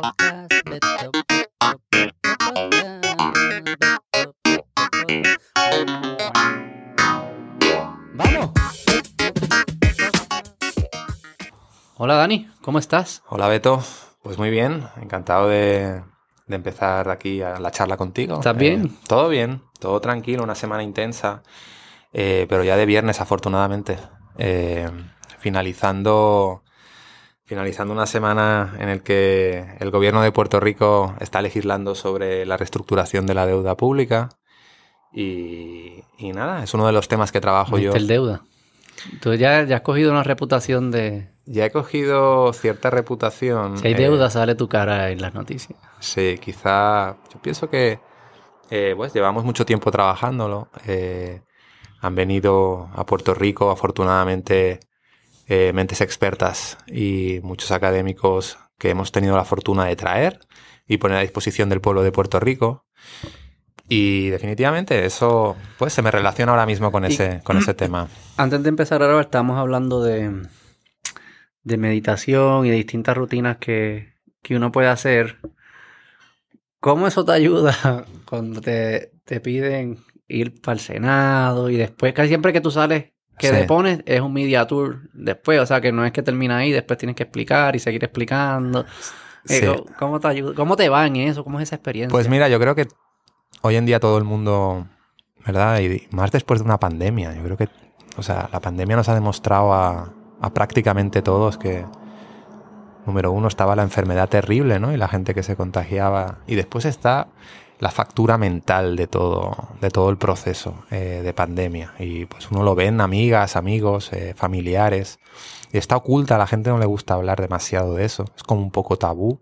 Vamos. Hola Dani, ¿cómo estás? Hola Beto, pues muy bien, encantado de, de empezar aquí a la charla contigo. ¿Estás bien? Todo bien, todo tranquilo, una semana intensa, eh, pero ya de viernes afortunadamente, eh, finalizando, finalizando una semana en el que el gobierno de Puerto Rico está legislando sobre la reestructuración de la deuda pública y, y nada, es uno de los temas que trabajo yo. El deuda. Tú ya, ya has cogido una reputación de... Ya he cogido cierta reputación. Si hay eh, deuda, sale tu cara en las noticias. Sí, quizá. Yo pienso que eh, pues llevamos mucho tiempo trabajándolo. Eh, han venido a Puerto Rico, afortunadamente, eh, mentes expertas y muchos académicos que hemos tenido la fortuna de traer y poner a disposición del pueblo de Puerto Rico. Y definitivamente eso pues se me relaciona ahora mismo con Y- ese, con ese tema. Antes de empezar ahora, estamos hablando de, de meditación y de distintas rutinas que, que uno puede hacer. ¿Cómo eso te ayuda cuando te, te piden ir para el Senado y después, casi siempre que tú sales, que Sí. te pones, es un media tour después, o sea que no es que termina ahí, después tienes que explicar y seguir explicando. Eh, Sí. ¿cómo- ¿Cómo te ayuda? ¿Cómo te va en eso? ¿Cómo es esa experiencia? Pues mira, yo creo que hoy en día todo el mundo, ¿verdad? Y más después de una pandemia, yo creo que, o sea, la pandemia nos ha demostrado a, a prácticamente todos que, número uno, estaba la enfermedad terrible, ¿no? Y la gente que se contagiaba. Y después está la factura mental de todo, de todo el proceso eh, de pandemia. Y pues uno lo ve en amigas, amigos, eh, familiares. Y está oculta, a la gente no le gusta hablar demasiado de eso. Es como un poco tabú.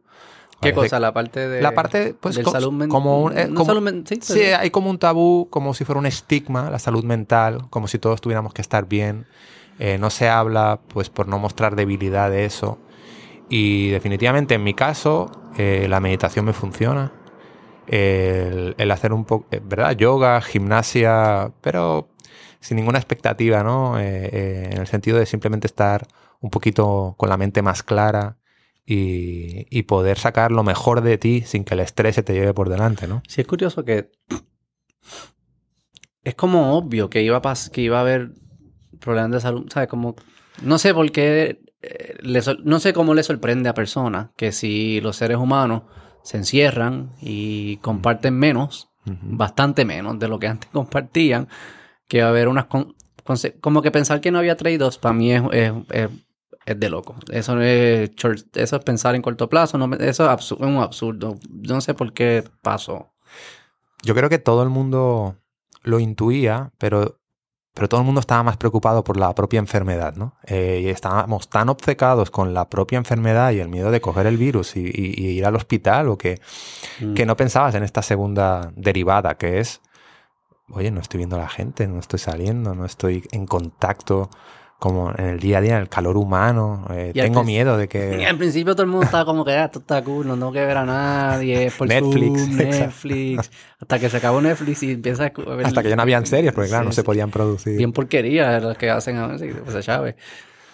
¿Qué Parece cosa? La parte de... la parte, pues, del co- salud mental. como un- eh, como- salud sí, Sí, hay como un tabú, como si fuera un estigma, la salud mental, como si todos tuviéramos que estar bien. No se habla, pues, por no mostrar debilidad de eso. Y definitivamente, en mi caso, la meditación me funciona. El, hacer un poco, eh, ¿verdad? Yoga, gimnasia, pero sin ninguna expectativa, ¿no? Eh, eh, en el sentido de simplemente estar un poquito con la mente más clara y, y poder sacar lo mejor de ti sin que el estrés se te lleve por delante, ¿no? Sí, es curioso que es como obvio que iba a que iba a haber problemas de salud, ¿sabes? Como no sé por qué no sé cómo le sorprende a personas que si los seres humanos se encierran y comparten menos, bastante menos de lo que antes compartían, que va a haber unas con- como que pensar que no había trade-offs para mí es, es, es- es de loco. Eso no es short- eso es pensar en corto plazo, no eso es un absurdo. Yo no sé por qué pasó. Yo creo que todo el mundo lo intuía, pero, pero todo el mundo estaba más preocupado por la propia enfermedad, ¿no? Eh, y estábamos tan obcecados con la propia enfermedad y el miedo de coger el virus y, y- y ir al hospital o que, Mm. que no pensabas en esta segunda derivada, que es, oye, no estoy viendo a la gente, no estoy saliendo, no estoy en contacto como en el día a día, en el calor humano, eh, Y tengo miedo de Y que... al principio todo el mundo estaba como que, ah, esto está cool, no tengo que ver a nadie, por Netflix, Zoom. Netflix, hasta que se acabó Netflix y empieza a ver... Hasta que ya no habían series, porque claro, Sí, no se podían producir. Bien porquería las que hacen a veces, pues Chávez.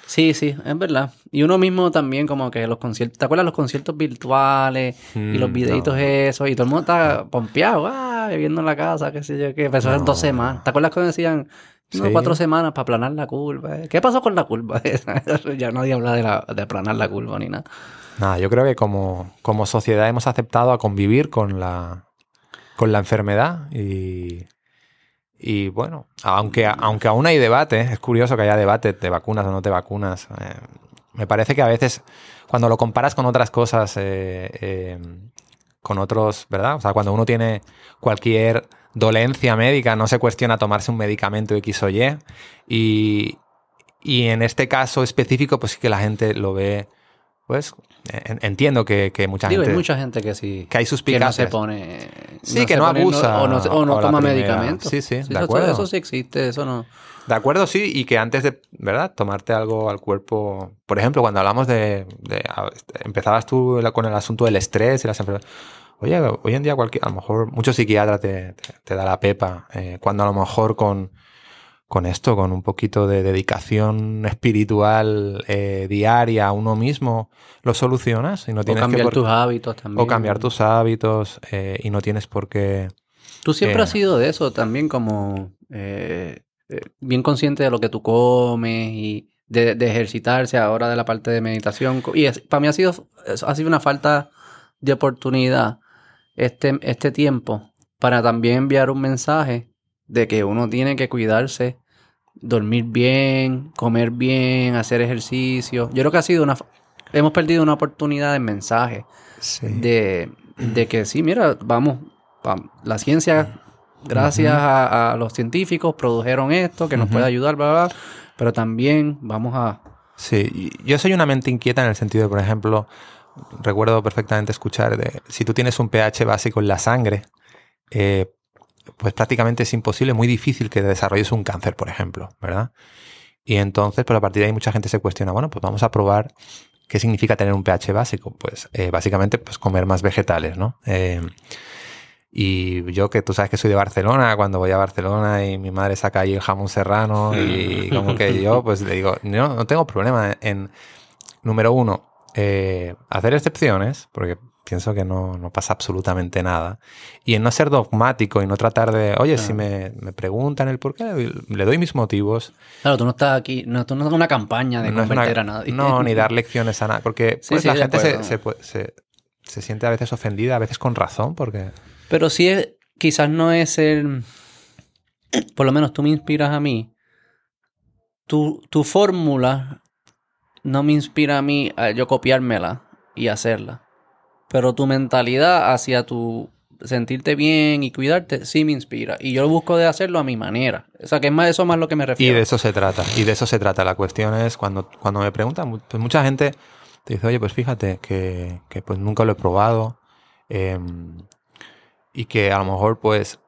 Sí, sí, es verdad. Y uno mismo también como que los conciertos, ¿te acuerdas los conciertos virtuales y los Mm, videitos no. esos? Y todo el mundo está pompeado, ah, viviendo en la casa, qué sé yo qué. Empezó en dos No. semanas. ¿Te acuerdas cuando decían no, Sí. cuatro semanas para aplanar la curva? ¿Qué pasó con la curva? ya nadie habla de, la, de aplanar la curva ni nada. Nada, yo creo que como, como sociedad hemos aceptado a convivir con la, con la enfermedad y, y bueno, aunque, aunque aún hay debate, es curioso que haya debate, te vacunas o no te vacunas. eh, me parece que a veces cuando lo comparas con otras cosas, eh, eh, con otros, ¿verdad? O sea, cuando uno tiene cualquier dolencia médica, no se cuestiona tomarse un medicamento X o Y. Y, y en este caso específico, pues sí que la gente lo ve, pues en- entiendo que, que mucha Digo, gente... hay mucha gente que sí. que hay que no se pone. Sí, que no pone- abusa o no, o no o la toma medicamentos. Sí, sí, de eso, acuerdo. Eso sí existe, eso no. De acuerdo, sí, y que antes de, ¿verdad? Tomarte algo al cuerpo, por ejemplo, cuando hablamos de, de- a- empezabas tú con el asunto del estrés y las enfermedades. Oye, hoy en día cualquier, a lo mejor muchos psiquiatras te, te, te da la pepa, eh, cuando a lo mejor con, con esto, con un poquito de dedicación espiritual eh, diaria a uno mismo, lo solucionas y no tienes o cambiar que tus hábitos también. O cambiar tus hábitos eh, y no tienes por qué... Tú siempre has sido de eso también, como bien consciente de lo que tú comes y de, ejercitarse ahora de la parte de meditación. Y para mí ha sido, ha sido una falta de oportunidad este, este tiempo para también enviar un mensaje de que uno tiene que cuidarse, dormir bien, comer bien, hacer ejercicio. Yo creo que ha sido una... Hemos perdido una oportunidad de mensaje. De, de, que sí, mira, vamos, la ciencia, gracias a, los científicos, produjeron esto que nos puede ayudar, bla, bla, pero también vamos a... Sí, yo soy una mente inquieta en el sentido de, por ejemplo, recuerdo perfectamente escuchar de si tú tienes un pH básico en la sangre, eh, pues prácticamente es imposible, muy difícil que desarrolles un cáncer, por ejemplo, ¿verdad? Y entonces, pues a partir de ahí mucha gente se cuestiona, bueno, pues vamos a probar qué significa tener un pH básico. Pues eh, básicamente, pues comer más vegetales, ¿no? Eh, y yo que tú sabes que soy de Barcelona, cuando voy a Barcelona y mi madre saca ahí el jamón serrano y como que yo pues le digo, no, no tengo problema en, número uno, eh, hacer excepciones, porque pienso que no, pasa absolutamente nada. Y en no ser dogmático y no tratar de, oye, si me, preguntan el por qué, le doy mis motivos. Claro, tú no estás aquí, no, tú no estás una campaña de no convertir a nadie. No, ni dar lecciones a nadie, porque pues, la gente se, se, siente a veces ofendida, a veces con razón, porque... Pero sí, es, quizás no es el... Por lo menos tú me inspiras a mí. Tu, tu fórmula no me inspira a mí a yo copiármela y hacerla. Pero tu mentalidad hacia tu sentirte bien y cuidarte sí me inspira. Y yo busco de hacerlo a mi manera. O sea, que es más eso más lo que me refiero. Y de eso se trata. Y de eso se trata. La cuestión es cuando, cuando me preguntan, pues mucha gente te dice, oye, pues fíjate que, que pues nunca lo he probado. Em, y que a lo mejor pues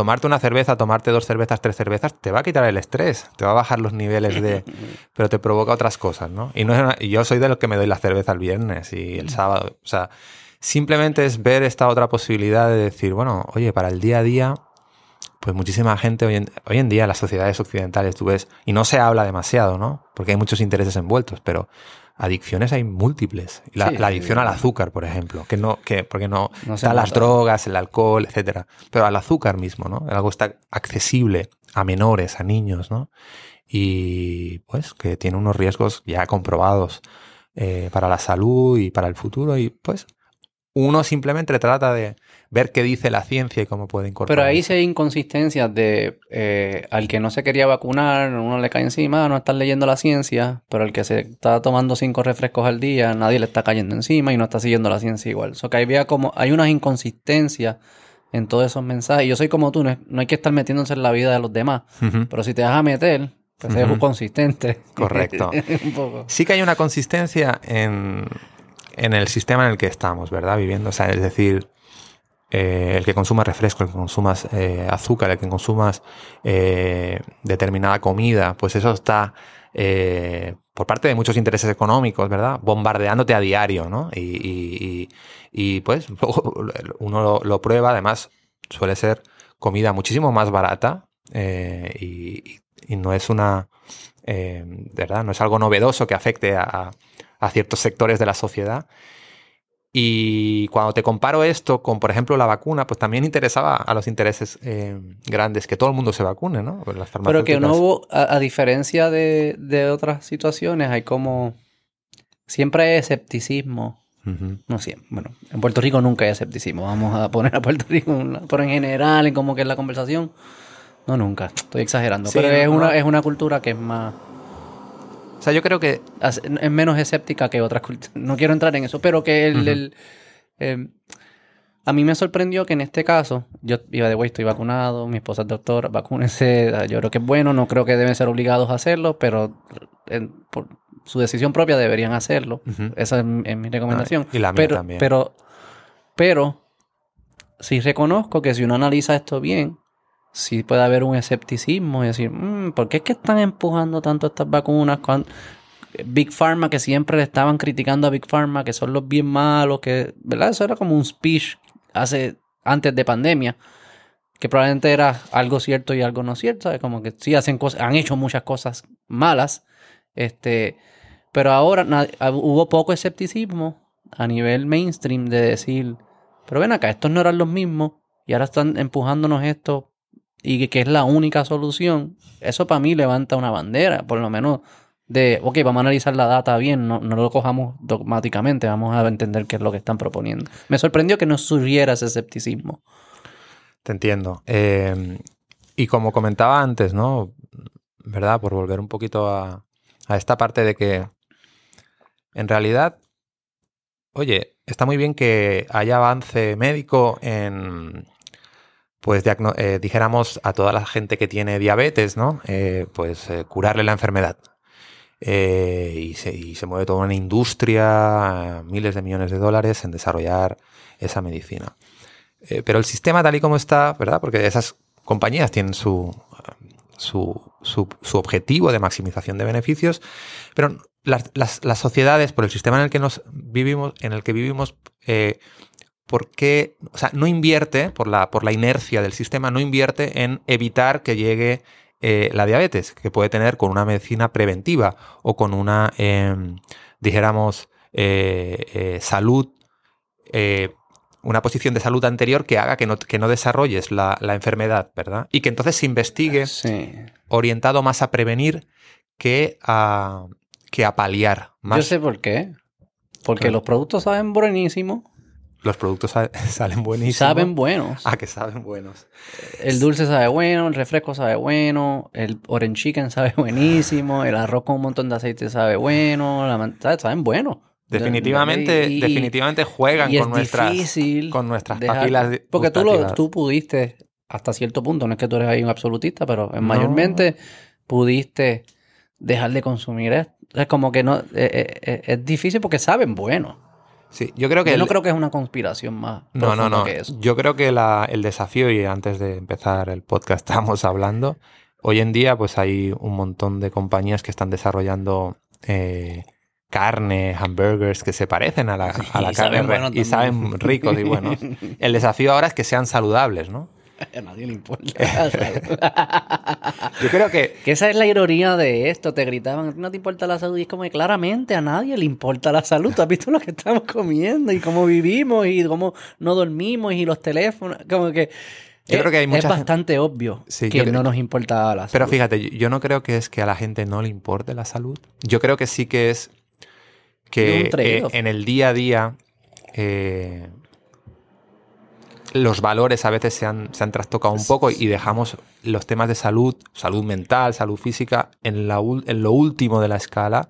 tomarte una cerveza, tomarte dos cervezas, tres cervezas, te va a quitar el estrés, te va a bajar los niveles de... pero te provoca otras cosas, ¿no? Y, no yo soy de los que me doy la cerveza el viernes y el sábado. O sea, simplemente es ver esta otra posibilidad de decir, bueno, oye, para el día a día, pues muchísima gente hoy en, hoy en día, las sociedades occidentales, tú ves, y no se habla demasiado, ¿no? Porque hay muchos intereses envueltos, pero adicciones hay múltiples. La, adicción al azúcar, por ejemplo, que no, que, porque no, están las drogas, el alcohol, etcétera. Pero al azúcar mismo, ¿no? Algo está accesible a menores, a niños, ¿no? Y pues que tiene unos riesgos ya comprobados eh, para la salud y para el futuro. Y pues uno simplemente trata de ver qué dice la ciencia y cómo puede incorporar. Pero ahí sí hay inconsistencias de eh, al que no se quería vacunar, uno le cae encima, no está leyendo la ciencia, pero al que se está tomando cinco refrescos al día, nadie le está cayendo encima y no está siguiendo la ciencia igual. O sea, que hay, como, hay unas inconsistencias en todos esos mensajes. Yo soy como tú, no, hay que estar metiéndose en la vida de los demás, pero si te vas a meter, pues uh consistente. Correcto. Sí que hay una consistencia en, en el sistema en el que estamos, ¿verdad? Viviendo, o sea, es decir eh, el que consumas refresco, el que consumas eh, azúcar, el que consumas eh, determinada comida, pues eso está por parte de muchos intereses económicos, ¿verdad? Bombardeándote a diario, ¿no? Y, pues uno lo, prueba, además suele ser comida muchísimo más barata y, no es una, ¿verdad? No es algo novedoso que afecte a ciertos sectores de la sociedad. Y cuando te comparo esto con, por ejemplo, la vacuna, pues también interesaba a los intereses eh, grandes que todo el mundo se vacune, ¿no? Pues Pero que no hubo, a, diferencia de, otras situaciones, hay como. Siempre hay escepticismo. No siempre. Bueno, en Puerto Rico nunca hay escepticismo. Vamos a poner a Puerto Rico, pero en general, en como que es la conversación. No, nunca. Estoy exagerando. pero es, Una, es una cultura que es más o sea, yo creo que... Es menos escéptica que otras culturas. No quiero entrar en eso, pero que el... Em, a mí me sorprendió que en este caso, yo iba de güey, estoy vacunado, mi esposa es doctora, vacúnense, yo creo que es bueno, no creo que deben ser obligados a hacerlo, pero por su decisión propia deberían hacerlo. Esa es, mi recomendación. y la mía pero, también. Pero, pero, sí reconozco que si uno analiza esto bien, sí puede haber un escepticismo y decir, mm, ¿por qué es que están empujando tanto estas vacunas? Big Pharma, que siempre le estaban criticando a Big Pharma, que son los bien malos, que, ¿verdad? Eso era como un speech hace, antes de pandemia, que probablemente era algo cierto y algo no cierto, ¿sabes? como que sí hacen cosas, han hecho muchas cosas malas, este, pero ahora hubo poco escepticismo a nivel mainstream de decir, pero ven acá, estos no eran los mismos y ahora están empujándonos esto y que, es la única solución. Eso para mí levanta una bandera, por lo menos de, ok, vamos a analizar la data bien, no, no lo cojamos dogmáticamente, vamos a entender qué es lo que están proponiendo. Me sorprendió que no surgiera ese escepticismo. Te entiendo. Eh, y como comentaba antes, ¿no? ¿Verdad? Por volver un poquito a, a esta parte de que en realidad, oye, está muy bien que haya avance médico en, pues eh, dijéramos a toda la gente que tiene diabetes, ¿no? Eh, pues eh, curarle la enfermedad. Y, se, mueve toda una industria, miles de millones de dólares en desarrollar esa medicina. Pero el sistema tal y como está, ¿verdad? Porque esas compañías tienen su, su, su- objetivo de maximización de beneficios, pero las, las- las sociedades, por el sistema en el que nos vivimos, en el que vivimos, ¿por qué? O sea, no invierte, por la, por la inercia del sistema, no invierte en evitar que llegue eh, la diabetes, que puede tener con una medicina preventiva o con una, em, dijéramos, eh, eh, salud eh, una posición de salud anterior que haga que no, que no desarrolles la, la enfermedad, ¿verdad? Y que entonces se investigue Sí. orientado más a prevenir que a, que a paliar. Más Yo sé por qué. Porque los productos saben buenísimos Los productos sa- salen y buenísimos. saben buenos. Ah, que saben buenos. El dulce sabe bueno, el refresco sabe bueno, el orange chicken sabe buenísimo, el arroz con un montón de aceite sabe bueno, la saben bueno. Definitivamente, Y- definitivamente juegan y con nuestras, difícil con nuestras dejar- papilas. Porque tú, lo, tú pudiste, hasta cierto punto, no es que tú eres ahí un absolutista, pero No. mayormente pudiste dejar de consumir esto. Es como que no, eh, eh, eh, es difícil porque saben bueno. Sí, yo creo que Yo no el- creo que es una conspiración más. No, no, no. Que eso. Yo creo que la- el desafío, y antes de empezar el podcast estábamos hablando, hoy en día pues hay un montón de compañías que están desarrollando eh, carne, hamburgers que se parecen a la, a la y carne saben y saben ricos y buenos. El desafío ahora es que sean saludables, ¿no? A nadie le importa. Yo creo que que esa es la ironía de esto. Te gritaban, no te importa la salud. Y es como que claramente a nadie le importa la salud. Tú has visto lo que estamos comiendo y cómo vivimos y cómo no dormimos y los teléfonos. Como que. Yo es, creo que hay mucha es bastante obvio Sí, que creo- no nos importa la salud. Pero fíjate, yo- no creo que es que a la gente no le importe la salud. Yo creo que sí que es que eh, en el día a día eh, los valores a veces se han, se han trastocado un poco y dejamos los temas de salud, salud mental, salud física, en, la, en lo último de la escala.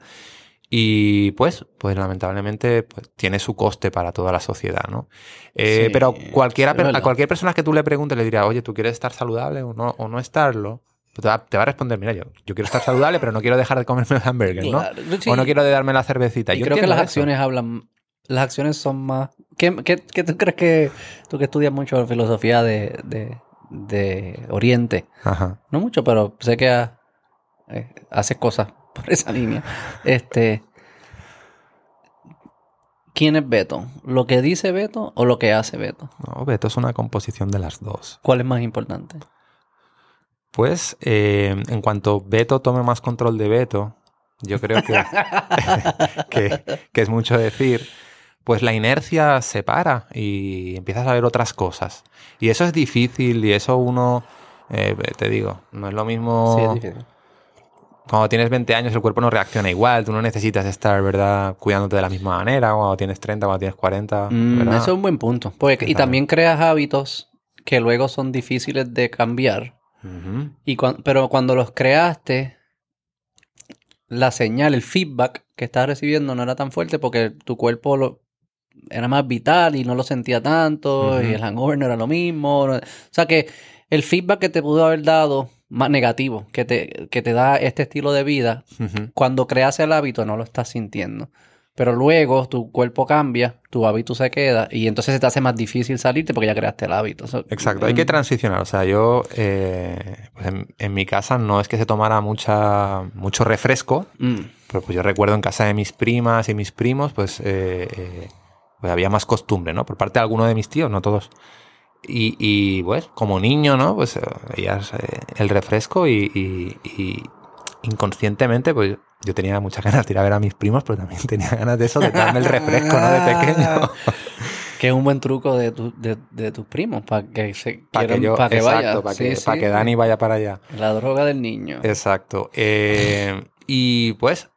Y pues, pues lamentablemente pues, tiene su coste para toda la sociedad, ¿no? Eh, Sí, pero cualquiera, a cualquier persona que tú le preguntes le dirá, oye, ¿tú quieres estar saludable o no, o no estarlo? Te, va, te va a responder, mira, yo, yo quiero estar saludable, pero no quiero dejar de comerme el hamburger, ¿no? Claro, sí. O no quiero de darme la cervecita. Y Yo creo que las eso. acciones hablan. Las acciones son más. ¿Qué, qué, qué tú crees que. Tú que estudias mucho filosofía de, de, de Oriente. Ajá. No mucho, pero sé que ha- eh, haces cosas por esa línea. Este. ¿Quién es Beto? ¿Lo que dice Beto o lo que hace Beto? No, Beto es una composición de las dos. ¿Cuál es más importante? Pues eh, en cuanto Beto tome más control de Beto, yo creo que, que, que es mucho decir, pues la inercia se para y empiezas a ver otras cosas. Y eso es difícil y eso uno, eh, te digo, no es lo mismo... Sí, es difícil. Cuando tienes 20 años el cuerpo no reacciona igual, tú no necesitas estar, ¿verdad?, cuidándote de la misma manera, cuando tienes 30, cuando tienes 40, Mm, eso es un buen punto. Porque- y también creas hábitos que luego son difíciles de cambiar. Y pero cuando los creaste, la señal, el feedback que estabas recibiendo no era tan fuerte porque tu cuerpo lo, era más vital y no lo sentía tanto y el hangover no era lo mismo. o sea que el feedback que te pudo haber dado más negativo que te, que te da este estilo de vida, cuando creas el hábito no lo estás sintiendo. Pero luego tu cuerpo cambia, tu hábito se queda y entonces se te hace más difícil salirte porque ya creaste el hábito. Exacto, hay que mm, transicionar. O sea, yo eh, pues en, en mi casa no es que se tomara mucha, mucho refresco, mm, pero pues yo recuerdo en casa de mis primas y mis primos, pues, eh, eh, pues había más costumbre, ¿no? Por parte de alguno de mis tíos, no todos. y, y, pues, como niño, ¿no? Pues eh, veías eh, el refresco y, y- y inconscientemente, pues yo tenía muchas ganas de ir a ver a mis primos, pero también tenía ganas de eso, de darme el refresco, ¿no? De pequeño. Que es un buen truco de, tu- de, de tus primos para que se Para que yo, pa' que exacto, vaya. para Sí, que, sí. pa' que Dani vaya para allá. La droga del niño. Exacto. Eh, y pues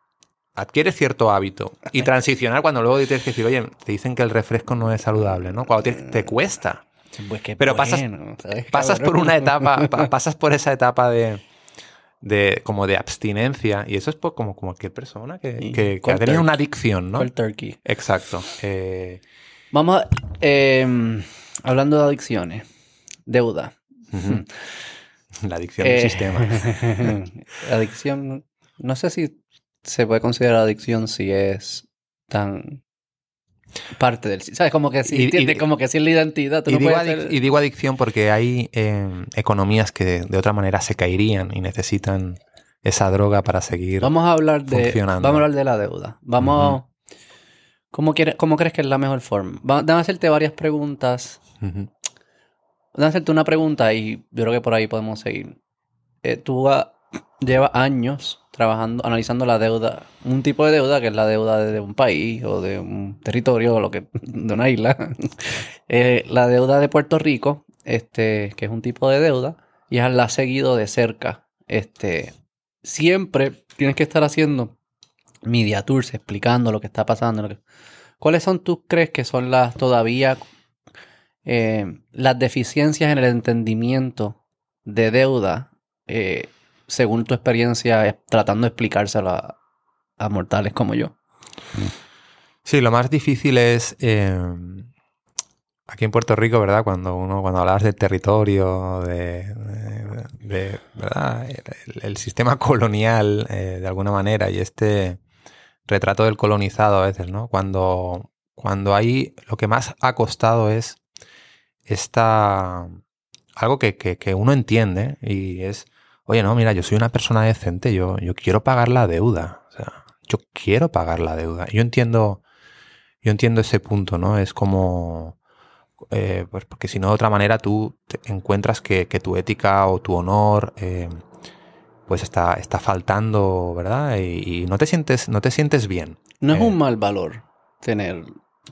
adquiere cierto hábito. Y transicionar cuando luego tienes que decir, oye, te dicen que el refresco no es saludable, ¿no? Cuando te, te cuesta. Pues qué Pero pasas- bueno, ¿sabes, Pasas por una etapa, pa- pasas por esa etapa de, de como de abstinencia. Y eso es por, como, como cualquier persona que, Sí. que- ha tenido una adicción, ¿no? Cold turkey. Exacto. Eh, Vamos eh, hablando de adicciones. Deuda. La adicción Eh, del sistema. adicción. No sé si se puede considerar adicción si es tan parte del ¿sabes? Como que si Y- como que si es la identidad, tú Y no digo, puedes ser- y digo adicción porque hay eh, economías que de, de otra manera se caerían y necesitan esa droga para seguir. Vamos a hablar de funcionando. vamos a hablar de la deuda. Vamos ¿Cómo, quieres, ¿Cómo crees que es la mejor forma? Va- Déjame hacerte varias preguntas. Ujú. Déjame hacerte una pregunta y yo creo que por ahí podemos seguir. Eh, tú llevas años trabajando, analizando la deuda, un tipo de deuda que es la deuda de, un país o de un territorio o lo que, de una isla. Eh, la deuda de Puerto Rico, este, que es un tipo de deuda, y la seguido de cerca. Este, siempre tienes que estar haciendo media tours explicando lo que está pasando. lo que- ¿Cuáles son tú crees que son las todavía eh, las deficiencias en el entendimiento de deuda eh, según tu experiencia tratando de explicárselo a, mortales como yo? Sí, lo más difícil es eh, aquí en Puerto Rico, ¿verdad? Cuando uno, cuando hablabas del territorio, de, ¿verdad? El, el sistema colonial, eh, de alguna manera, y este retrato del colonizado a veces, ¿no? Cuando, cuando ahí lo que más ha costado es esta algo que, que- que uno entiende y es, oye, no, mira, yo soy una persona decente, yo, yo quiero pagar la deuda. O sea, yo quiero pagar la deuda. Yo entiendo, yo entiendo ese punto, ¿no? Es como, eh, pues porque si no, de otra manera tú te encuentras que, que tu ética o tu honor, eh, pues está, está faltando, ¿verdad? Y, y no te sientes, no te sientes bien. No es Eh. un mal valor tener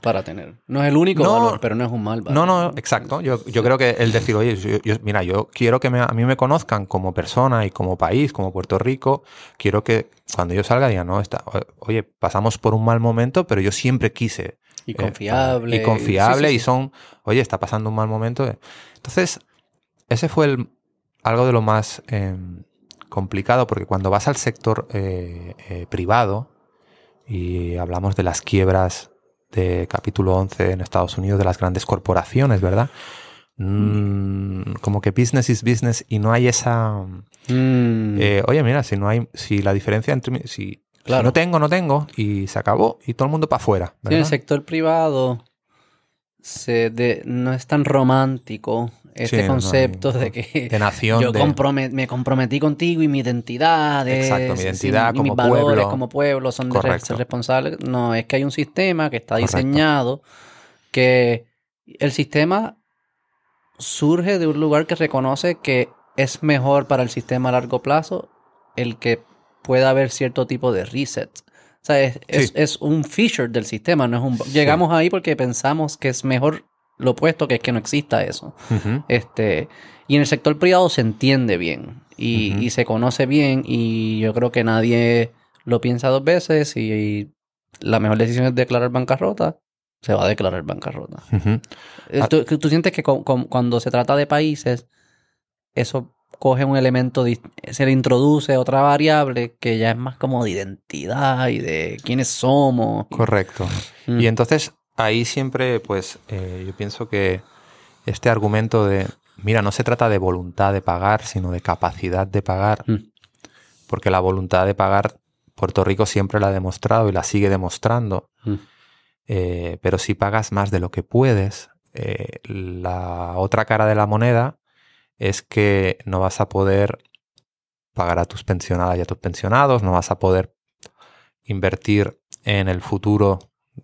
para tener. No es el único No, valor, pero no es un mal valor. No, no, exacto. Yo, yo creo que el decir, oye, yo- yo- mira, yo quiero que me- a mí me conozcan como persona y como país, como Puerto Rico. Quiero que cuando yo salga digan, no, está, oye, pasamos por un mal momento, pero yo siempre quise. Y eh, confiable. y confiable Sí, sí, y son, oye, está pasando un mal momento. Entonces, ese fue el- algo de lo más eh, complicado, porque cuando vas al sector eh, eh, privado y hablamos de las quiebras de capítulo 11 en Estados Unidos, de las grandes corporaciones, ¿verdad? Mm, como que business is business y no hay esa... Mm, eh, oye, mira, si no hay, si la diferencia entre... Si, si no tengo, no tengo y se acabó y todo el mundo para afuera. sí, en el sector privado se de- no es tan romántico este Sí, no, no, concepto de que de nación, yo de- me comprometí contigo y mi identidad Exacto, mi sí, identidad y como mis valores como pueblo son de ser responsables. No, es que hay un sistema que está Correcto. diseñado que el sistema surge de un lugar que reconoce que es mejor para el sistema a largo plazo el que pueda haber cierto tipo de reset. O sea, es, es- Sí. es un feature del sistema, no es un... Llegamos ahí porque pensamos que es mejor lo opuesto que es que no exista eso. Este, y en el sector privado se entiende bien y, se conoce bien y yo creo que nadie lo piensa dos veces y, y la mejor decisión es declarar bancarrota, se va a declarar bancarrota. Eh, Ah. ¿Tú, tú sientes que con- con- cuando se trata de países, eso coge un elemento, se le introduce otra variable que ya es más como de identidad y de quiénes somos? Correcto. Mm. Y entonces ahí siempre, pues, eh, yo pienso que este argumento de, mira, no se trata de voluntad de pagar, sino de capacidad de pagar, Mm. porque la voluntad de pagar Puerto Rico siempre la ha demostrado y la sigue demostrando, Mm. Eh, pero si pagas más de lo que puedes, eh, la otra cara de la moneda es que no vas a poder pagar a tus pensionadas y a tus pensionados, no vas a poder invertir en el futuro,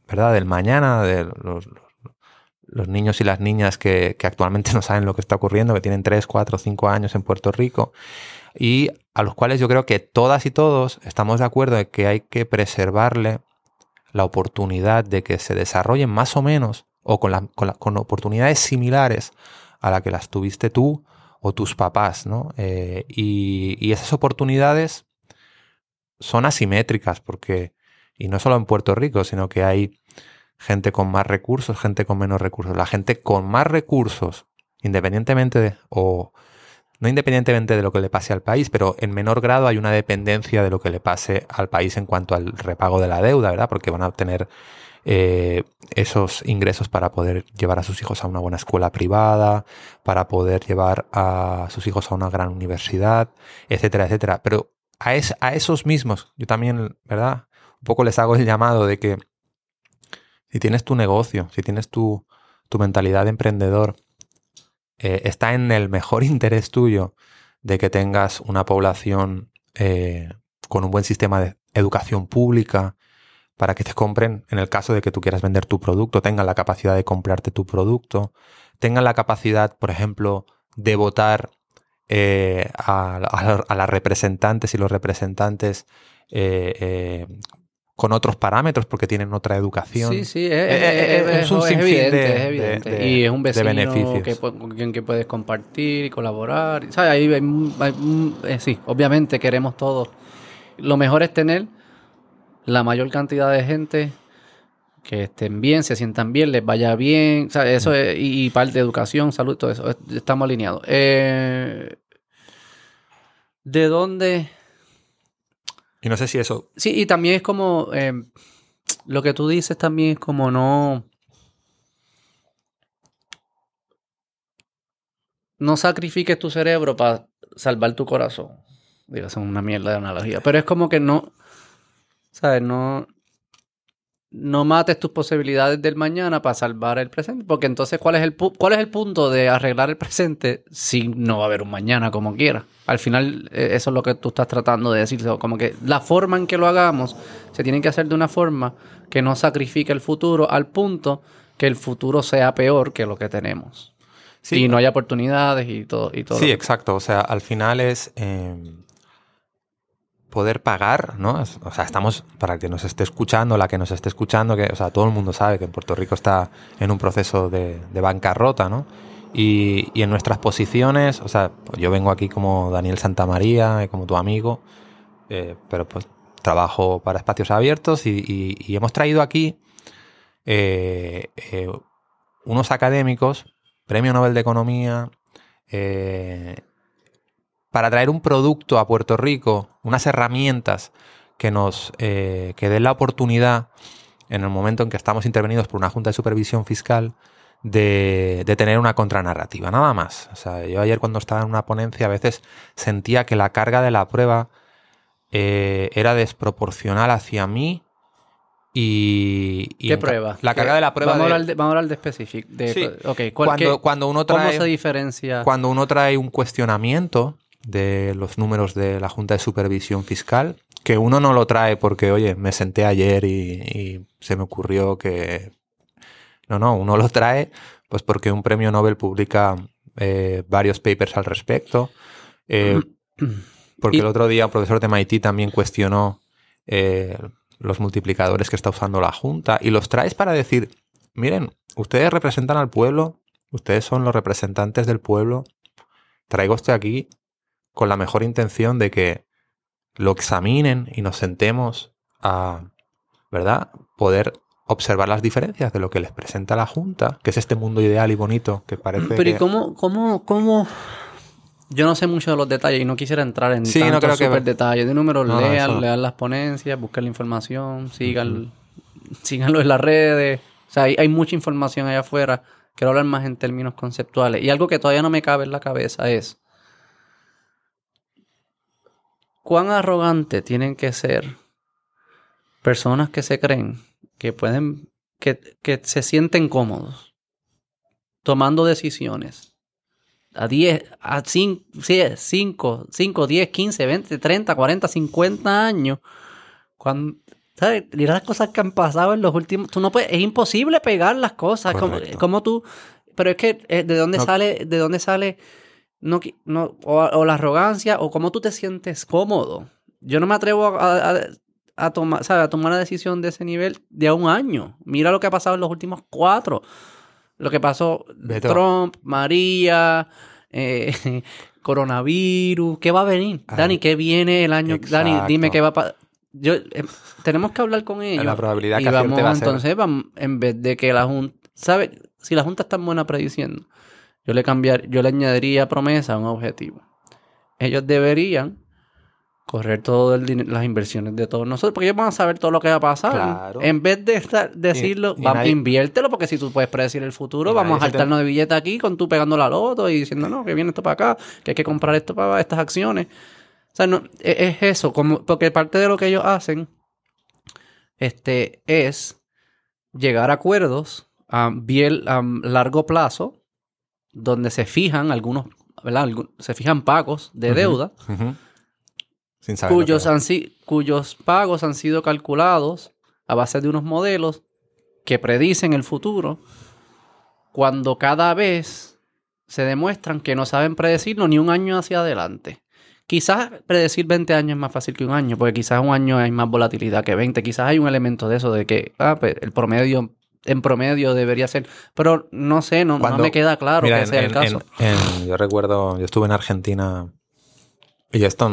¿verdad? Del mañana, de los, los niños y las niñas que, que, actualmente no saben lo que está ocurriendo, que tienen 3, 4, 5 años en Puerto Rico, y a los cuales yo creo que todas y todos estamos de acuerdo de que hay que preservarle la oportunidad de que se desarrollen más o menos o con, con, oportunidades similares a la que las tuviste tú o tus papás, ¿no? Eh, y, y, esas oportunidades son asimétricas porque, y no solo en Puerto Rico, sino que hay gente con más recursos, gente con menos recursos. La gente con más recursos, independientemente de, o no independientemente de lo que le pase al país, pero en menor grado hay una dependencia de lo que le pase al país en cuanto al repago de la deuda, ¿verdad? Porque van a obtener eh, esos ingresos para poder llevar a sus hijos a una buena escuela privada, para poder llevar a sus hijos a una gran universidad, etcétera, etcétera. Pero a, a esos mismos, yo también, ¿verdad? Un poco les hago el llamado de que si tienes tu negocio, si tienes tu, tu mentalidad de emprendedor, eh, está en el mejor interés tuyo de que tengas una población eh, con un buen sistema de educación pública para que te compren, en el caso de que tú quieras vender tu producto, tengan la capacidad de comprarte tu producto, tengan la capacidad, por ejemplo, de votar eh, a, las representantes y los representantes con otros parámetros porque tienen otra educación. Sí, sí, es, un evidente, es evidente. y es un vecino que, con quien que puedes compartir y colaborar. ¿Sabes? Ahí eh, sí, obviamente queremos todo. Lo mejor es tener la mayor cantidad de gente que estén bien, se sientan bien, les vaya bien, ¿sabes? Eso es, y, parte de educación, salud, todo eso. Estamos alineados. Eh, ¿De dónde no sé si eso. Sí, y también es como. Eh, lo que tú dices también es como no. No sacrifiques tu cerebro para salvar tu corazón. Digo, es una mierda de analogía. Pero es como que no. ¿Sabes? No no mates tus posibilidades del mañana para salvar el presente, porque entonces ¿cuál es el cuál es el punto de arreglar el presente si no va a haber un mañana como quiera? Al final eh, eso es lo que tú estás tratando de decir, como que la forma en que lo hagamos se tiene que hacer de una forma que no sacrifique el futuro al punto que el futuro sea peor que lo que tenemos. y no haya oportunidades y todo y todo. Sí, exacto, o sea, al final es eh, poder pagar, ¿no? O sea, estamos, para que nos esté escuchando, la que nos esté escuchando, que, o sea, todo el mundo sabe que Puerto Rico está en un proceso de, bancarrota, ¿no? Y, en nuestras posiciones, o sea, yo vengo aquí como Daniel Santamaría, eh, como tu amigo, eh, pero pues trabajo para espacios abiertos y, hemos traído aquí eh, unos académicos, Premio Nobel de Economía, para traer un producto a Puerto Rico, unas herramientas que nos eh, que den la oportunidad en el momento en que estamos intervenidos por una Junta de Supervisión Fiscal de, tener una contranarrativa, nada más. O sea, yo ayer cuando estaba en una ponencia a veces sentía que la carga de la prueba eh, era desproporcional hacia mí y, ¿Qué prueba? La carga de la prueba. Vamos, a, hablar de, vamos a hablar de específico. cuando, cuando uno trae, ¿Cómo se diferencia? Cuando uno trae un cuestionamiento de los números de la Junta de Supervisión Fiscal, que uno no lo trae porque, oye, me senté ayer y, se me ocurrió que... No, no, uno lo trae pues porque un premio Nobel publica eh, varios papers al respecto. Eh, porque el otro día un profesor de MIT también cuestionó eh, los multiplicadores que está usando la Junta y los traes para decir, miren, ustedes representan al pueblo, ustedes son los representantes del pueblo, traigo esto aquí con la mejor intención de que lo examinen y nos sentemos a, ¿verdad? Poder observar las diferencias de lo que les presenta la Junta, que es este mundo ideal y bonito que parece. Pero ¿y cómo, cómo, cómo? Yo no sé mucho de los detalles y no quisiera entrar en sí, no creo super detalles. De números, lean, lean las ponencias, busquen la información, sigan, síganlo en las redes. O sea, hay, hay, mucha información allá afuera. Quiero hablar más en términos conceptuales. Y algo que todavía no me cabe en la cabeza es cuán arrogante tienen que ser personas que se creen que pueden, que, se sienten cómodos tomando decisiones a 10, a 5, 5, 5, 10, 15, 20, 30, 40, 50 años, cuando, ¿Sabes? Mira las cosas que han pasado en los últimos. Tú no puedes, es imposible pegar las cosas. Como, como tú. Pero es que eh, de dónde No. sale, de dónde sale no, no, o, o la arrogancia, o cómo tú te sientes cómodo. Yo no me atrevo a, a- a tomar, ¿sabes? a tomar una decisión de ese nivel de a un año. Mira lo que ha pasado en los últimos cuatro. Lo que pasó Beto. Trump, María, eh, coronavirus. ¿Qué va a venir? Dani, ¿qué viene el año? Dani, dime exacto. qué va a pasar. Yo, eh, tenemos que hablar con ellos. La probabilidad y que vamos, va a entonces, vamos, en vez de que la Junta, ¿sabe? Si la Junta es tan buena prediciendo, yo le cambiar, yo le añadiría promesa a un objetivo. Ellos deberían correr dinero, las inversiones de todos nosotros, porque ellos van a saber todo lo que va a pasar. Claro. En vez de estar, decirlo, y va, nadie- inviértelo, porque si tú puedes predecir el futuro, vamos a te- saltarnos de billete aquí con tú pegando la loto y diciendo, no, que viene esto para acá, que hay que comprar esto para estas acciones. O sea, no, e- es eso, como, porque parte de lo que ellos hacen este, es llegar a acuerdos a bien a largo plazo, donde se fijan algunos, ¿verdad? Se fijan pagos de deuda. Sin saber. cuyos, han si- cuyos pagos han sido calculados a base de unos modelos que predicen el futuro, cuando cada vez se demuestran que no saben predecirlo ni un año hacia adelante. Quizás predecir 20 años es más fácil que un año, porque quizás un año hay más volatilidad que 20. Quizás hay un elemento de eso, de que ah, pues, el promedio, en promedio debería ser. Pero no sé, no, me queda claro Mira, que en- sea el caso. en- yo recuerdo, yo estuve en Argentina y esto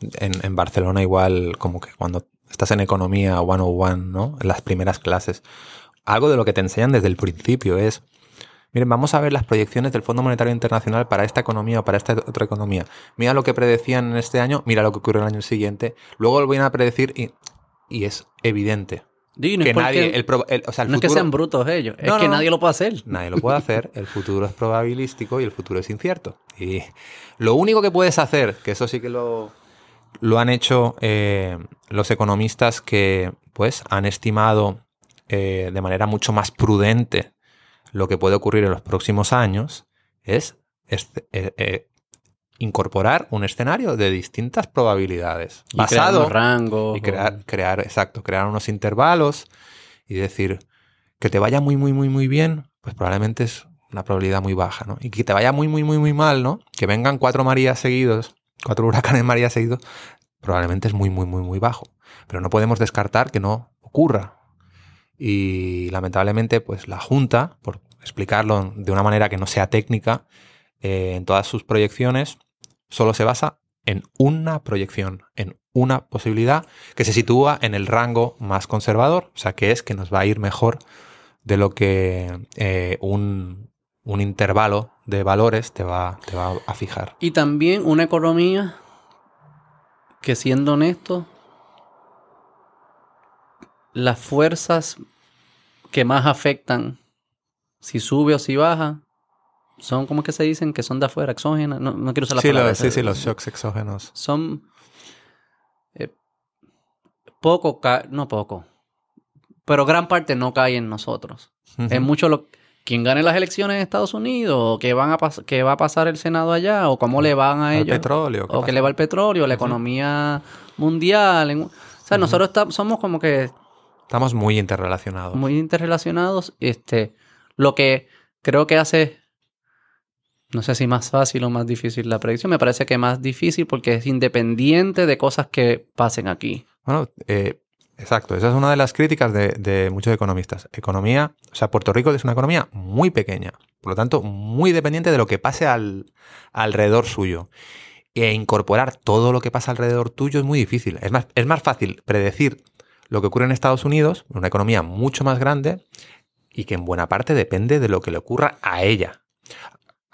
en, Barcelona igual, como que cuando estás en economía 101, ¿no? En las primeras clases, algo de lo que te enseñan desde el principio es, miren, vamos a ver las proyecciones del Fondo Monetario Internacional para esta economía o para esta otra economía. Mira lo que predecían en este año, mira lo que ocurre el año siguiente, luego lo vienen a predecir y, y es evidente No que nadie, el, o sea, el no es que sean brutos ellos, es que no, nadie lo puede hacer. Nadie lo puede hacer, el futuro es probabilístico y el futuro es incierto. Y lo único que puedes hacer, que eso sí que lo, lo han hecho eh, los economistas que pues han estimado eh, de manera mucho más prudente lo que puede ocurrir en los próximos años, es este- eh, incorporar un escenario de distintas probabilidades. Y crear basado unos rangos. y crear, crear, exacto, crear unos intervalos y decir que te vaya muy, muy, muy, muy bien, pues probablemente es una probabilidad muy baja, ¿no? Y que te vaya muy, muy, muy, muy mal, ¿no? Que vengan cuatro Marías seguidos, cuatro huracanes Marías seguidos, probablemente es muy, muy, muy, muy bajo. Pero no podemos descartar que no ocurra. Y lamentablemente, pues la Junta, por explicarlo de una manera que no sea técnica, eh, en todas sus proyecciones, solo se basa en una proyección, en una posibilidad que se sitúa en el rango más conservador, o sea, que es que nos va a ir mejor de lo que eh, un, un intervalo de valores te va, te va a fijar. Y también una economía que siendo honesto, las fuerzas que más afectan si sube o si baja son como que se dicen que son de afuera, exógenas. No, no quiero usar la Sí, palabra lo- sí, sí, los shocks exógenos. Son eh, poco, no poco, pero gran parte no cae en nosotros. Es mucho lo quien gane las elecciones en Estados Unidos, o que van a que va a pasar el Senado allá, o cómo le van a ellos, petróleo. ¿qué o pasa? le va el petróleo, la economía mundial. en- o sea, nosotros somos como que Estamos muy interrelacionados. muy interrelacionados. Este, lo que creo que hace, no sé si más fácil o más difícil la predicción, me parece que más difícil porque es independiente de cosas que pasen aquí. Bueno, eh, exacto. Esa es una de las críticas de, muchos economistas. Economía, o sea, Puerto Rico es una economía muy pequeña, por lo tanto, muy dependiente de lo que pase al, alrededor suyo. E incorporar todo lo que pasa alrededor tuyo es muy difícil. Es más, es más fácil predecir lo que ocurre en Estados Unidos, una economía mucho más grande, y que en buena parte depende de lo que le ocurra a ella.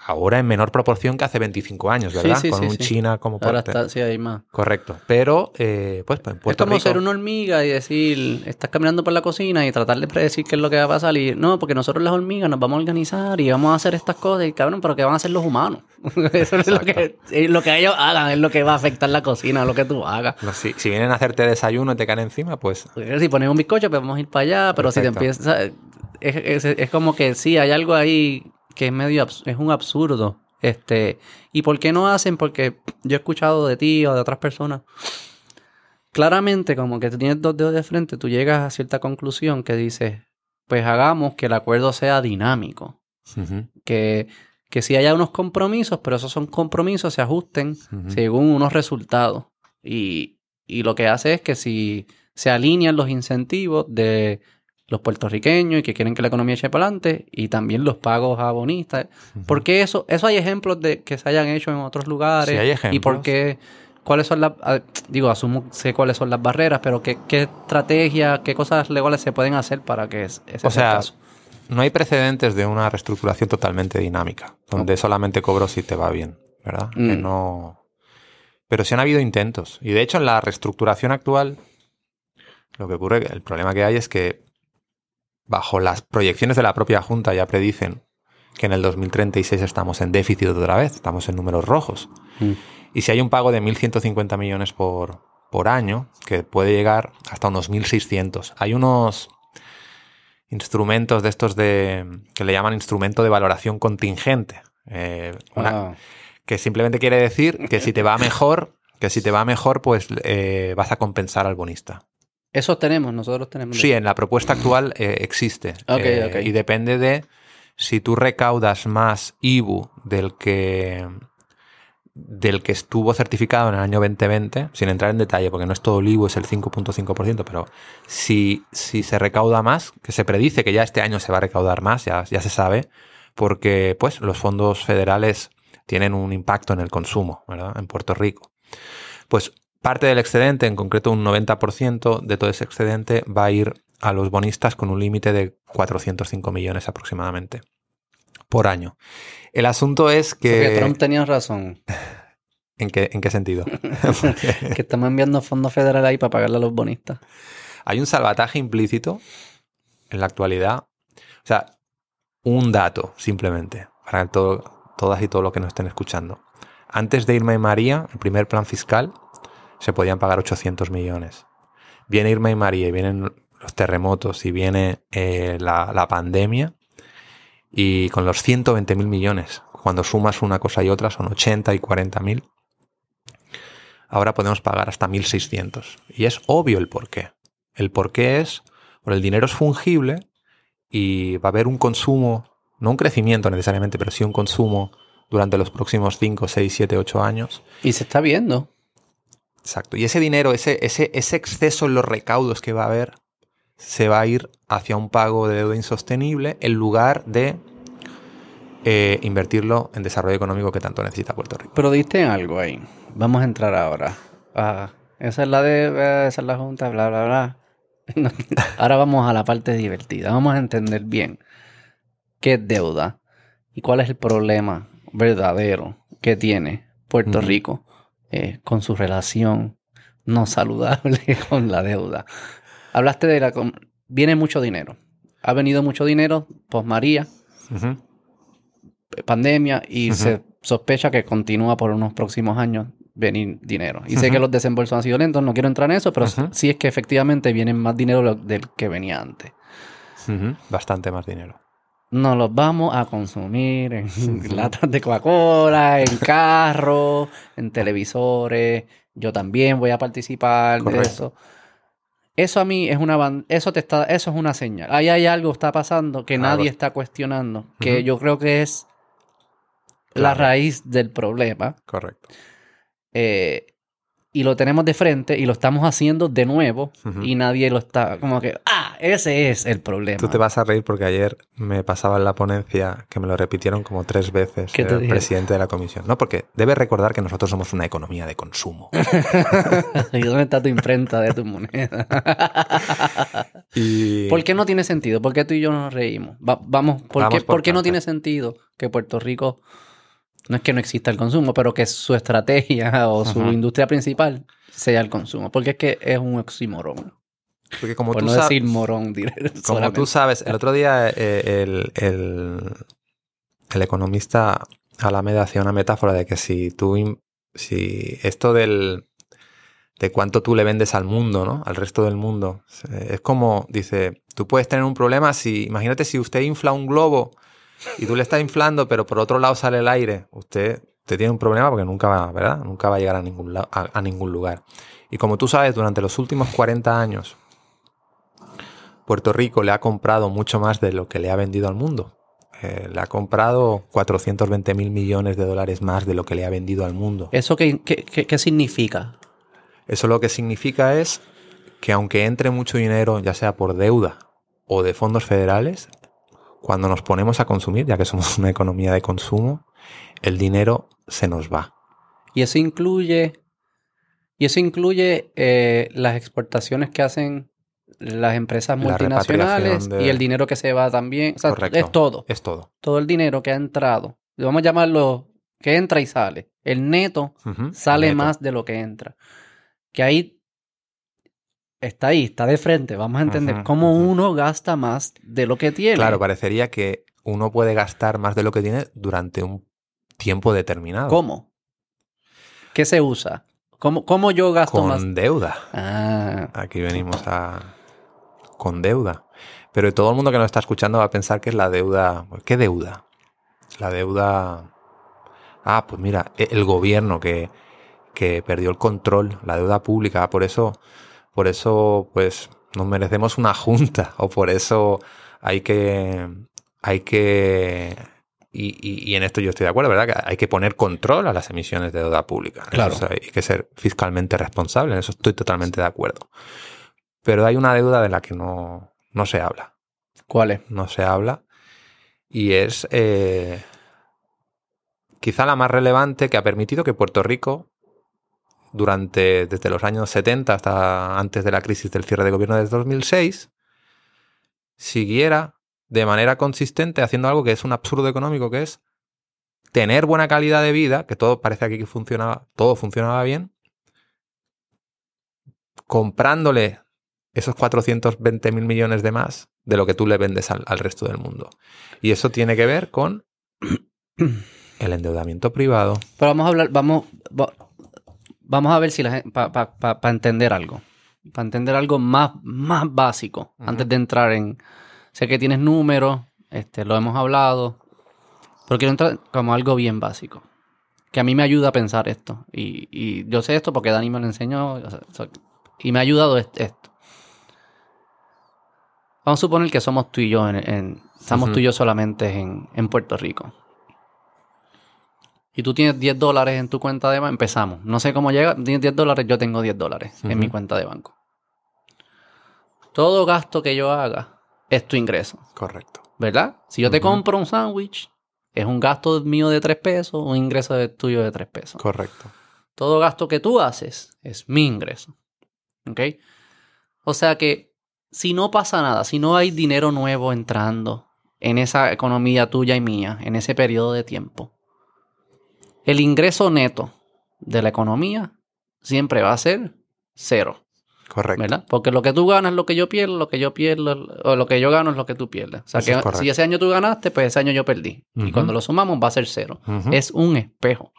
Ahora en menor proporción que hace 25 años, ¿verdad? sí, Con sí, un. China como Ahora parte. está, sí, hay más. Correcto. Pero, eh, pues, en Es como Rico... ser una hormiga y decir, estás caminando por la cocina y tratar de predecir qué es lo que va a pasar. Y no, porque nosotros las hormigas nos vamos a organizar y vamos a hacer estas cosas. Y cabrón, pero ¿qué van a hacer los humanos? Eso es lo que, es lo que ellos hagan, es lo que va a afectar la cocina, lo que tú hagas. No, si, si vienen a hacerte desayuno y te caen encima, pues Porque Si pones un bizcocho, pues vamos a ir para allá. Pero si te empiezas. Es, es- es como que sí, hay algo ahí que es medio. Es un absurdo. Este. ¿Y por qué no hacen? Porque yo he escuchado de ti o de otras personas claramente, como que tú tienes dos dedos de frente, tú llegas a cierta conclusión que dices, pues hagamos que el acuerdo sea dinámico. Que, que si haya unos compromisos, pero esos son compromisos, se ajusten según unos resultados. Y, y lo que hace es que si se alinean los incentivos de los puertorriqueños y que quieren que la economía eche para adelante y también los pagos a bonistas. Porque eso, eso hay ejemplos de que se hayan hecho en otros lugares. Sí, hay Y ejemplos. por qué, cuáles son las, digo, asumo, sé cuáles son las barreras, pero qué, qué estrategias, qué cosas legales se pueden hacer para que ese O sea el caso. no hay precedentes de una reestructuración totalmente dinámica, donde solamente cobro si te va bien, ¿verdad? Que Mm. no... Pero sí han habido intentos. Y de hecho, en la reestructuración actual, lo que ocurre, el problema que hay es que bajo las proyecciones de la propia Junta ya predicen que en el 2036 estamos en déficit otra vez, estamos en números rojos. Mm. Y si hay un pago de 1.150 millones por, por año, que puede llegar hasta unos 1.600. Hay unos instrumentos de estos de que le llaman instrumento de valoración contingente. Eh, una- Ah. Que simplemente quiere decir que si te va mejor, que si te va mejor, pues eh, vas a compensar al bonista. Eso tenemos, nosotros tenemos. Sí, en la propuesta actual eh, existe. Ok, Eh, ok. Y depende de si tú recaudas más IBU del que del que estuvo certificado en el año 2020, sin entrar en detalle, porque no es todo el IBU, es el 5.5%, pero si, si se recauda más, que se predice que ya este año se va a recaudar más, ya, ya se sabe, porque pues los fondos federales tienen un impacto en el consumo, ¿verdad? En Puerto Rico. Pues parte del excedente, en concreto un 90% de todo ese excedente, va a ir a los bonistas con un límite de 405 millones aproximadamente por año. El asunto es que... Porque Trump tenía razón. ¿En qué, ¿En qué sentido? que estamos enviando fondos federales ahí para pagarle a los bonistas. Hay un salvataje implícito en la actualidad. O sea, un dato simplemente para todo- todas y todos los que nos estén escuchando. Antes de Irma y María, el primer plan fiscal, se podían pagar 800 millones. Viene Irma y María y vienen los terremotos y viene eh, la, la pandemia y con los 120 mil millones, cuando sumas una cosa y otra son 80 y 40 mil, ahora podemos pagar hasta 1.600. Y es obvio el porqué. El porqué es, por el dinero es fungible y va a haber un consumo, no un crecimiento necesariamente, pero sí un consumo durante los próximos 5, 6, 7, 8 años. Y se está viendo. Exacto. Y ese dinero, ese, ese, ese exceso en los recaudos que va a haber, se va a ir hacia un pago de deuda insostenible en lugar de eh, invertirlo en desarrollo económico que tanto necesita Puerto Rico. Pero diste algo ahí. Vamos a entrar ahora. Ah, esa es la de. eh, Esa es la junta, bla, bla, bla. No, ahora vamos a la parte divertida. Vamos a entender bien qué es deuda y cuál es el problema verdadero que tiene Puerto. Rico eh, con su relación no saludable con la deuda. Hablaste de la. com- Viene mucho dinero. Ha venido mucho dinero post María. Pandemia y se sospecha que continúa por unos próximos años venir dinero. Y sé que los desembolsos han sido lentos, no quiero entrar en eso, pero sí es que efectivamente vienen más dinero del que venía antes. Bastante más dinero. Nos los vamos a consumir en latas de Coca-Cola, en carros, en televisores. Yo también voy a participar de eso. Eso a mí es una eso te está eso es una señal. Ahí hay algo que está pasando que nadie está cuestionando, que yo creo que es la raíz del problema. Correcto. eh, y lo tenemos de frente y lo estamos haciendo de nuevo y nadie lo está como que ah ese es el problema Tú te vas a reír porque ayer me pasaba en la ponencia que me lo repitieron como tres veces ¿Qué te el presidente de la comisión. No, porque debes recordar que nosotros somos una economía de consumo. ¿Y dónde está tu imprenta de tu moneda? y ¿Por qué no tiene sentido? ¿Por qué tú y yo nos reímos? Va- vamos, ¿por, Vamos qué, por por qué no tiene sentido que Puerto Rico, no es que no exista el consumo, pero que su estrategia o su Ajá. industria principal sea el consumo? Porque es que es un oxímoron. porque como Por tú no sabes, decir morón, diré como solamente. tú sabes, el otro día eh, el, el- el economista Alameda hacía una metáfora de que si tú, si esto del de cuánto tú le vendes al mundo, ¿no? Al resto del mundo. Es como, dice, tú puedes tener un problema si, imagínate si usted infla un globo y tú le estás inflando, pero por otro lado sale el aire. Usted te tiene un problema porque nunca va, ¿verdad? Nunca va a llegar a ningún, la- a, a ningún lugar. Y como tú sabes, durante los últimos 40 años, Puerto Rico le ha comprado mucho más de lo que le ha vendido al mundo. Eh, le ha comprado 420 mil millones de dólares más de lo que le ha vendido al mundo. ¿Eso qué- qué- qué significa? Eso lo que significa es que aunque entre mucho dinero, ya sea por deuda o de fondos federales, cuando nos ponemos a consumir, ya que somos una economía de consumo, el dinero se nos va. Y eso incluye. Y eso incluye eh, las exportaciones que hacen las empresas multinacionales de- y el dinero que se va también. O sea, Correcto. es todo. Es todo. Todo el dinero que ha entrado. Vamos a llamarlo que entra y sale. El neto sale neto. más de lo que entra. Que ahí está ahí, está de frente. Vamos a entender cómo uno gasta más de lo que tiene. Claro, parecería que uno puede gastar más de lo que tiene durante un tiempo determinado. ¿Cómo? ¿Qué se usa? ¿Cómo, cómo yo gasto Con más? deuda. Ah, Aquí venimos a... con deuda. Pero todo el mundo que nos está escuchando va a pensar que es la deuda... ¿Qué deuda? La deuda... Ah, pues mira, e- el gobierno que, que perdió el control, la deuda pública, por eso, por eso, pues, nos merecemos una junta, o por eso hay que, hay que, y, y- y en esto yo estoy de acuerdo, ¿verdad? Que hay que poner control a las emisiones de deuda pública. Claro. hay que ser fiscalmente responsable, en eso estoy totalmente de acuerdo. Pero hay una deuda de la que no, no se habla ¿Cuál es? no se habla y es eh, quizá la más relevante que ha permitido que Puerto Rico durante desde los años 70 hasta antes de la crisis del cierre de gobierno de 2006 siguiera de manera consistente haciendo algo que es un absurdo económico que es tener buena calidad de vida, que todo parece aquí que funcionaba, todo funcionaba bien, comprándole esos 420 mil millones de más de lo que tú le vendes al, al resto del mundo. Y eso tiene que ver con el endeudamiento privado. Pero vamos a hablar, vamos, va- vamos a ver si la gente, para entender algo, para entender algo más, más básico, antes de entrar en, sé que tienes números, este, lo hemos hablado, pero quiero entrar como algo bien básico, que a mí me ayuda a pensar esto, y, y yo sé esto porque Dani me lo enseñó, o sea, y me ha ayudado est- esto. Vamos a suponer que somos tú y yo, en, en- estamos tú y yo solamente en, en Puerto Rico. Y tú tienes 10 dólares en tu cuenta de banco, empezamos. No sé cómo llega, tienes 10 dólares, yo tengo 10 dólares en mi cuenta de banco. Todo gasto que yo haga es tu ingreso, Correcto. ¿verdad? Si yo te compro un sándwich, es un gasto mío de 3 pesos, un ingreso de- tuyo de 3 pesos. Correcto. Todo gasto que tú haces es mi ingreso. ¿Ok? O sea que si no pasa nada, si no hay dinero nuevo entrando en esa economía tuya y mía, en ese periodo de tiempo, el ingreso neto de la economía siempre va a ser cero, Correcto. ¿verdad? Porque lo que tú ganas es lo que yo pierdo, lo que yo pierdo, o lo que yo gano es lo que tú pierdes. O sea Eso que si ese año tú ganaste, pues ese año yo perdí. Y cuando lo sumamos va a ser cero. Es un espejo.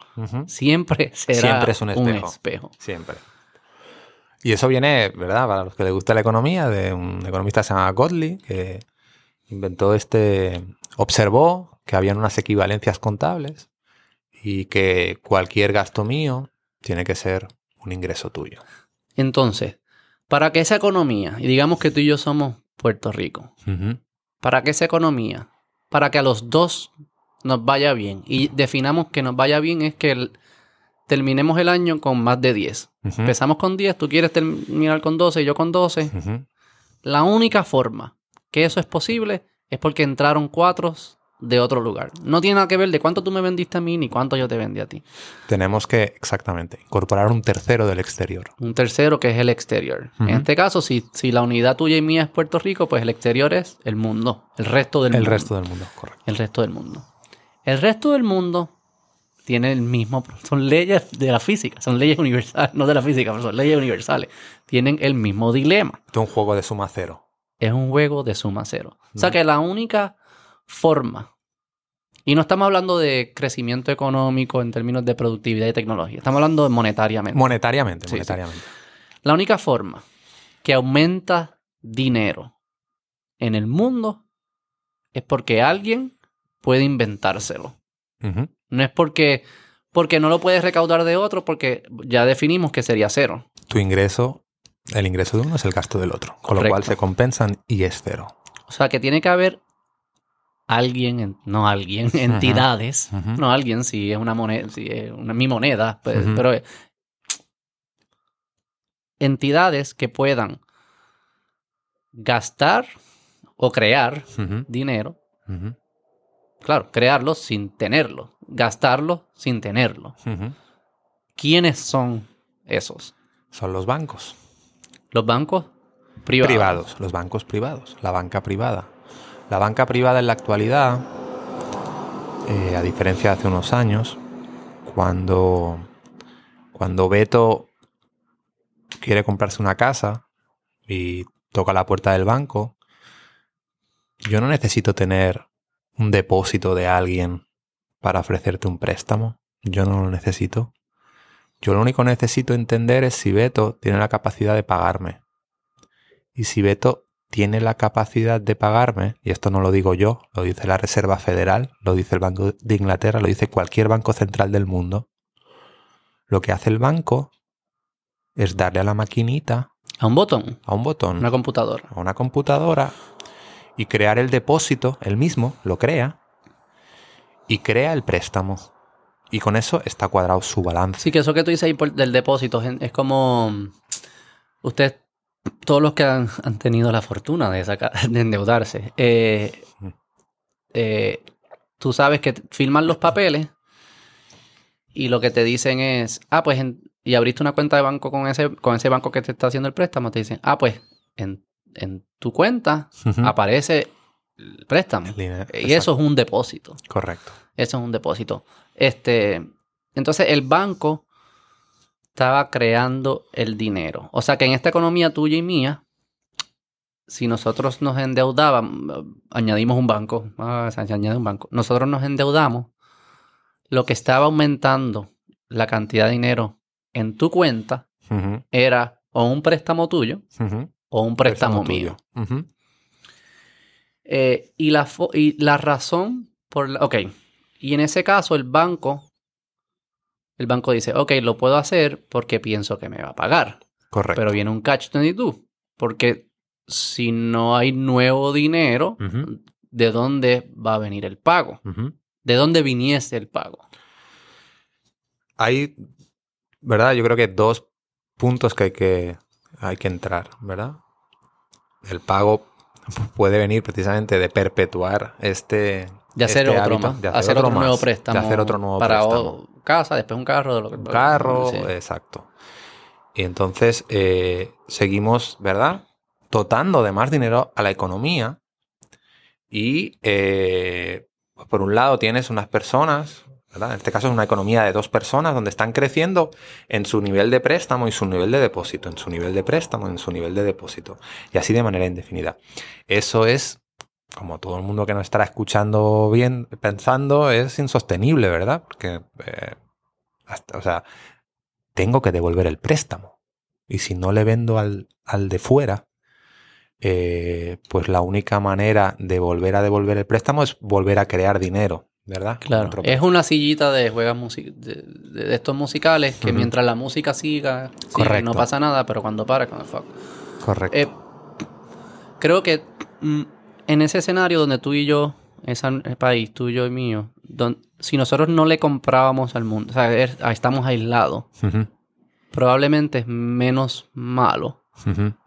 Siempre será Siempre es un espejo. espejo. Siempre. Y eso viene, ¿verdad? Para los que les gusta la economía, de un economista que se llama Godley, que inventó este, observó que habían unas equivalencias contables y que cualquier gasto mío tiene que ser un ingreso tuyo. Entonces, para que esa economía, y digamos que tú y yo somos Puerto Rico, para que esa economía, para que a los dos nos vaya bien, y definamos que nos vaya bien es que el- terminemos el año con más de 10. Ujú. Empezamos con 10, tú quieres terminar con 12 y yo con 12. Ujú. La única forma que eso es posible es porque entraron cuatro de otro lugar. No tiene nada que ver de cuánto tú me vendiste a mí ni cuánto yo te vendí a ti. Tenemos que, exactamente, incorporar un tercero del exterior. Un tercero que es el exterior. En este caso, si, si la unidad tuya y mía es Puerto Rico, pues el exterior es el mundo, el resto del El mundo. resto del mundo, correcto. El resto del mundo. El resto del mundo tiene el mismo... Son leyes de la física, son leyes universales, no de la física, pero son leyes universales. Tienen el mismo dilema. Es un juego de suma cero. Es un juego de suma cero. O sea que la única forma... Y no estamos hablando de crecimiento económico en términos de productividad y tecnología. Estamos hablando de monetariamente. Monetariamente, Sí, sí. monetariamente. La única forma que aumenta dinero en el mundo es porque alguien puede inventárselo. No es porque Porque no lo puedes recaudar de otro porque ya definimos que sería cero. Tu ingreso, el ingreso de uno es el gasto del otro. Con lo cual se compensan y es cero. O sea, que tiene que haber alguien, en- no alguien, entidades, no alguien, si es una moneda, si es una, mi moneda, pues, pero eh, entidades que puedan gastar o crear dinero, claro, crearlo sin tenerlo, gastarlo sin tenerlo. ¿Quiénes son esos? Son los bancos. Los bancos privados. privados, los bancos privados, la banca privada. La banca privada en la actualidad, eh, a diferencia de hace unos años, cuando, cuando Beto quiere comprarse una casa y toca la puerta del banco, yo no necesito tener un depósito de alguien para ofrecerte un préstamo. Yo no lo necesito. Yo lo único que necesito entender es si Beto tiene la capacidad de pagarme. Y si Beto tiene la capacidad de pagarme, y esto no lo digo yo, lo dice la Reserva Federal, lo dice el Banco de Inglaterra, lo dice cualquier banco central del mundo, lo que hace el banco es darle a la maquinita, A un botón, a un botón, una computadora. a una computadora y crear el depósito, él mismo lo crea y crea el préstamo. Y con eso está cuadrado su balance. Sí, que eso que tú dices ahí por- del depósito es como mm, ustedes, todos los que han, han tenido la fortuna de, sacar, de endeudarse, eh, eh, tú sabes que firman los papeles y lo que te dicen es, ah, pues, en- y abriste una cuenta de banco con ese, con ese banco que te está haciendo el préstamo, te dicen, ah, pues, en, en tu cuenta aparece el préstamo. El dinero, Y eso es un depósito. Correcto. Eso es un depósito. Este, entonces el banco estaba creando el dinero. O sea que en esta economía tuya y mía, si nosotros nos endeudábamos, añadimos un banco, ah, se añade un banco, nosotros nos endeudamos, lo que estaba aumentando la cantidad de dinero en tu cuenta era o un préstamo tuyo o un préstamo, mío. Eh, y, la y la razón por la... Ok, y en ese caso el banco, el banco dice, ok, lo puedo hacer porque pienso que me va a pagar. Correcto. Pero viene un catch 22, porque si no hay nuevo dinero. ¿de dónde va a venir el pago? ¿De dónde viniese el pago? Hay, ¿verdad? Yo creo que dos puntos que hay que, hay que entrar, ¿verdad? El pago puede venir precisamente de perpetuar este... De hacer este otro hábito, más, de hacer, otro, nuevo más, préstamo. De hacer otro nuevo para préstamo. casa, después un carro. De lo que, Un carro, Sí. exacto. Y entonces eh, seguimos, ¿verdad? Dotando de más dinero a la economía. Y eh, pues, por un lado tienes unas personas, ¿verdad? En este caso es una economía de dos personas donde están creciendo en su nivel de préstamo y su nivel de depósito, en su nivel de préstamo, en su nivel de depósito. Y así de manera indefinida. Eso es, como todo el mundo que nos estará escuchando bien, pensando, es insostenible, ¿verdad? Porque, eh, hasta- o sea, tengo que devolver el préstamo. Y si no le vendo al, al de fuera, eh, pues la única manera de volver a devolver el préstamo es volver a crear dinero, ¿verdad? Claro, es una sillita de juegos de, de- estos musicales que mientras la música siga, sigue, no pasa nada, pero cuando para, con el fuck. Correcto. Eh, creo que mm, en ese escenario donde tú y yo, ese país, tú, yo y mío, si nosotros no le comprábamos al mundo, o sea, ah, estamos aislados, probablemente es menos malo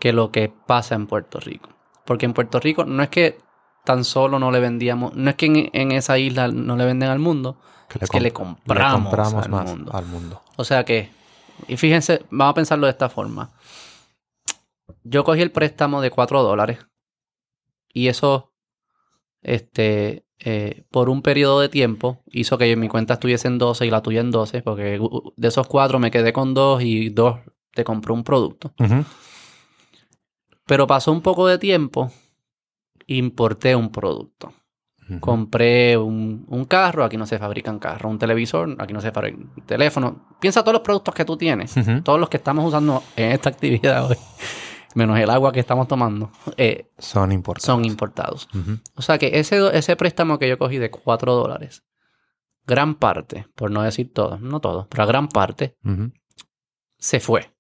que lo que pasa en Puerto Rico. Porque en Puerto Rico no es que tan solo no le vendíamos, no es que en, en esa isla no le venden al mundo, es que le compramos al más mundo. al mundo. O sea que, y fíjense, vamos a pensarlo de esta forma. Yo cogí el préstamo de 4 dólares y eso, este, eh, por un periodo de tiempo hizo que mi cuenta estuviese en 12 y la tuya en 12, porque uh, de esos 4 me quedé con 2 y 2 te compré un producto. Pero pasó un poco de tiempo, importé un producto. Compré un, un carro, aquí no se fabrican carros, un televisor, aquí no se fabrican teléfono. Piensa todos los productos que tú tienes, todos los que estamos usando en esta actividad hoy, menos el agua que estamos tomando, eh, Son importantes. son importados. O sea que ese, ese préstamo que yo cogí de 4 dólares, gran parte, por no decir todo, no todo, pero gran parte, se fue.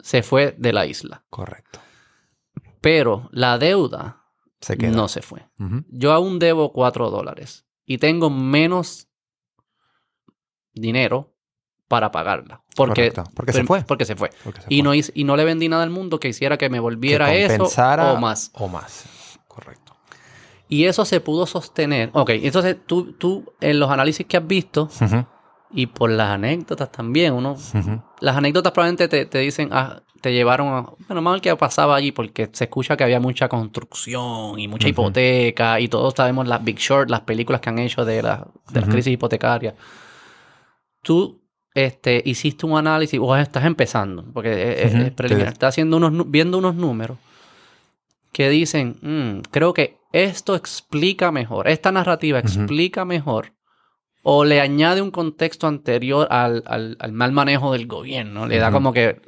Se fue de la isla. Correcto. Pero la deuda Se no se fue. Yo aún debo 4 dólares y tengo menos dinero para pagarla. Porque. Porque se fue. Porque se fue. Porque se Y fue. no, y no le vendí nada al mundo que hiciera que me Que volviera eso compensara o más. O más. Correcto. Y eso se pudo sostener. Ok, entonces tú, tú en los análisis que has visto y por las anécdotas también, uno, las anécdotas probablemente te, te dicen, ah, te llevaron a, bueno, mal que pasaba allí porque se escucha que había mucha construcción y mucha hipoteca y todos sabemos las Big Short, las películas que han hecho de, la, de las crisis hipotecarias. Tú este, hiciste un análisis, o estás empezando, porque es- es, preliminar, estás haciendo unos, viendo unos números que dicen, "Mm, creo que esto explica mejor, esta narrativa explica mejor o le añade un contexto anterior al, al- al mal manejo del gobierno. Le da como que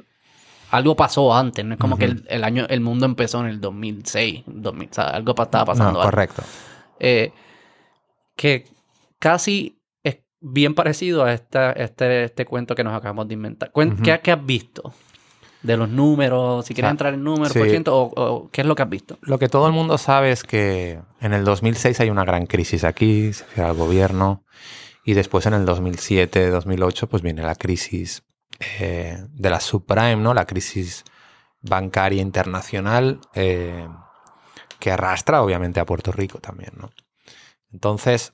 algo pasó antes, no es como que el, el año, el mundo empezó en el 2006, 2000, o sea, algo estaba pasando. No, correcto. Eh, que casi bien parecido a esta, este, este cuento que nos acabamos de inventar. Cuen- Ujú. ¿qué, qué has visto? De los números, si quieres sea, entrar en números, sí. por ciento, o, o qué es lo que has visto. Lo que todo el mundo sabe es que en el 2006 hay una gran crisis aquí, se cierra el gobierno, y después en el 2007, 2008, pues viene la crisis eh, de la subprime, ¿no? La crisis bancaria internacional eh, que arrastra obviamente a Puerto Rico también, ¿no? Entonces,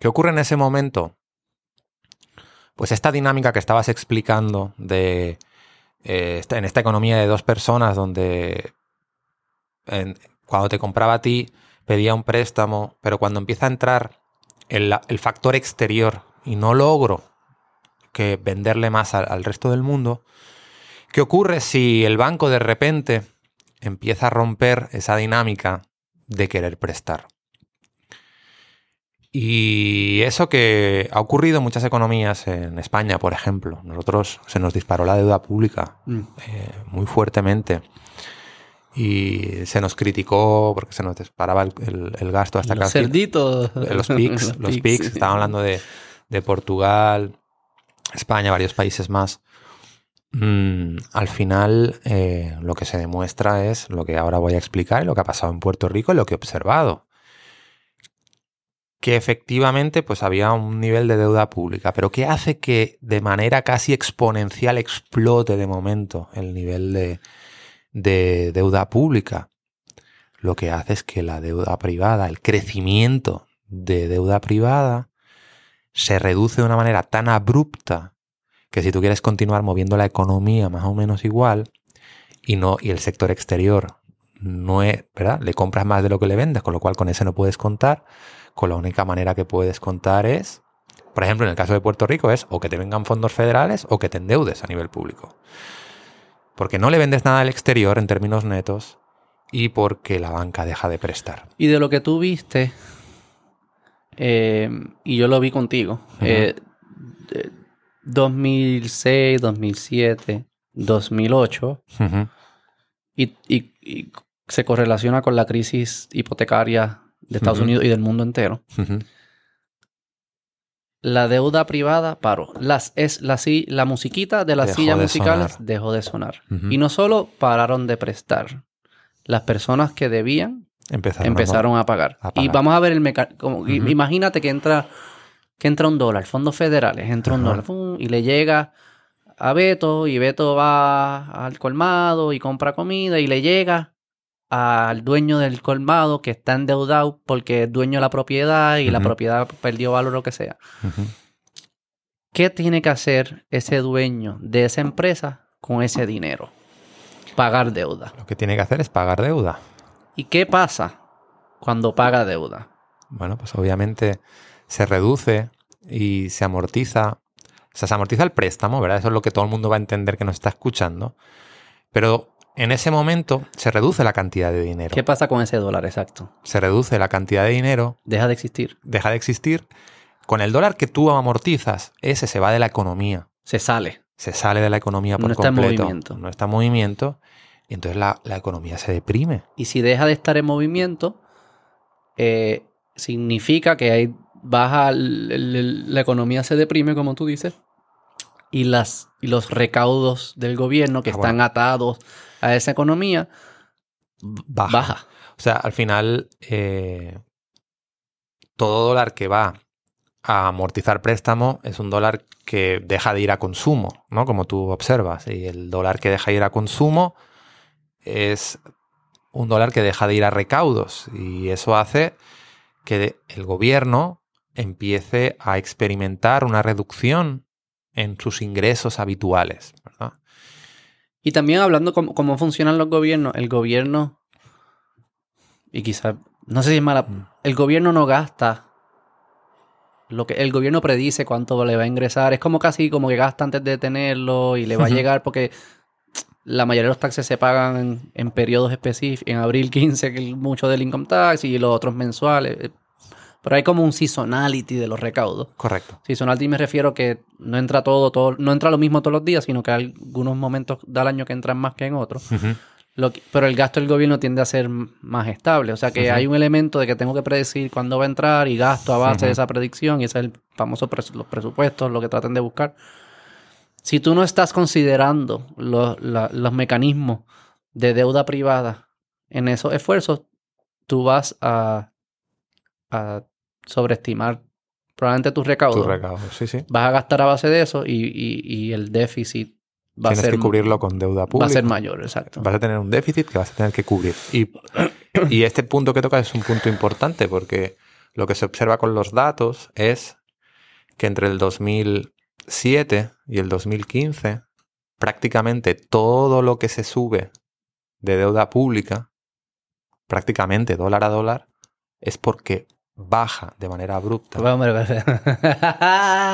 ¿qué ocurre en ese momento? Pues esta dinámica que estabas explicando de eh, en esta economía de dos personas donde cuando te compraba a ti pedía un préstamo, pero cuando empieza a entrar el, factor exterior y no logro que venderle más al resto del mundo, ¿qué ocurre si el banco de repente empieza a romper esa dinámica de querer prestar? Y eso que ha ocurrido en muchas economías, en España, por ejemplo. Nosotros se nos disparó la deuda pública eh, muy fuertemente. Y se nos criticó porque se nos disparaba el, el- el gasto hasta Los casi. cerditos. Los PICs, los PICs, estaban hablando de, de Portugal, España, varios países más. Mm, al final, eh, lo que se demuestra es lo que ahora voy a explicar y lo que ha pasado en Puerto Rico y lo que he observado. Que efectivamente pues había un nivel de deuda pública, pero ¿qué hace que de manera casi exponencial explote de momento el nivel de, de deuda pública? Lo que hace es que la deuda privada, el crecimiento de deuda privada, se reduce de una manera tan abrupta que si tú quieres continuar moviendo la economía más o menos igual y no y el sector exterior no es, ¿verdad? Le compras más de lo que le vendes, con lo cual con ese no puedes contar, con la única manera que puedes contar es, por ejemplo, en el caso de Puerto Rico es o que te vengan fondos federales o que te endeudes a nivel público. Porque no le vendes nada al exterior en términos netos y porque la banca deja de prestar. Y de lo que tú viste, eh, y yo lo vi contigo, eh, de 2006, 2007, 2008, Ujú, y, y- y se correlaciona con la crisis hipotecaria de Estados. Unidos y del mundo entero. La deuda privada paró. Las, es la, la musiquita de las Dejó sillas de musicales sonar. dejó de sonar. Y no solo pararon de prestar, las personas que debían Empezaron, empezaron a pagar. a Y vamos a ver el mecanismo. Imagínate que entra, que entra un dólar, fondos federales, entra un dólar ¡fum! y le llega a Beto y Beto va al colmado y compra comida y le llega al dueño del colmado que está endeudado porque es dueño de la propiedad y la propiedad perdió valor o lo que sea. ¿Qué tiene que hacer ese dueño de esa empresa con ese dinero? Pagar deuda. Lo que tiene que hacer es pagar deuda. ¿Y qué pasa cuando paga deuda? Bueno, pues obviamente se reduce y se amortiza. O sea, se amortiza el préstamo, ¿verdad? Eso es lo que todo el mundo va a entender que nos está escuchando. Pero en ese momento se reduce la cantidad de dinero. ¿Qué pasa con ese dólar exacto? Se reduce la cantidad de dinero, Deja de existir. deja de existir. Con el dólar que tú amortizas, ese se va de la economía. Se sale. Se sale de la economía por No está en completo. movimiento. No está en movimiento. Y entonces la, la economía se deprime. Y si deja de estar en movimiento, eh, significa que hay baja, la economía se deprime, como tú dices, y, las, y los recaudos del gobierno que Ah, están atados a esa economía Baja. baja. O sea, al final, eh, todo dólar que va a amortizar préstamo es un dólar que deja de ir a consumo, ¿no? Como tú observas. Y el dólar que deja de ir a consumo es un dólar que deja de ir a recaudos. Y eso hace que el gobierno empiece a experimentar una reducción en sus ingresos habituales, ¿verdad? Y también hablando cómo, cómo funcionan los gobiernos, el gobierno, y quizás, no sé si es mala, Mm. el gobierno no gasta lo que el gobierno predice cuánto le va a ingresar. Es como casi como que gasta antes de tenerlo y le va a llegar porque la mayoría de los taxes se pagan en, en periodos específicos. En abril 15, que es mucho del income tax y los otros mensuales. Pero hay como un seasonality de los recaudos. Correcto. Seasonality me refiero que no entra todo, todo, no entra lo mismo todos los días, sino que hay algunos momentos del año que entran más que en otros. Lo que- pero el gasto del gobierno tiende a ser más estable. O sea que hay un elemento de que tengo que predecir cuándo va a entrar y gasto a base de esa predicción. Y ese es el famoso pres- los presupuestos, lo que traten de buscar. Si tú no estás considerando los, la- los mecanismos de deuda privada en esos esfuerzos, tú vas a, a sobreestimar probablemente tus recaudos. Tu recaudo, sí, sí. Vas a gastar a base de eso y, y- y el déficit va a Tienes ser que cubrirlo con deuda va pública. a ser mayor, exacto. Vas a tener un déficit que vas a tener que cubrir. Y, y este punto que toca es un punto importante porque lo que se observa con los datos es que entre el 2007 y el 2015 prácticamente todo lo que se sube de deuda pública, prácticamente dólar a dólar, es porque baja de manera abrupta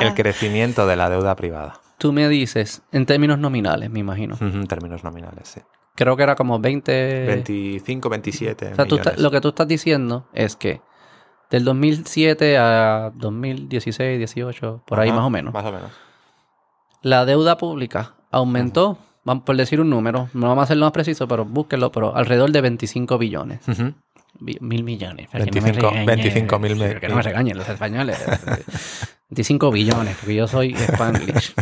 el crecimiento de la deuda privada. Tú me dices, en términos nominales, me imagino. En términos nominales, sí. Creo que era como 20... 25, 27 o sea, tú lo que tú estás diciendo es que del 2007 a 2016, 18, por ahí más o menos, Más o menos. la deuda pública aumentó, vamos por decir un número, no vamos a hacerlo más preciso, pero búsquenlo, pero alrededor de 25 billones. Mil millones. para que no me 25 regañen. 25 mil Sí, Que no me regañen los españoles. 25 billones, porque yo soy Spanglish.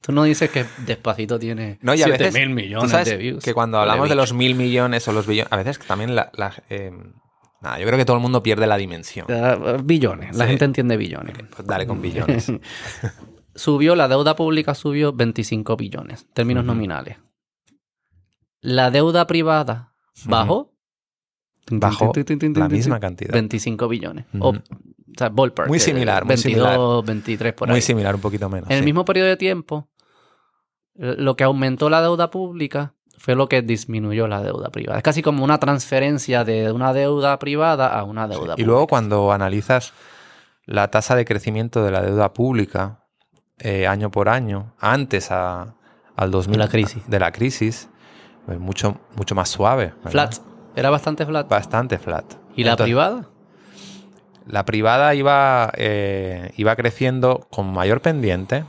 Tú no dices que Despacito tiene No, y a 7 veces, mil tú millones sabes de views. que cuando hablamos de los mil millones o los billones, a veces también la... la, eh, nada, yo creo que todo el mundo pierde la dimensión. Ah, Billones. La gente entiende billones. Pues dale con billones. subió, la deuda pública subió 25 billones, términos nominales. La deuda privada bajó. Bajó la misma cantidad. 25 billones. O, sea, ballpark. Muy eh, similar, muy 22, similar. 23 por Muy ahí. similar, un poquito menos. En el mismo periodo de tiempo, lo que aumentó la deuda pública fue lo que disminuyó la deuda privada. Es casi como una transferencia de una deuda privada a una deuda Y pública. luego cuando analizas la tasa de crecimiento de la deuda pública eh, año por año, antes a- al 2000... De la crisis. De la crisis, pues mucho, mucho más suave. ¿verdad? Flat. Era bastante flat. Bastante flat. ¿Y la Entonces, privada? La privada iba, eh, iba creciendo con mayor pendiente,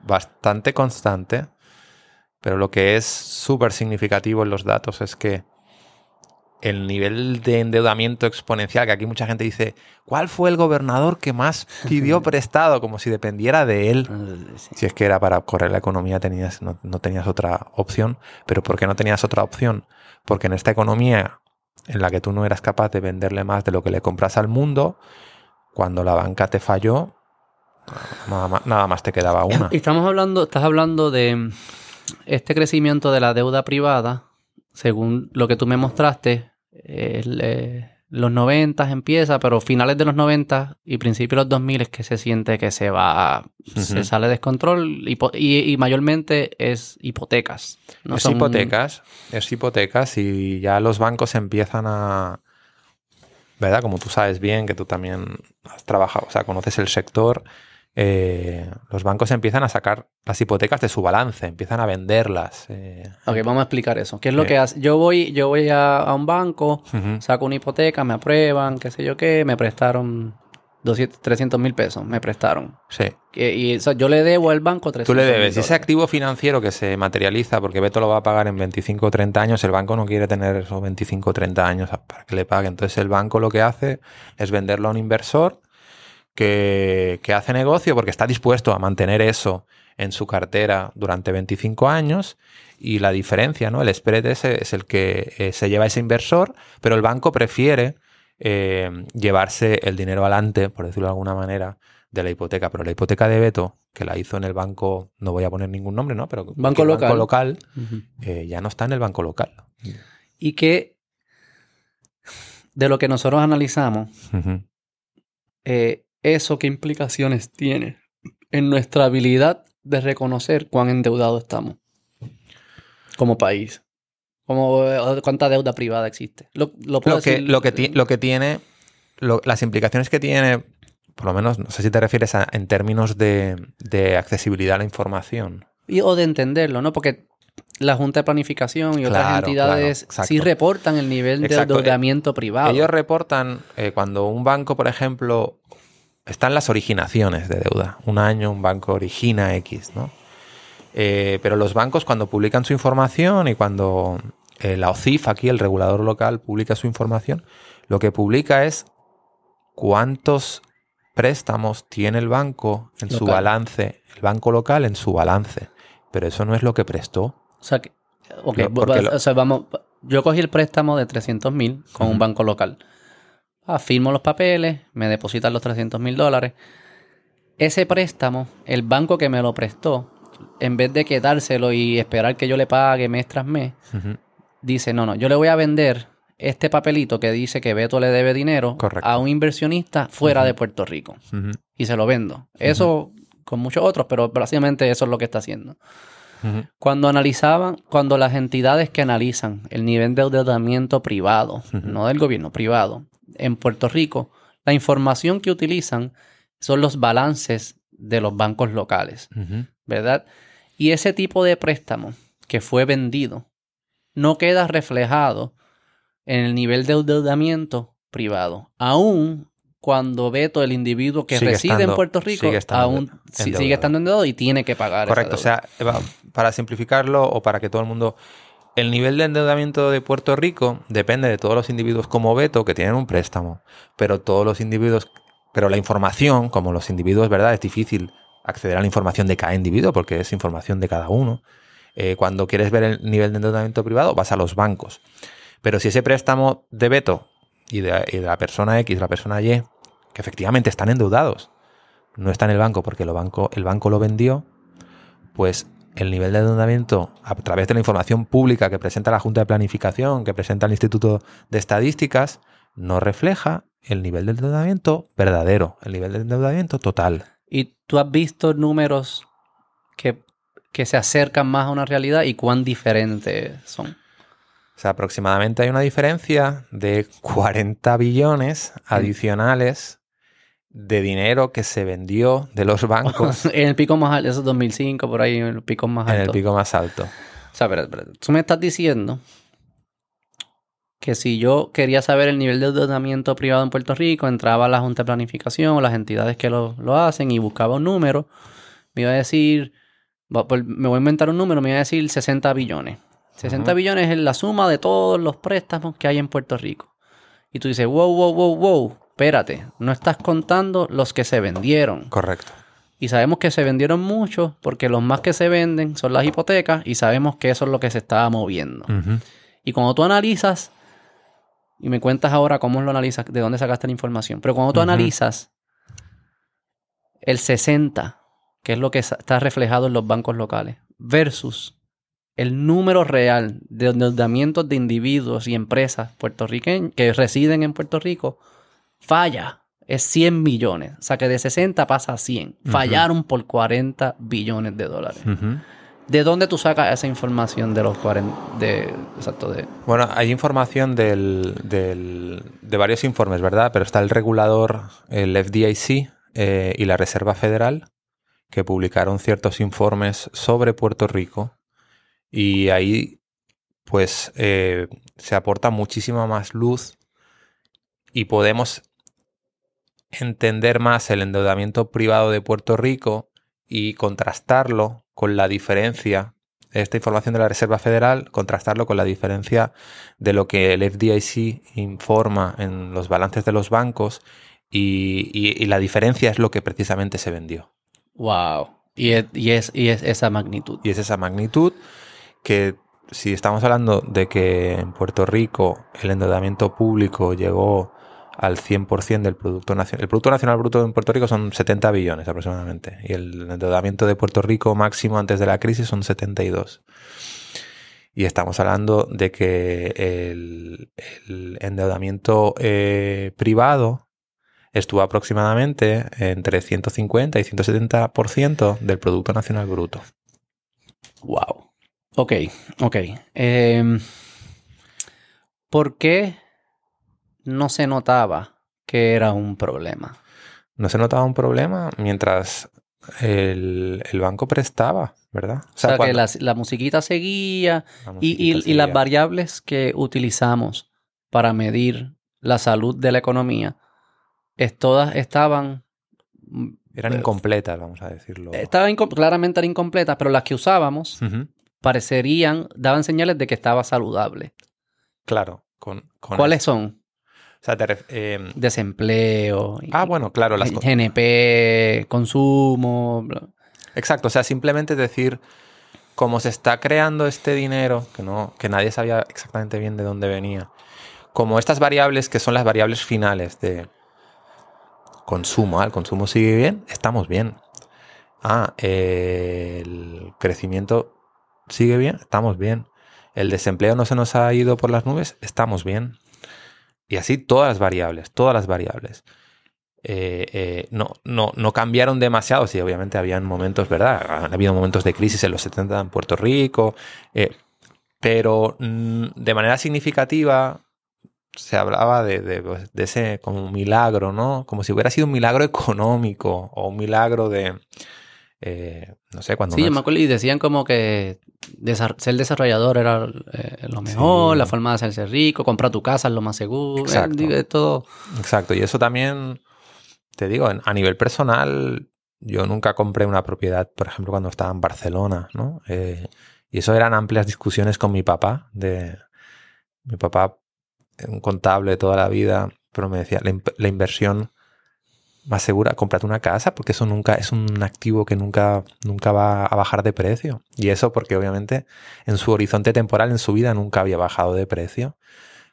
bastante constante, pero lo que es súper significativo en los datos es que el nivel de endeudamiento exponencial, que aquí mucha gente dice, ¿cuál fue el gobernador que más pidió prestado? Como si dependiera de él. Sí. Si es que era para correr la economía, tenías, no, no tenías otra opción. Pero ¿por qué no tenías otra opción? Porque en esta economía en la que tú no eras capaz de venderle más de lo que le compras al mundo, cuando la banca te falló, nada más, nada más te quedaba una. Y estamos hablando, estás hablando de este crecimiento de la deuda privada, según lo que tú me mostraste, el, eh, los 90 empieza, pero finales de los 90 y principios de los 2000 es que se siente que se va, se sale de descontrol y, y mayormente es hipotecas. No es son- hipotecas, es hipotecas y ya los bancos empiezan a... ¿Verdad? Como tú sabes bien, que tú también has trabajado, o sea, conoces el sector, eh, los bancos empiezan a sacar las hipotecas de su balance, empiezan a venderlas. eh. Ok, vamos a explicar eso. ¿Qué es lo Sí. que hace? Yo voy, yo voy a, a un banco, saco una hipoteca, me aprueban, qué sé yo qué, me prestaron 200, 300 mil pesos, me prestaron. Sí. Y o sea, yo le debo al banco 300 Tú le debes. Ese activo financiero que se materializa, porque Beto lo va a pagar en 25 o 30 años, el banco no quiere tener esos 25 o 30 años para que le pague. Entonces el banco lo que hace es venderlo a un inversor que, que hace negocio porque está dispuesto a mantener eso en su cartera durante 25 años y la diferencia, ¿no? El spread ese es el que eh, se lleva ese inversor, pero el banco prefiere eh, llevarse el dinero adelante, por decirlo de alguna manera, de la hipoteca. Pero la hipoteca de Beto, que la hizo en el banco, no voy a poner ningún nombre, ¿no? Pero Banco local. local Ujú. eh, ya no está en el banco local. Y que de lo que nosotros analizamos, eh, eso qué implicaciones tiene en nuestra habilidad de reconocer cuán endeudados estamos como país. Como eh, cuánta deuda privada existe. Lo, lo puedo Lo que, decir- lo que, ti- lo que tiene, lo- las implicaciones que tiene, por lo menos, no sé si te refieres a, en términos de, de accesibilidad a la información. y- o de entenderlo, ¿no? Porque la Junta de Planificación y otras entidades claro, sí reportan el nivel de Exacto. endeudamiento privado. Ellos reportan eh, cuando un banco, por ejemplo, están las originaciones de deuda. Un año un banco origina X, ¿no? Eh, pero los bancos cuando publican su información y cuando eh, la OCIF, aquí el regulador local, publica su información, lo que publica es cuántos préstamos tiene el banco en su balance, el banco local en su balance. Pero eso no es lo que prestó. O sea, que, Lo- o sea, vamos, yo cogí el préstamo de 300 mil con un banco local. Ah, firmo los papeles, me depositan los 300 mil dólares. Ese préstamo, el banco que me lo prestó, en vez de quedárselo y esperar que yo le pague mes tras mes, dice, no, no, yo le voy a vender este papelito que dice que Beto le debe dinero Correcto. a un inversionista fuera de Puerto Rico y se lo vendo. Eso con muchos otros, pero básicamente eso es lo que está haciendo. Cuando analizaban, cuando las entidades que analizan el nivel de endeudamiento privado, no del gobierno, privado, en Puerto Rico, la información que utilizan son los balances de los bancos locales. ¿verdad? Y ese tipo de préstamo que fue vendido no queda reflejado en el nivel de endeudamiento privado, aún cuando Beto, el individuo que Sigue reside en Puerto Rico, sigue estando aún sigue estando endeudado y tiene que pagar. esa Correcto, o sea, Eva, para simplificarlo o para que todo el mundo... El nivel de endeudamiento de Puerto Rico depende de todos los individuos como Beto que tienen un préstamo, pero todos los individuos, pero la información, como los individuos, ¿verdad? Es difícil acceder a la información de cada individuo porque es información de cada uno. Eh, cuando quieres ver el nivel de endeudamiento privado, vas a los bancos. Pero si ese préstamo de Beto y de, la persona X, la persona Y, que efectivamente están endeudados, no está en el banco porque banco, el banco lo vendió, pues el nivel de endeudamiento a través de la información pública que presenta la Junta de Planificación, que presenta el Instituto de Estadísticas, no refleja el nivel de endeudamiento verdadero, el nivel de endeudamiento total. ¿Y tú has visto números que, que se acercan más a una realidad y cuán diferentes son? O sea, aproximadamente hay una diferencia de 40 billones adicionales de dinero que se vendió de los bancos en el pico más alto, eso es 2005, por ahí, en el pico más en alto. el pico más alto. O sea, espera. Tú me estás diciendo que si yo quería saber el nivel de endeudamiento privado en Puerto Rico, entraba a la Junta de Planificación o las entidades que lo, lo hacen y buscaba un número, me iba a decir, por- me voy a inventar un número, me iba a decir 60 billones. 60 Ujú. billones es la suma de todos los préstamos que hay en Puerto Rico. Y tú dices, wow, wow, wow, wow, espérate, no estás contando los que se vendieron. Correcto. Y sabemos que se vendieron muchos porque los más que se venden son las hipotecas y sabemos que eso es lo que se estaba moviendo. Y cuando tú analizas, y me cuentas ahora cómo lo analizas, de dónde sacaste la información, pero cuando tú analizas el 60, que es lo que está reflejado en los bancos locales, versus el número real de endeudamientos de individuos y empresas puertorriqueños que residen en Puerto Rico, falla. Es 100 millones. O sea que de 60 pasa a 100. Ujú. Fallaron por 40 billones de dólares. ¿De dónde tú sacas esa información de los 40? De, exacto, de, Bueno, hay información del, del- de varios informes, ¿verdad? Pero está el regulador, el FDIC eh, y la Reserva Federal, que publicaron ciertos informes sobre Puerto Rico. Y ahí, pues, eh, se aporta muchísima más luz y podemos entender más el endeudamiento privado de Puerto Rico y contrastarlo con la diferencia, esta información de la Reserva Federal, contrastarlo con la diferencia de lo que el FDIC informa en los balances de los bancos y, y- y la diferencia es lo que precisamente se vendió. Wow. Y es, y es, y es esa magnitud. Y es esa magnitud que si estamos hablando de que en Puerto Rico el endeudamiento público llegó al 100% del Producto Nacional. El Producto Nacional Bruto en Puerto Rico son 70 billones aproximadamente. Y el endeudamiento de Puerto Rico máximo antes de la crisis son 72. Y estamos hablando de que el, endeudamiento eh, privado estuvo aproximadamente entre 150 y 170% del Producto Nacional Bruto. Wow. Ok, ok. Em, ¿Por qué no se notaba que era un problema? no se notaba un problema mientras el, el banco prestaba, ¿verdad? O sea, que la, la musiquita seguía la y, y- musiquita y las variables que utilizamos para medir la salud de la economía, es- todas estaban... mm, eran eh, incompletas, vamos a decirlo. Estaban claramente eran incompletas, pero las que usábamos Ujú, parecerían, daban señales de que estaba saludable. Claro. Con, con ¿Cuáles eso. son? Sea, te eh, Desempleo, ah, bueno, claro. Las, GNP, consumo. bla. exacto. O sea, simplemente decir, como se está creando este dinero, que, no, que nadie sabía exactamente bien de dónde venía, como estas variables que son las variables finales de consumo, ah, el consumo sigue bien, estamos bien. Ah, eh, el crecimiento sigue bien, estamos bien. El desempleo no se nos ha ido por las nubes, estamos bien. Y así todas las variables, todas las variables. Eh, eh, no, no, no cambiaron demasiado, sí, obviamente habían momentos, ¿verdad? Han habido momentos de crisis en los 70 en Puerto Rico, eh, pero mm, de manera significativa se hablaba de, de, pues, de ese como milagro, ¿no? Como si hubiera sido un milagro económico o un milagro de, eh, no sé, cuando... Sí, yo me acuerdo y decían como que desa- ser desarrollador era eh, lo mejor, Sí. la forma de hacerse rico, comprar tu casa es lo más seguro. eh, Exacto. es todo. Exacto, y eso también, te digo, a nivel personal, yo nunca compré una propiedad, por ejemplo, cuando estaba en Barcelona, ¿no? Eh, y eso eran amplias discusiones con mi papá, de mi papá, un contable toda la vida, pero me decía, la, in- la inversión más segura, cómprate una casa, porque eso nunca es un activo que nunca, nunca va a bajar de precio. Y eso porque obviamente en su horizonte temporal, en su vida, nunca había bajado de precio.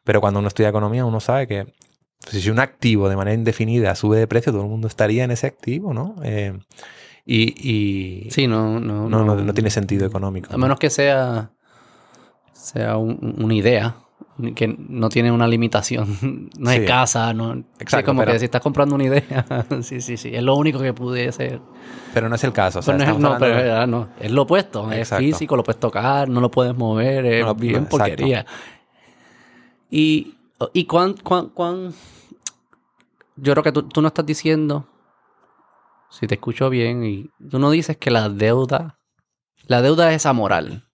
Pero cuando uno estudia economía, uno sabe que pues, si un activo de manera indefinida sube de precio, todo el mundo estaría en ese activo, ¿no? Eh, y y Sí, no, no, no, no, no tiene sentido económico. A ¿no? menos que sea, sea un- una idea que no tiene una limitación. No es Sí. casa, no. Exacto, es como pero- que si estás comprando una idea. sí, sí, sí. Es lo único que pude ser. Pero no es el caso. O sea, Pero no, es, no, hablando pero de- no, es lo opuesto. Exacto. Es físico, lo puedes tocar, no lo puedes mover, es No bien exacto. porquería. Y, y cuán, cuán, cuán- Yo creo que tú, tú no estás diciendo, si te escucho bien, y tú no dices que la deuda... La deuda es amoral.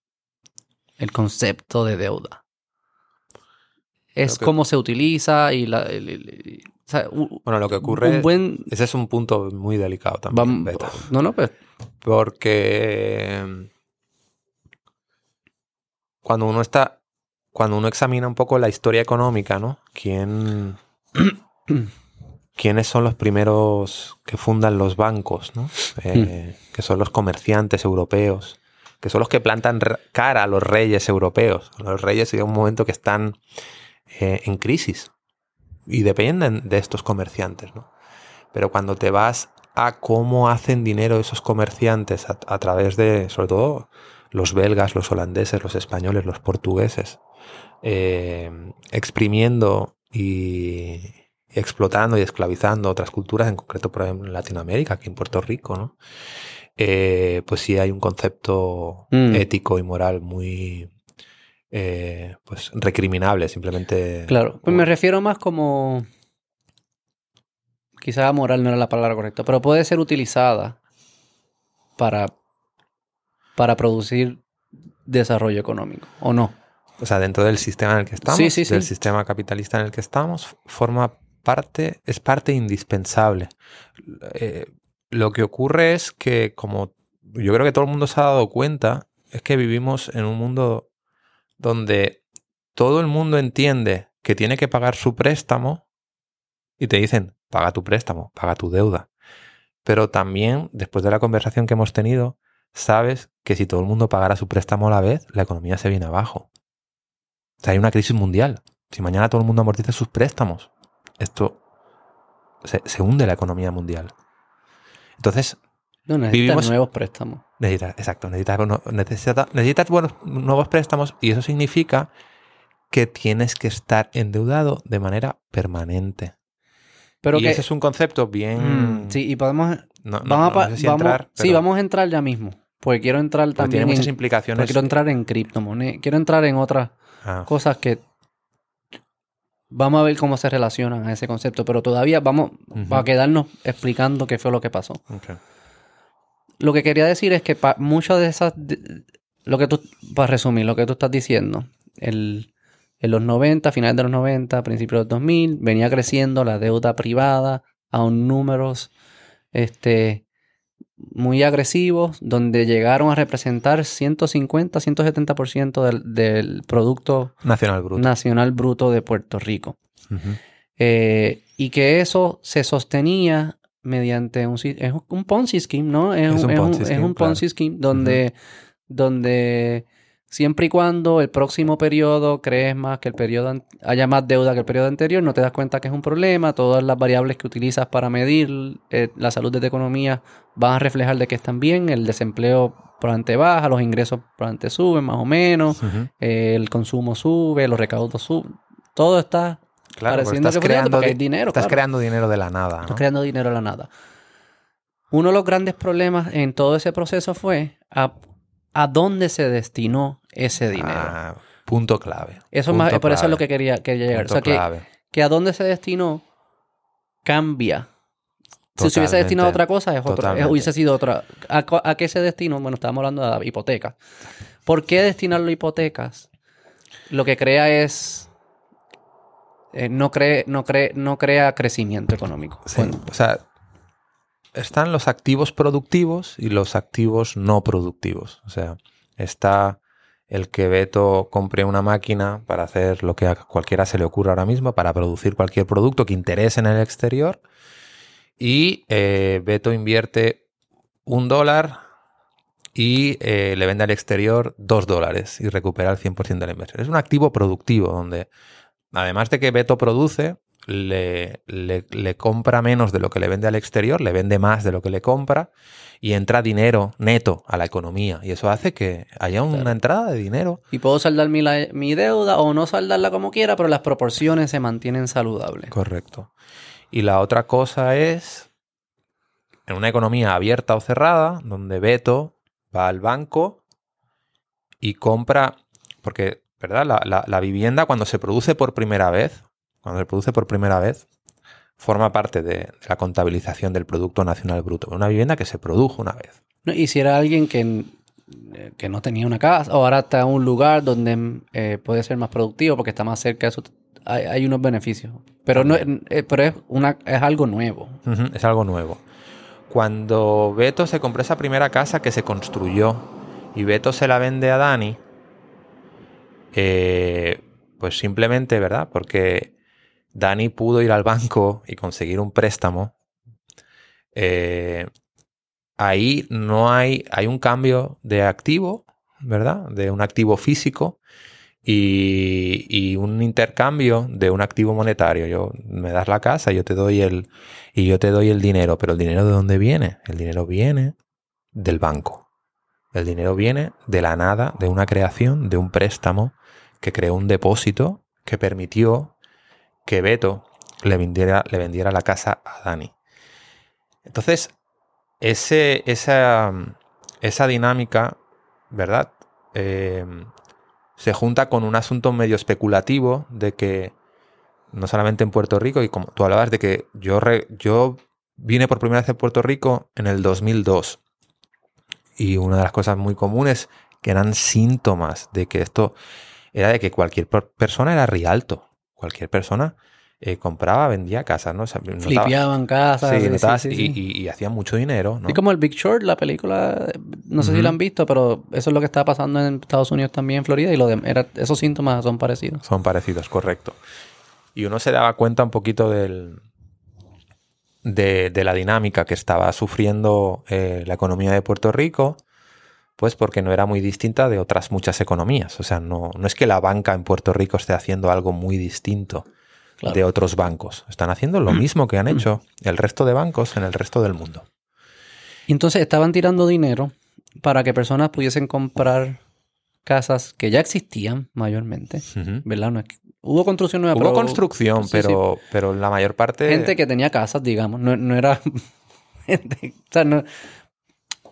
El concepto de deuda. Es que- cómo se utiliza y la... el- el- el- o sea, u- Bueno, lo que ocurre... un buen... Ese es un punto muy delicado también, no, no, pues... Porque cuando uno está, cuando uno examina un poco la historia económica, ¿no? ¿Quién, ¿Quiénes son los primeros que fundan los bancos, ¿no? Eh, que son los comerciantes europeos, que son los que plantan cara a los reyes europeos. Los reyes llega un momento que están eh, en crisis y dependen de estos comerciantes, ¿no? Pero cuando te vas a cómo hacen dinero esos comerciantes a, a través de, sobre todo, los belgas, los holandeses, los españoles, los portugueses, eh, exprimiendo y explotando y esclavizando otras culturas, en concreto, por ejemplo, en Latinoamérica, aquí en Puerto Rico, ¿no? Eh, pues sí hay un concepto Mm. ético y moral muy eh, pues recriminable, simplemente. Claro, pues me refiero más como... Quizás moral no era la palabra correcta, pero puede ser utilizada para, para producir desarrollo económico, ¿o no? O sea, dentro del sistema en el que estamos, Sí, sí, sí. del sistema capitalista en el que estamos, forma parte, es parte indispensable. Eh, lo que ocurre es que, como yo creo que todo el mundo se ha dado cuenta, es que vivimos en un mundo donde todo el mundo entiende que tiene que pagar su préstamo y te dicen, paga tu préstamo, paga tu deuda. Pero también, después de la conversación que hemos tenido, sabes que si todo el mundo pagara su préstamo a la vez, la economía se viene abajo. O sea, hay una crisis mundial. Si mañana todo el mundo amortiza sus préstamos, esto se, hunde la economía mundial. Entonces, no, necesitas nuevos préstamos. Necesitas, exacto, necesitas, necesitas buenos, nuevos préstamos y eso significa que tienes que estar endeudado de manera permanente. Pero y ese es un concepto bien... Mm, sí, y podemos... vamos a, entrar, Sí, vamos a entrar ya mismo. Porque quiero entrar también... Tiene muchas implicaciones. quiero entrar en criptomonedas. Quiero entrar en otras ah. cosas que... Vamos a ver cómo se relacionan a ese concepto. Pero todavía vamos a quedarnos explicando qué fue lo que pasó. Lo que quería decir es que muchas de esas... lo que tú... Para resumir, lo que tú estás diciendo. El en los 90, finales de los 90, principios de los 2000, venía creciendo la deuda privada a un números este, muy agresivos, donde llegaron a representar 150, 170% del, del Producto Nacional Bruto. Nacional Bruto de Puerto Rico. Eh, y que eso se sostenía mediante un, es un Ponzi scheme, ¿no? Es, un, Ponzi, scheme, donde, donde Siempre y cuando el próximo periodo crees más que el periodo haya más deuda que el periodo anterior, no te das cuenta que es un problema. Todas las variables que utilizas para medir eh, la salud de tu economía van a reflejar de que están bien. El desempleo probablemente baja, los ingresos probablemente suben más o menos, eh, el consumo sube, los recaudos suben. Todo está claro, pareciendo estás creando dinero. Estás creando dinero de la nada. Estás creando dinero de la nada. Uno de los grandes problemas en todo ese proceso fue a, a dónde se destinó ese dinero. Ah, punto clave. Eso más, por eso es lo que quería, llegar. o sea, que, que, a dónde se destinó cambia. Si se hubiese destinado a otra cosa, es otra, hubiese sido otra. ¿A, qué se destinó? Bueno, estábamos hablando de la hipoteca. ¿Por qué destinarlo a hipotecas? Lo que crea es. Eh, no, cree, no, cree, no crea crecimiento económico. o sea, están los activos productivos y los activos no productivos. O sea, está el que Beto compre una máquina para hacer lo que a cualquiera se le ocurra ahora mismo, para producir cualquier producto que interese en el exterior. Y eh, Beto invierte un dólar y eh, le vende al exterior dos dólares y recupera el 100% de la inversión. Es un activo productivo donde, además de que Beto produce, le, le, compra menos de lo que le vende al exterior, le vende más de lo que le compra y entra dinero neto a la economía. Y eso hace que haya una entrada de dinero. Y puedo saldar mi, mi deuda o no saldarla como quiera, pero las proporciones se mantienen saludables. Correcto. Y la otra cosa es, en una economía abierta o cerrada, donde Beto va al banco y compra, porque, ¿verdad? La, la vivienda cuando se produce por primera vez, cuando se produce por primera vez, forma parte de, la contabilización del Producto Nacional Bruto. Una vivienda que se produjo una vez. y si era alguien que, que, no tenía una casa o ahora está en un lugar donde eh, puede ser más productivo porque está más cerca de su... Hay, unos beneficios. Pero, no, eh, pero es, una, es algo nuevo. es algo nuevo. Cuando Beto se compró esa primera casa que se construyó y Beto se la vende a Dani, eh, pues simplemente, ¿verdad? Porque Dani pudo ir al banco y conseguir un préstamo. Eh, ahí no hay, hay un cambio de activo, ¿verdad? De un activo físico y, un intercambio de un activo monetario. Yo me das la casa, yo te doy el y yo te doy el dinero, pero el dinero de dónde viene? El dinero viene del banco. El dinero viene de la nada, de una creación, de un préstamo que creó un depósito que permitió que Beto le vendiera, le vendiera la casa a Dani. Entonces, ese, esa, esa dinámica, ¿verdad? Eh, se junta con un asunto medio especulativo de que no solamente en Puerto Rico, y como tú hablabas de que yo, yo vine por primera vez a Puerto Rico en el 2002. Y una de las cosas muy comunes que eran síntomas de que esto era de que cualquier persona era rialto cualquier persona eh, compraba, vendía casas, ¿no? Flipeaban casas. y, hacían mucho dinero, ¿no? Y como el Big Short, la película, no sé si la han visto, pero eso es lo que está pasando en Estados Unidos también, en Florida, y lo de, esos síntomas son parecidos. Son parecidos, correcto. Y uno se daba cuenta un poquito del, de, de la dinámica que estaba sufriendo eh, la economía de Puerto Rico, pues porque no era muy distinta de otras muchas economías. O sea, no, no es que la banca en Puerto Rico esté haciendo algo muy distinto Claro. de otros bancos. Están haciendo lo mismo que han hecho el resto de bancos en el resto del mundo. Y entonces estaban tirando dinero para que personas pudiesen comprar casas que ya existían mayormente. ¿verdad? No hubo construcción nueva, Hubo pero construcción, sí, pero, pero la mayor parte... gente que tenía casas, digamos, no, no era gente, o sea, no-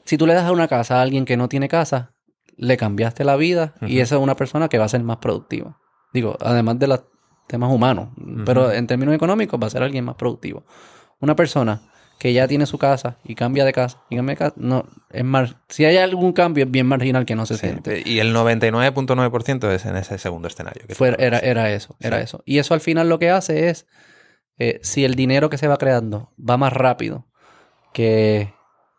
si tú le das a una casa a alguien que no tiene casa, le cambiaste la vida y esa es una persona que va a ser más productiva. Digo, además de los temas humanos, pero en términos económicos va a ser alguien más productivo. Una persona que ya tiene su casa y cambia de casa y cambia de casa, no, es más, si hay algún cambio es bien marginal que no se Sí, siente. Y el 99.9% es en ese segundo escenario. que Fue- era, era eso, era eso. Y eso al final lo que hace es, eh, si el dinero que se va creando va más rápido que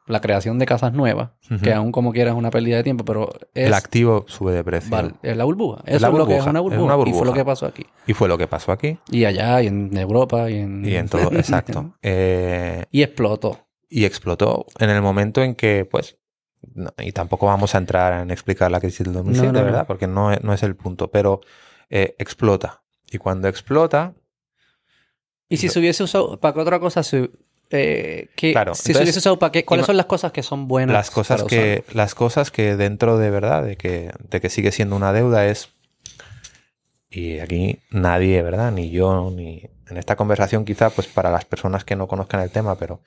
la creación de casas nuevas, que aún como quieras es una pérdida de tiempo, pero es, El activo sube de precio. vale, es la burbuja. Es lo que es burbuja, una burbuja. Y fue lo que pasó aquí. Y fue lo que pasó aquí. Y allá, y en Europa, y en... Y en todo, exacto. Eh, y explotó. y explotó en el momento en que, pues, no- y tampoco vamos a entrar en explicar la crisis del 2007, No, no, no. ¿verdad? Porque no, es- no es el punto, pero eh, explota. Y cuando explota, Y si se hubiese usado, ¿para qué otra cosa se... eh, que, Claro, si se entonces, usado para qué, ¿cuáles son las cosas que son buenas? las cosas para que, las cosas que dentro de verdad, de que, de que sigue siendo una deuda es, y aquí nadie, ¿verdad? Ni yo, ni en esta conversación quizá, pues para las personas que no conozcan el tema, pero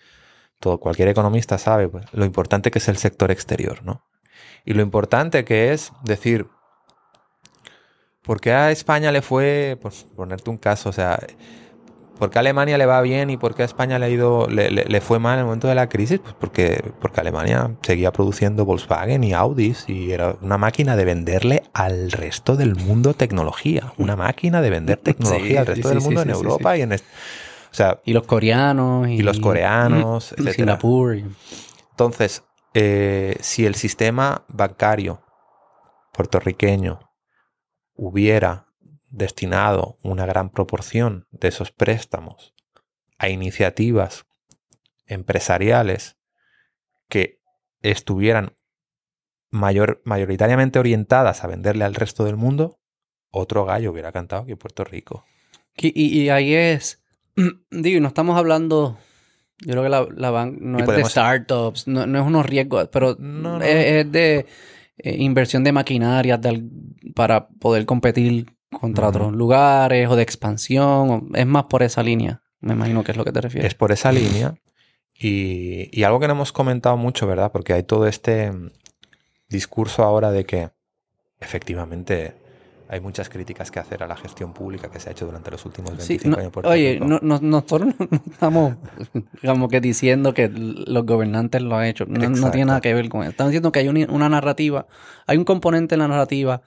todo, cualquier economista sabe pues, lo importante que es el sector exterior, ¿no? Y lo importante que es decir, ¿por qué a España le fue, pues ponerte un caso, o sea, ¿por qué a Alemania le va bien y por qué a España le, ha ido, le, le- le fue mal en el momento de la crisis? Pues porque, porque Alemania seguía produciendo Volkswagen y Audis y era una máquina de venderle al resto del mundo tecnología, una máquina de vender tecnología Sí, al resto sí, del mundo sí, en Europa y en... O sea, Y los coreanos. Y, y los coreanos, y etcétera. Singapur. Entonces, eh, si el sistema bancario puertorriqueño hubiera destinado una gran proporción de esos préstamos a iniciativas empresariales que estuvieran mayor, mayoritariamente orientadas a venderle al resto del mundo, otro gallo hubiera cantado aquí en Puerto Rico. Y, ahí es, digo, no estamos hablando, yo creo que la, la banca no es podemos- de startups, no, no es unos riesgos, pero No, no. Es, es de eh, inversión de maquinaria del- para poder competir contra otros lugares o de expansión, o- es más por esa línea, me imagino que es lo que te refieres. Es por esa línea. Y, y algo que no hemos comentado mucho, ¿verdad? Porque hay todo este mm, discurso ahora de que efectivamente hay muchas críticas que hacer a la gestión pública que se ha hecho durante los últimos 25 Sí, no, años Puerto oye, no- no- nosotros no, estamos como que diciendo que los gobernantes lo han hecho. No, tiene nada que ver con eso. Estamos diciendo que hay una, una narrativa, hay un componente en la narrativa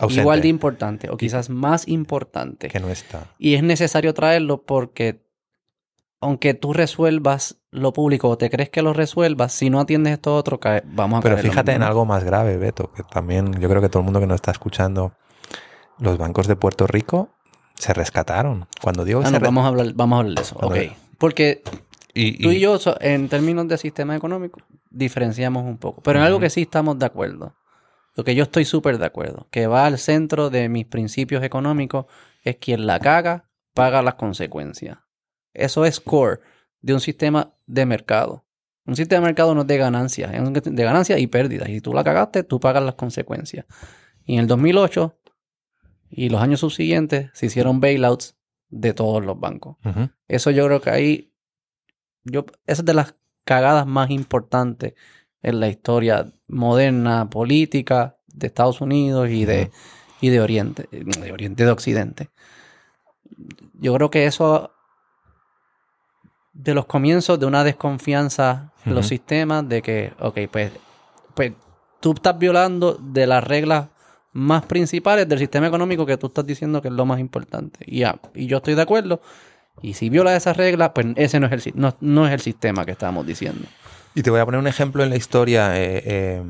Ausente, igual de importante o quizás más importante. que no está. Y es necesario traerlo porque aunque tú resuelvas lo público o te crees que lo resuelvas, si no atiendes esto otro, cae- vamos a Pero fíjate en algo más grave, Beto, que también yo creo que todo el mundo que nos está escuchando, los bancos de Puerto Rico se rescataron. Cuando digo Ah, no, vamos a hablar, vamos a hablar de eso. Cuando- Ok. Porque y- tú y yo, en términos de sistema económico, diferenciamos un poco. Pero en algo que sí estamos de acuerdo. Lo que yo estoy súper de acuerdo. Que va al centro de mis principios económicos es quien la caga, paga las consecuencias. Eso es core de un sistema de mercado. Un sistema de mercado no es de ganancias, es de ganancias y pérdidas. Y si tú la cagaste, tú pagas las consecuencias. Y en el 2008 y los años subsiguientes se hicieron bailouts de todos los bancos. Eso yo creo que ahí. Yo, esa es de las cagadas más importantes en la historia moderna, política de Estados Unidos y de, y de Oriente, de Oriente de Occidente. Yo creo que eso de los comienzos de una desconfianza en los sistemas de que, ok, pues, pues tú estás violando de las reglas más principales del sistema económico que tú estás diciendo que es lo más importante. Y, ya, y yo estoy de acuerdo. Y si viola esas reglas, pues ese no es el, no, no es el sistema que estamos diciendo. Y te voy a poner un ejemplo en la historia. eh, eh,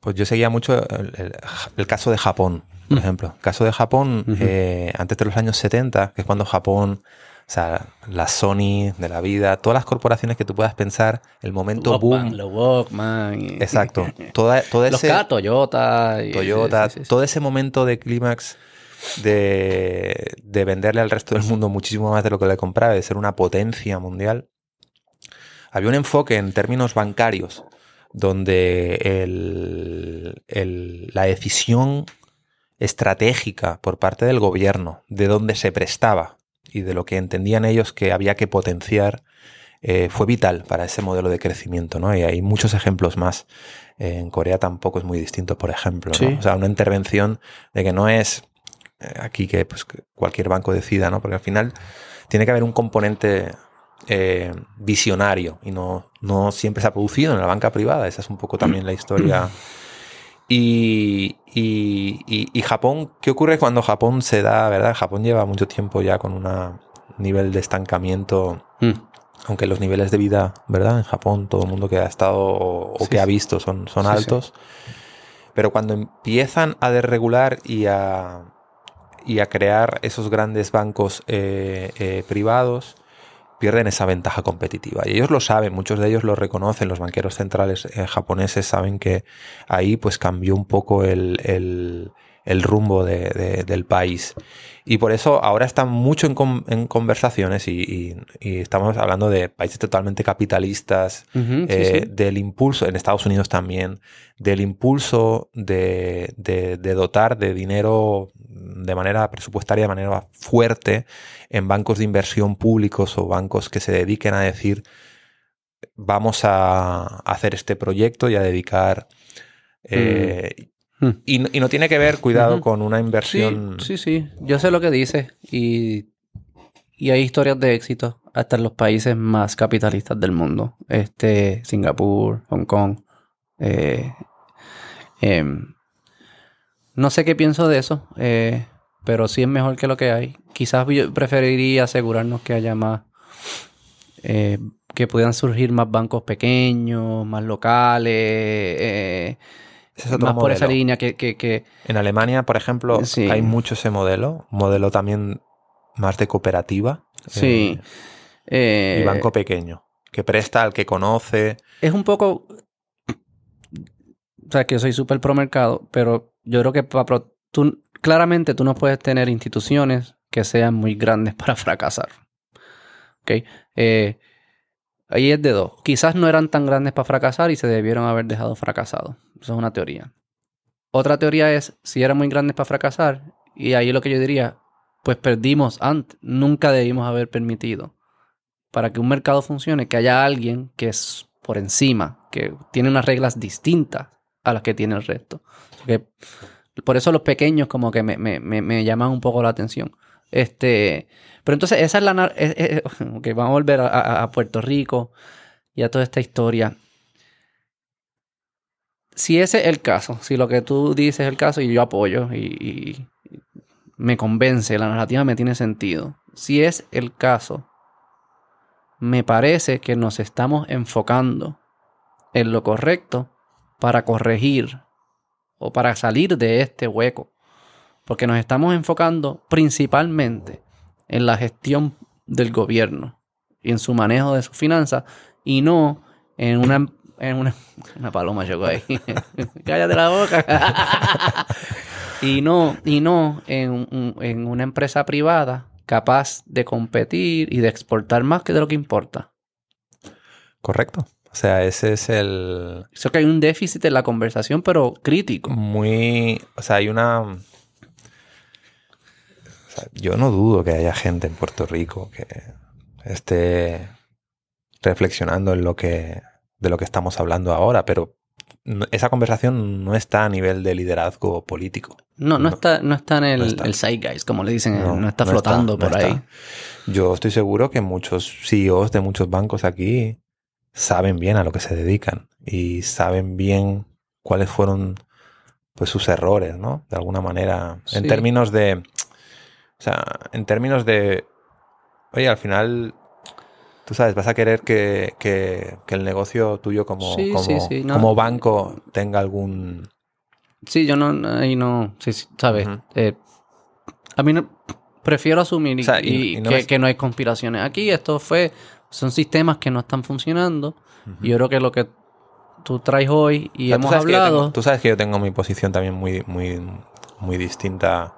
pues yo seguía mucho el, el- el caso de Japón, por Mm. ejemplo. El caso de Japón, eh, antes de los años 70, que es cuando Japón O sea, la Sony de la vida, todas las corporaciones que tú puedas pensar, el momento boom. Los Walkman. y- Exacto. Toda, todo Los K, Toyota. y- Toyota, sí, sí, sí. todo ese momento de clímax de, de venderle al resto del mundo muchísimo más de lo que le compraba, de ser una potencia mundial. Había un enfoque en términos bancarios donde el- el- la decisión estratégica por parte del gobierno de dónde se prestaba y de lo que entendían ellos que había que potenciar eh, fue vital para ese modelo de crecimiento, ¿no? Y hay muchos ejemplos más. Eh, en Corea tampoco es muy distinto, por ejemplo. ¿no? Sí. O sea, una intervención de que no es eh, aquí que, pues, que cualquier banco decida, ¿no? Porque al final tiene que haber un componente eh, visionario y no, no siempre se ha producido en la banca privada. Esa es un poco también la historia. Y, y- y- y Japón, ¿qué ocurre cuando Japón se da, verdad? Japón lleva mucho tiempo ya con un nivel de estancamiento Mm. aunque los niveles de vida, ¿verdad? En Japón, todo el mundo que ha estado o, Sí, que ha visto son, son Sí, sí. altos. Pero cuando empiezan a desregular y a, y a crear esos grandes bancos eh, eh, privados, pierden esa ventaja competitiva. Y ellos lo saben, muchos de ellos lo reconocen, los banqueros centrales eh, japoneses saben que ahí pues cambió un poco el, el- el rumbo de- de- del país. Y por eso ahora están mucho en, con- en conversaciones y, y- y estamos hablando de países totalmente capitalistas, eh, sí. del impulso, en Estados Unidos también, del impulso de, de- de dotar de dinero de manera presupuestaria, de manera fuerte, en bancos de inversión públicos o bancos que se dediquen a decir, vamos a hacer este proyecto y a dedicar... eh, Mm. Y, no- y no tiene que ver, cuidado, con una Sí, inversión... sí, sí. Yo sé lo que dices. Y, y hay historias de éxito hasta en los países más capitalistas del mundo. Este, Singapur, Hong Kong. eh, em, no sé qué pienso de eso. eh, pero sí es mejor que lo que hay. Quizás yo preferiría asegurarnos que haya más. eh, que puedan surgir más bancos pequeños, más locales. Eh, Ese es otro más por esa modelo. línea que, que, que En Alemania, por ejemplo, Sí. hay mucho ese modelo, modelo también más de cooperativa. Sí. eh, eh, y banco pequeño, que presta al que conoce. es un poco. O sea, que yo soy súper pro mercado, pero yo creo que pa- pro- tú, claramente tú no puedes tener instituciones que sean muy grandes para fracasar. ¿Ok? Eh, ahí es de dos. Quizás no eran tan grandes para fracasar y se debieron haber dejado fracasado. Eso es una teoría. Otra teoría es si eran muy grandes para fracasar, y ahí lo que yo diría, pues perdimos antes. Nunca debimos haber permitido para que un mercado funcione, que haya alguien que es por encima, que tiene unas reglas distintas a las que tiene el resto. Que por eso los pequeños como que me, me- me- me llaman un poco la atención. Este, pero entonces esa es la... nar- eh, eh, vamos a volver a, Puerto Rico y a toda esta historia. Si ese es el caso, si lo que tú dices es el caso y yo apoyo y me convence, la narrativa me tiene sentido. Si es el caso, me parece que nos estamos enfocando en lo correcto para corregir o para salir de este hueco. Porque nos estamos enfocando principalmente en la gestión del gobierno y en su manejo de sus finanzas y no en una... En una, una paloma llegó ahí. Cállate la boca. y no, y no en, en una empresa privada capaz de competir y de exportar más que de lo que importa. Correcto. O sea, ese es el Eso que hay un déficit en la conversación, pero crítico. muy... O sea, hay una... o sea, yo no dudo que haya gente en Puerto Rico que esté reflexionando en lo que de lo que estamos hablando ahora, pero esa conversación no está a nivel de liderazgo político. No, no, No, está, no está en el, no está. el zeitgeist, como le dicen, no, No, está flotando está, por ahí. Yo estoy seguro que muchos CEOs de muchos bancos aquí saben bien a lo que se dedican y saben bien cuáles fueron pues sus errores, ¿no? De alguna manera. En términos de. O sea, en términos de. Oye, al final. Tú sabes, vas a querer que, que- que el negocio tuyo como, Sí, como, sí, sí, no. como banco tenga algún. Sí, yo no, ahí no, sí, sí, ¿sabes? Eh, a mí no, prefiero asumir y- O sea, y- y y no que, es- que no hay conspiraciones aquí. Esto fue, son sistemas que no están funcionando. Y yo creo que lo que tú traes hoy y O sea, tú hemos hablado... tengo- tú sabes que yo tengo mi posición también muy, muy, muy distinta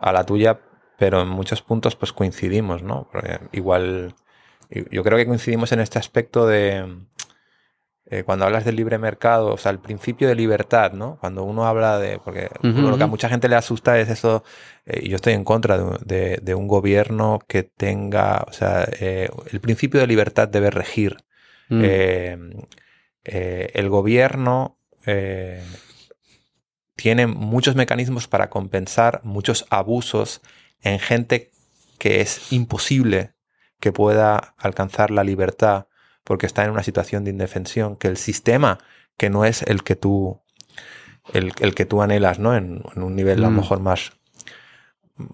a la tuya, pero en muchos puntos pues coincidimos, ¿no? Porque igual, yo creo que coincidimos en este aspecto de eh, cuando hablas del libre mercado, o sea, el principio de libertad, ¿no? Cuando uno habla de, porque lo que a mucha gente le asusta es eso, eh, y yo estoy en contra de, de- de un gobierno que tenga, o sea, eh, el principio de libertad debe regir Mm. eh, el gobierno tiene muchos mecanismos para compensar muchos abusos en gente que es imposible que pueda alcanzar la libertad porque está en una situación de indefensión, que el sistema que no es el que tú el, el que tú anhelas, ¿no? En, en un nivel a lo Mm. mejor más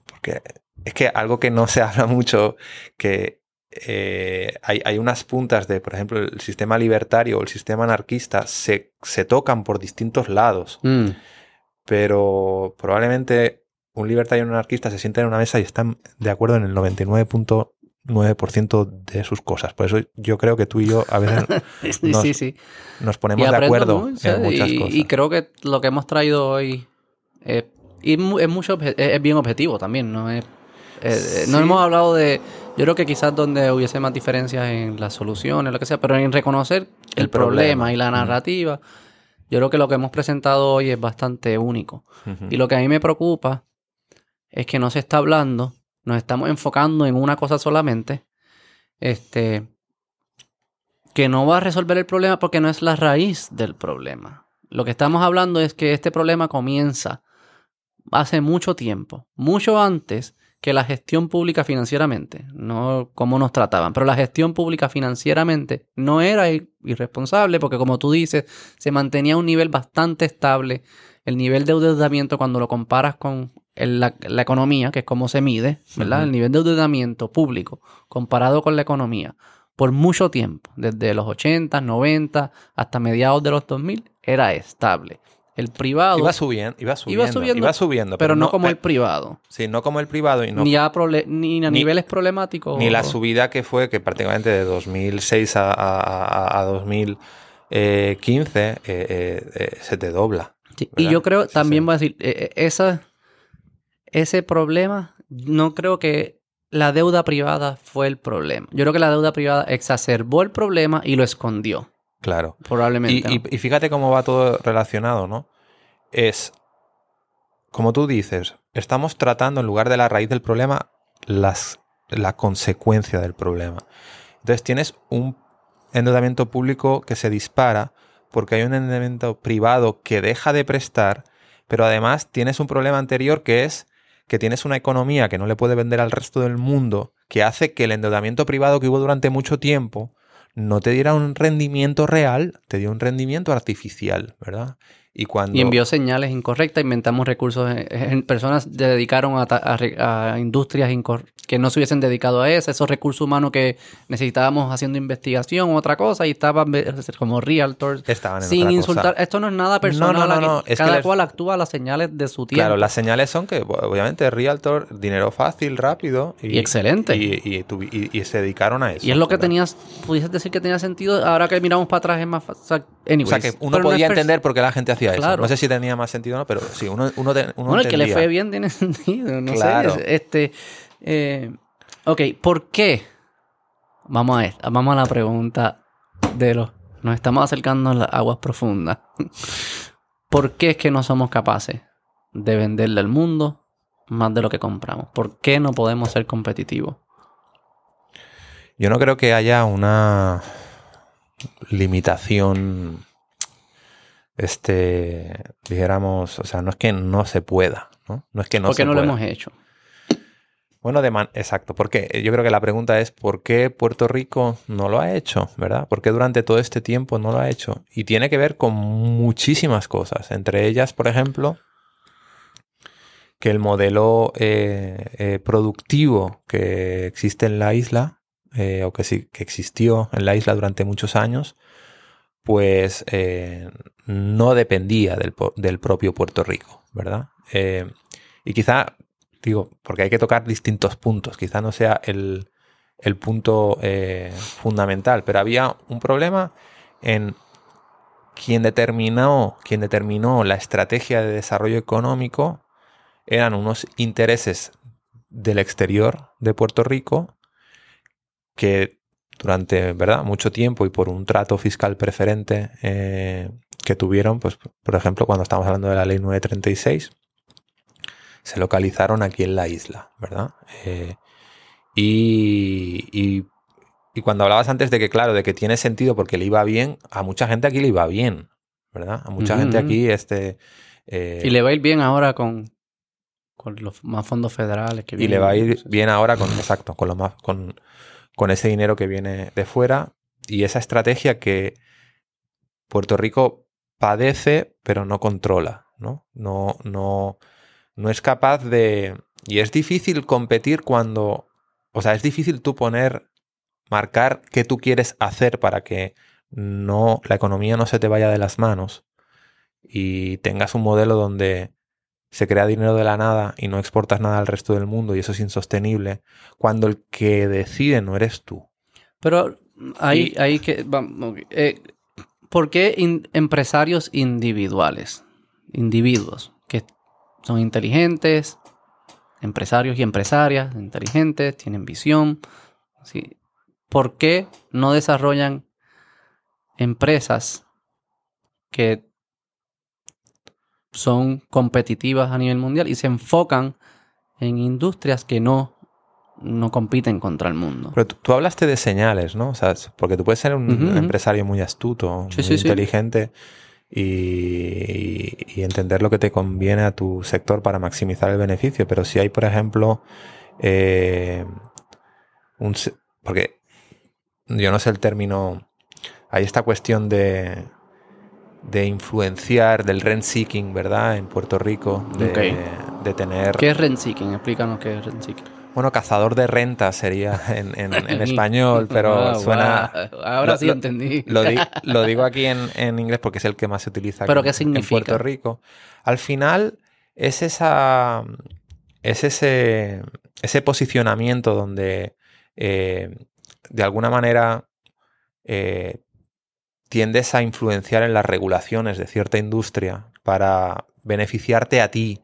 porque es que algo que no se habla mucho que eh, hay, hay unas puntas de, por ejemplo, el sistema libertario o el sistema anarquista se, se tocan por distintos lados, Mm. pero probablemente un libertario y un anarquista se sienten en una mesa y están de acuerdo en el 99.9% de sus cosas. Por eso yo creo que tú y yo a veces Sí, nos- sí, sí. nos ponemos de acuerdo mucho, en muchas y, cosas. y creo que lo que hemos traído hoy es, y es, mucho, obje- es bien objetivo también, ¿no? Es, eh, No hemos hablado de... Yo creo que quizás donde hubiese más diferencias en las soluciones, lo que sea, pero en reconocer el, El problema, problema. y la narrativa, yo creo que lo que hemos presentado hoy es bastante único. Y lo que a mí me preocupa es que no se está hablando, nos estamos enfocando en una cosa solamente, este, que no va a resolver el problema porque no es la raíz del problema. Lo que estamos hablando es que este problema comienza hace mucho tiempo, mucho antes que la gestión pública financieramente, no cómo nos trataban, pero la gestión pública financieramente no era ir- irresponsable porque como tú dices, se mantenía un nivel bastante estable. El nivel de endeudamiento cuando lo comparas con la, la economía, que es cómo se mide, ¿verdad? El nivel de endeudamiento público comparado con la economía por mucho tiempo, desde los 80, 90 hasta mediados de los 2000, era estable. El privado, Iba subiendo, iba subiendo, subiendo, iba subiendo, pero no como pe- el privado, sí, no como el privado y no ni, a prole- ni a ni- niveles problemáticos. Ni la subida que fue, que prácticamente de 2006 a, a- a- a 2015 eh, eh, eh, se te dobla. Sí, Y yo creo, Sí, también sí. voy a decir, eh, eh, esa, ese problema, no creo que la deuda privada fue el problema. Yo creo que la deuda privada exacerbó el problema y lo escondió, Claro. Probablemente. y- ¿no? y fíjate cómo va todo relacionado, ¿no? Es, como tú dices, estamos tratando en lugar de la raíz del problema, las, la consecuencia del problema. Entonces tienes un endeudamiento público que se dispara porque hay un endeudamiento privado que deja de prestar, pero además tienes un problema anterior que es que tienes una economía que no le puede vender al resto del mundo, que hace que el endeudamiento privado que hubo durante mucho tiempo no te diera un rendimiento real, te dio un rendimiento artificial, ¿verdad? Y cuando Y envió señales incorrectas, inventamos recursos, en, en- personas se dedicaron a, a a industrias que no se hubiesen dedicado a eso, esos recursos humanos que necesitábamos haciendo investigación u otra cosa, y estaban como realtors, estaban en sin otra cosa. insultar. Esto no es nada personal, no, no, no, es cada les- cual actúa a las señales de su tiempo. Claro, las señales son que, obviamente, Realtor, dinero fácil, rápido. Y excelente. Y, se dedicaron a eso. y es lo que ¿verdad? tenías, pudieses decir que tenía sentido, ahora que miramos para atrás es más fácil. O sea, que uno podía entender por qué la gente hacía Claro. No sé si tenía más sentido o no, pero sí, uno, uno, uno Bueno, el que le fue bien tiene sentido, no Claro. sé. Este, eh, ok, ¿por qué? Vamos a ver, vamos a la pregunta de los... Nos estamos acercando a las aguas profundas. ¿Por qué es que no somos capaces de venderle al mundo más de lo que compramos? ¿Por qué no podemos ser competitivos? Yo no creo que haya una limitación, este, dijéramos, o sea, no es que no se pueda, ¿no? No es que no ¿Por qué se no pueda. lo hemos hecho? Bueno, de man- exacto. ¿Por qué? Yo creo que la pregunta es ¿por qué Puerto Rico no lo ha hecho? ¿Verdad? ¿Por qué durante todo este tiempo no lo ha hecho? Y tiene que ver con muchísimas cosas. Entre ellas, por ejemplo, que el modelo eh, eh, productivo que existe en la isla, eh, o que, sí, que existió en la isla durante muchos años, pues eh, no dependía del, propio Puerto Rico, ¿verdad? Eh, y quizá digo, porque hay que tocar distintos puntos, quizá no sea el, el punto eh, fundamental, pero había un problema en quien determinó, quien determinó la estrategia de desarrollo económico eran unos intereses del exterior de Puerto Rico que durante ¿verdad? mucho tiempo y por un trato fiscal preferente eh, que tuvieron, pues, por ejemplo, cuando estamos hablando de la ley 936, se localizaron aquí en la isla, ¿verdad? Eh, y, y, cuando hablabas antes de que, claro, de que tiene sentido porque le iba bien, a mucha gente aquí le iba bien, ¿verdad? A mucha gente aquí, este... Eh, y le va a ir bien ahora con, con los más fondos federales que vienen. Y le va a ir bien ahora con, exacto, con, lo más, con, con ese dinero que viene de fuera y esa estrategia que Puerto Rico padece pero no controla, ¿no? No, no, no es capaz de... Y es difícil competir cuando... O sea, es difícil tú poner, marcar qué tú quieres hacer para que no, la economía no se te vaya de las manos y tengas un modelo donde se crea dinero de la nada y no exportas nada al resto del mundo y eso es insostenible, cuando el que decide no eres tú. Pero hay, hay que... Eh, ¿Por qué empresarios individuales? Individuos que son inteligentes, empresarios y empresarias inteligentes, tienen visión. ¿sí? ¿Por qué no desarrollan empresas que son competitivas a nivel mundial y se enfocan en industrias que no, no compiten contra el mundo. Pero tú, hablaste de señales, ¿no? O sea, porque tú puedes ser un empresario muy astuto, muy inteligente y, entender lo que te conviene a tu sector para maximizar el beneficio. Pero si hay, por ejemplo, eh, un... Porque yo no sé el término... Hay esta cuestión de de influenciar, del rent seeking, ¿verdad? En Puerto Rico, de, tener... ¿Qué es rent seeking? Explícanos qué es rent seeking. Bueno, cazador de renta sería en, español, pero suena... Ahora sí entendí. Lo, digo aquí en, inglés porque es el que más se utiliza ¿Pero qué significa? en Puerto Rico. Al final es esa... Es ese, ese posicionamiento donde eh, de alguna manera eh, tiendes a influenciar en las regulaciones de cierta industria para beneficiarte a ti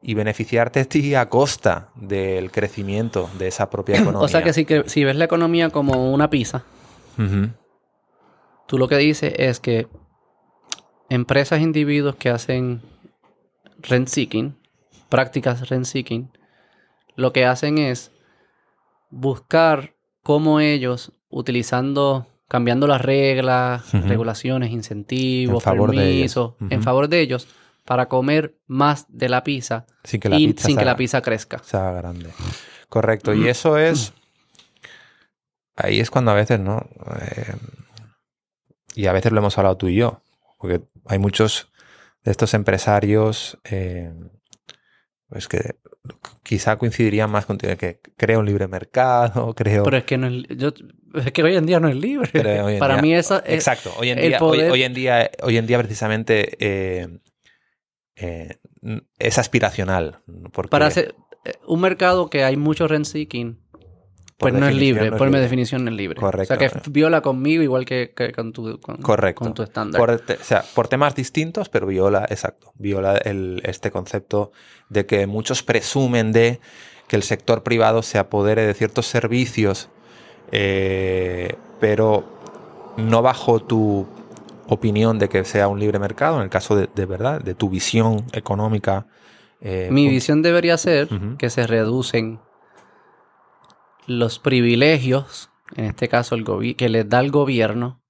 y beneficiarte a ti a costa del crecimiento de esa propia economía. O sea que si, si ves la economía como una pizza, tú lo que dices es que empresas, individuos que hacen rent seeking, prácticas rent seeking, lo que hacen es buscar cómo ellos, utilizando cambiando las reglas, regulaciones, incentivos, permisos, en favor de ellos, para comer más de la pizza sin que la, y, pizza, sin que la pizza crezca. Sea grande. Correcto. Y eso es. Ahí es cuando a veces, ¿no? Eh, y a veces lo hemos hablado tú y yo. Porque hay muchos de estos empresarios. Eh, pues que quizá coincidiría más contigo, que creo un libre mercado, creo... Pero es que, no es, que hoy en día no es libre. Para mí eso es... Exacto, hoy en, día, hoy, en día, hoy en día precisamente eh, eh, es aspiracional. Para hacer eh, un mercado que hay mucho rent seeking, pues no es libre, por mi definición no es libre. Correcto. O sea, que viola conmigo igual que, con, tu, Correcto. tu estándar. Por, o sea, por temas distintos, pero viola, exacto, viola el, este concepto de que muchos presumen de que el sector privado se apodere de ciertos servicios, eh, pero no bajo tu opinión de que sea un libre mercado, en el caso de, verdad, de tu visión económica. Eh, mi visión debería ser que se reducen los privilegios, en este caso el que les da el gobierno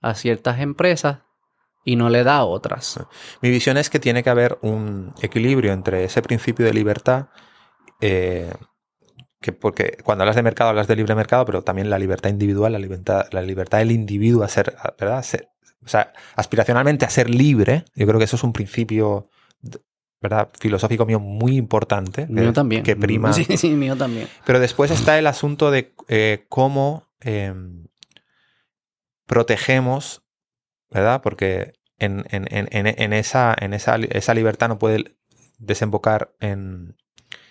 a ciertas empresas y no le da a otras. Mi visión es que tiene que haber un equilibrio entre ese principio de libertad, eh, que porque cuando hablas de mercado hablas de libre mercado, pero también la libertad individual, la libertad, la libertad del individuo a ser, ¿verdad? o sea, aspiracionalmente a ser libre, yo creo que eso es un principio ¿verdad? filosófico mío muy importante. Mío también. Que prima. Sí, sí, mío también. Pero después está el asunto de eh, cómo em, protegemos, ¿verdad? Porque en, esa, en esa, esa, libertad no puede desembocar en,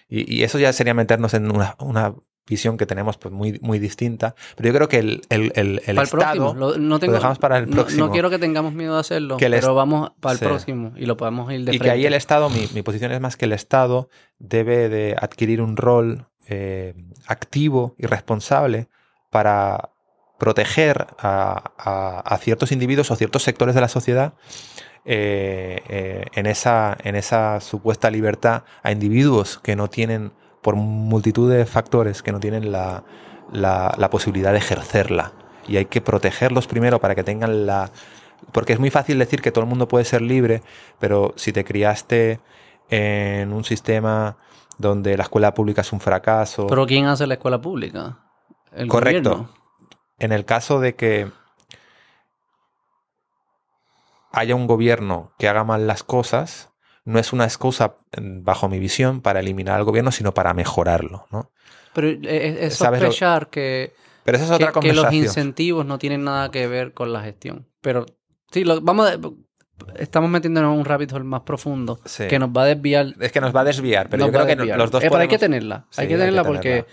Y, y eso ya sería meternos en una, una visión que tenemos pues, muy, muy distinta. Pero yo creo que el, el, el, el Estado... Lo, no tengo- lo dejamos para el próximo. No, quiero que tengamos miedo de hacerlo, Que pero vamos para el Sí. próximo y lo podemos ir de y frente. que ahí el Estado, mi, mi posición es más que el Estado debe de adquirir un rol eh, activo y responsable para proteger a, a- a ciertos individuos o ciertos sectores de la sociedad eh, eh, en, esa, en esa supuesta libertad a individuos que no tienen, por multitud de factores, que no tienen la, la- la posibilidad de ejercerla. Y hay que protegerlos primero para que tengan la... Porque es muy fácil decir que todo el mundo puede ser libre, pero si te criaste en un sistema donde la escuela pública es un fracaso, Pero ¿quién hace la escuela pública? El Correcto. gobierno. en el caso de que haya un gobierno que haga mal las cosas, no es una excusa, mm, bajo mi visión, para eliminar al gobierno, sino para mejorarlo. ¿no? Pero es, es ¿Sabes lo- sospechar que, Pero esa es que, otra que los conversación. incentivos no tienen nada que ver con la gestión. Pero sí, lo- vamos a- estamos metiéndonos en un rabbit hole más profundo Sí. que nos va a desviar. Es que nos va a desviar, pero yo creo que los dos Eh, pero hay que podemos- tenerla. Sí, hay que hay que tenerla porque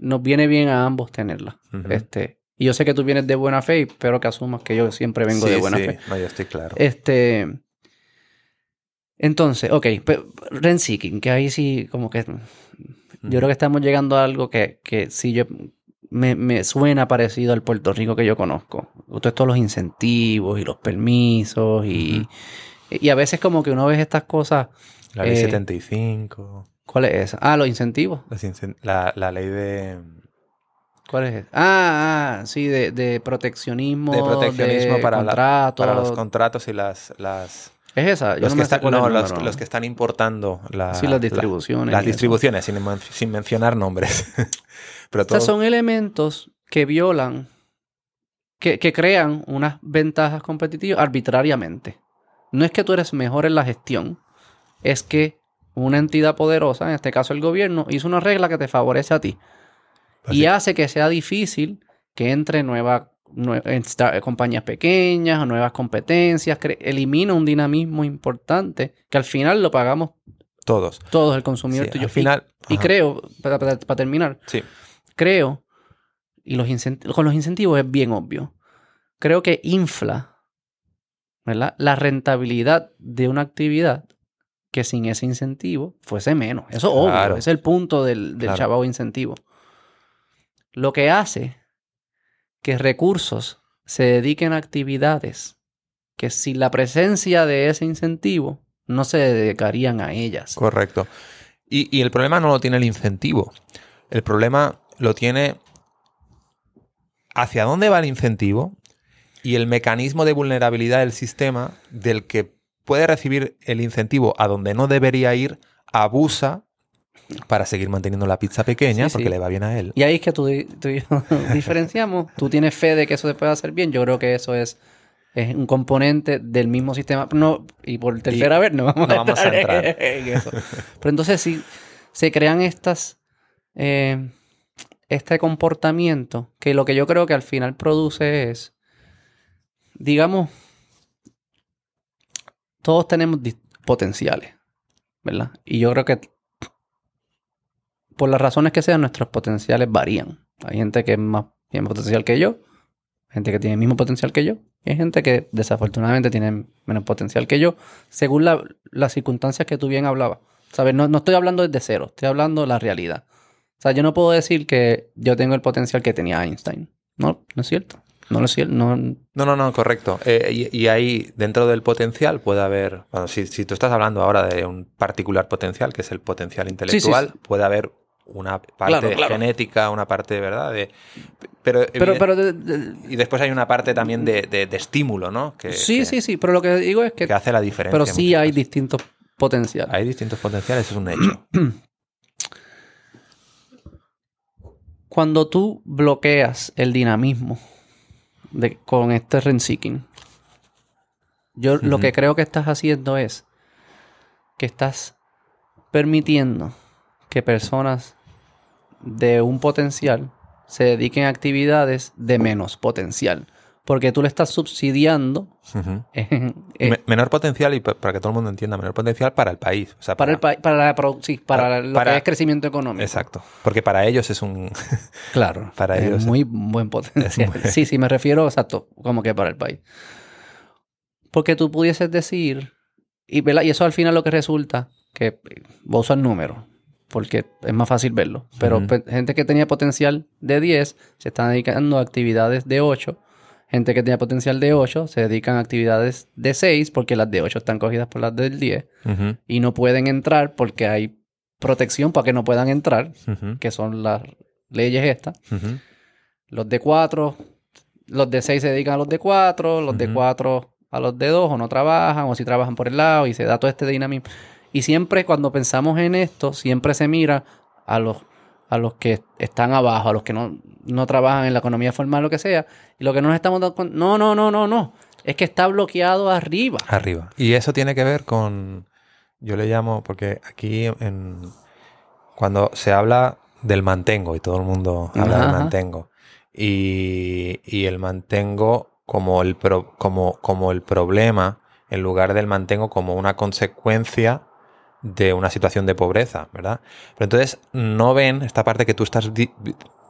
nos viene bien a ambos tenerla. Ujú. Este, y yo sé que tú vienes de buena fe y espero que asumas que yo siempre vengo Sí, de buena fe. No, yo estoy claro. Este. Entonces, ok, pe- Renseeking, que ahí sí, como que. Yo creo que estamos llegando a algo que, que sí yo. Me, me suena parecido al Puerto Rico que yo conozco. Todos estos los incentivos y los permisos y. Y a veces como que uno ve estas cosas. La ley eh, 75, ¿Cuál es esa? Ah, los incentivos. la, la ley de, ¿Cuál es esa? Ah, ah, sí, de, de proteccionismo. de proteccionismo de para, la- contratos. para los contratos y las... las Es esa. Yo los, no que me sé están, cuál es no, los, número. los que están importando la- Sí, las la- distribuciones. las distribuciones, sin, sin mencionar nombres. Pero O sea, son elementos que violan, que, que crean unas ventajas competitivas arbitrariamente. No es que tú eres mejor en la gestión, es que una entidad poderosa, en este caso el gobierno, hizo una regla que te favorece a ti y hace que sea difícil que entre nuevas nue- en sta- compañías pequeñas o nuevas competencias, elimina un dinamismo importante que al final lo pagamos todos. todos, el consumidor Sí, tuyo. al final... y, creo, para, para- para terminar, Sí. creo, y los con los incentivos es bien obvio, creo que infla ¿verdad? la rentabilidad de una actividad que sin ese incentivo fuese menos. Eso es Claro. obvio, ese es el punto del, del Claro. incentivo. Lo que hace que recursos se dediquen a actividades que sin la presencia de ese incentivo no se dedicarían a ellas. Correcto. Y, el problema no lo tiene el incentivo. El problema lo tiene hacia dónde va el incentivo y el mecanismo de vulnerabilidad del sistema del que puede recibir el incentivo a donde no debería ir, abusa para seguir manteniendo la pizza pequeña Sí, porque sí. le va bien a él. Y ahí es que tú, tú y yo diferenciamos. Tú tienes fe de que eso se puede hacer bien. Yo creo que eso es, es un componente del mismo sistema. No, y por tercera vez no vamos, no a, vamos a entrar en eso. Pero entonces si se crean estas... eh, este comportamiento que lo que yo creo que al final produce es, digamos, todos tenemos potenciales, ¿verdad? Y yo creo que por las razones que sean, nuestros potenciales varían. Hay gente que es más, tiene potencial que yo, gente que tiene el mismo potencial que yo, y hay gente que desafortunadamente tiene menos potencial que yo, según la- las circunstancias que tú bien hablabas. ¿Sabes? No, no estoy hablando desde cero, estoy hablando de la realidad. O sea, yo no puedo decir que yo tengo el potencial que tenía Einstein. No, no es cierto. No lo es cierto. No, No, no, no, correcto. Eh, y, y ahí, dentro del potencial, puede haber. Bueno, si, si tú estás hablando ahora de un particular potencial, que es el potencial intelectual, sí. puede haber una parte Claro, claro. genética, una parte, ¿verdad? De, pero, pero, pero de- de- y después hay una parte también de, de- estímulo, ¿no? Que, sí, que- sí, sí. Pero lo que digo es que, que hace la diferencia. pero sí hay distintos potenciales. Hay distintos potenciales, es un hecho. Cuando tú bloqueas el dinamismo de, con este renseeking, yo lo que creo que estás haciendo es que estás permitiendo que personas de un potencial se dediquen a actividades de menos potencial. porque tú le estás subsidiando en- Me- menor potencial, y pa- para que todo el mundo entienda, menor potencial para el país. O sea, para el país, para la sí, para, Para- lo para- que es crecimiento económico. Exacto. Porque para ellos es un. Claro. Para es ellos. muy buen potencial. muy- Sí, sí, me refiero exacto, como que para el país. Porque tú pudieses decir, y, ¿verdad? y eso al final lo que resulta, que eh, voy a usar números, porque es más fácil verlo. Pero Ujú. pe- gente que tenía potencial de 10 se están dedicando a actividades de 8. Gente que tenía potencial de 8 se dedican a actividades de 6 porque las de 8 están cogidas por las del 10 Ujú, y no pueden entrar porque hay protección para que no puedan entrar, ujú, que son las leyes estas. Los de 4, los de 6 se dedican a los de 4, los de Ujú. 4 a los de 2 o no trabajan o si trabajan por el lado y se da todo este dinamismo. Y siempre cuando pensamos en esto, siempre se mira a los, a los que están abajo, a los que no, no trabajan en la economía formal, lo que sea. Y lo que no nos estamos dando cuenta, no, no, no, no, no. Es que está bloqueado arriba. Arriba. Y eso tiene que ver con. Yo le llamo, porque aquí en. Cuando se habla del mantengo, y todo el mundo habla Ajá, del mantengo. Y, y el mantengo como el, pro- como, como el problema, en lugar del mantengo como una consecuencia de una situación de pobreza, ¿verdad? Pero entonces no ven esta parte que tú estás di-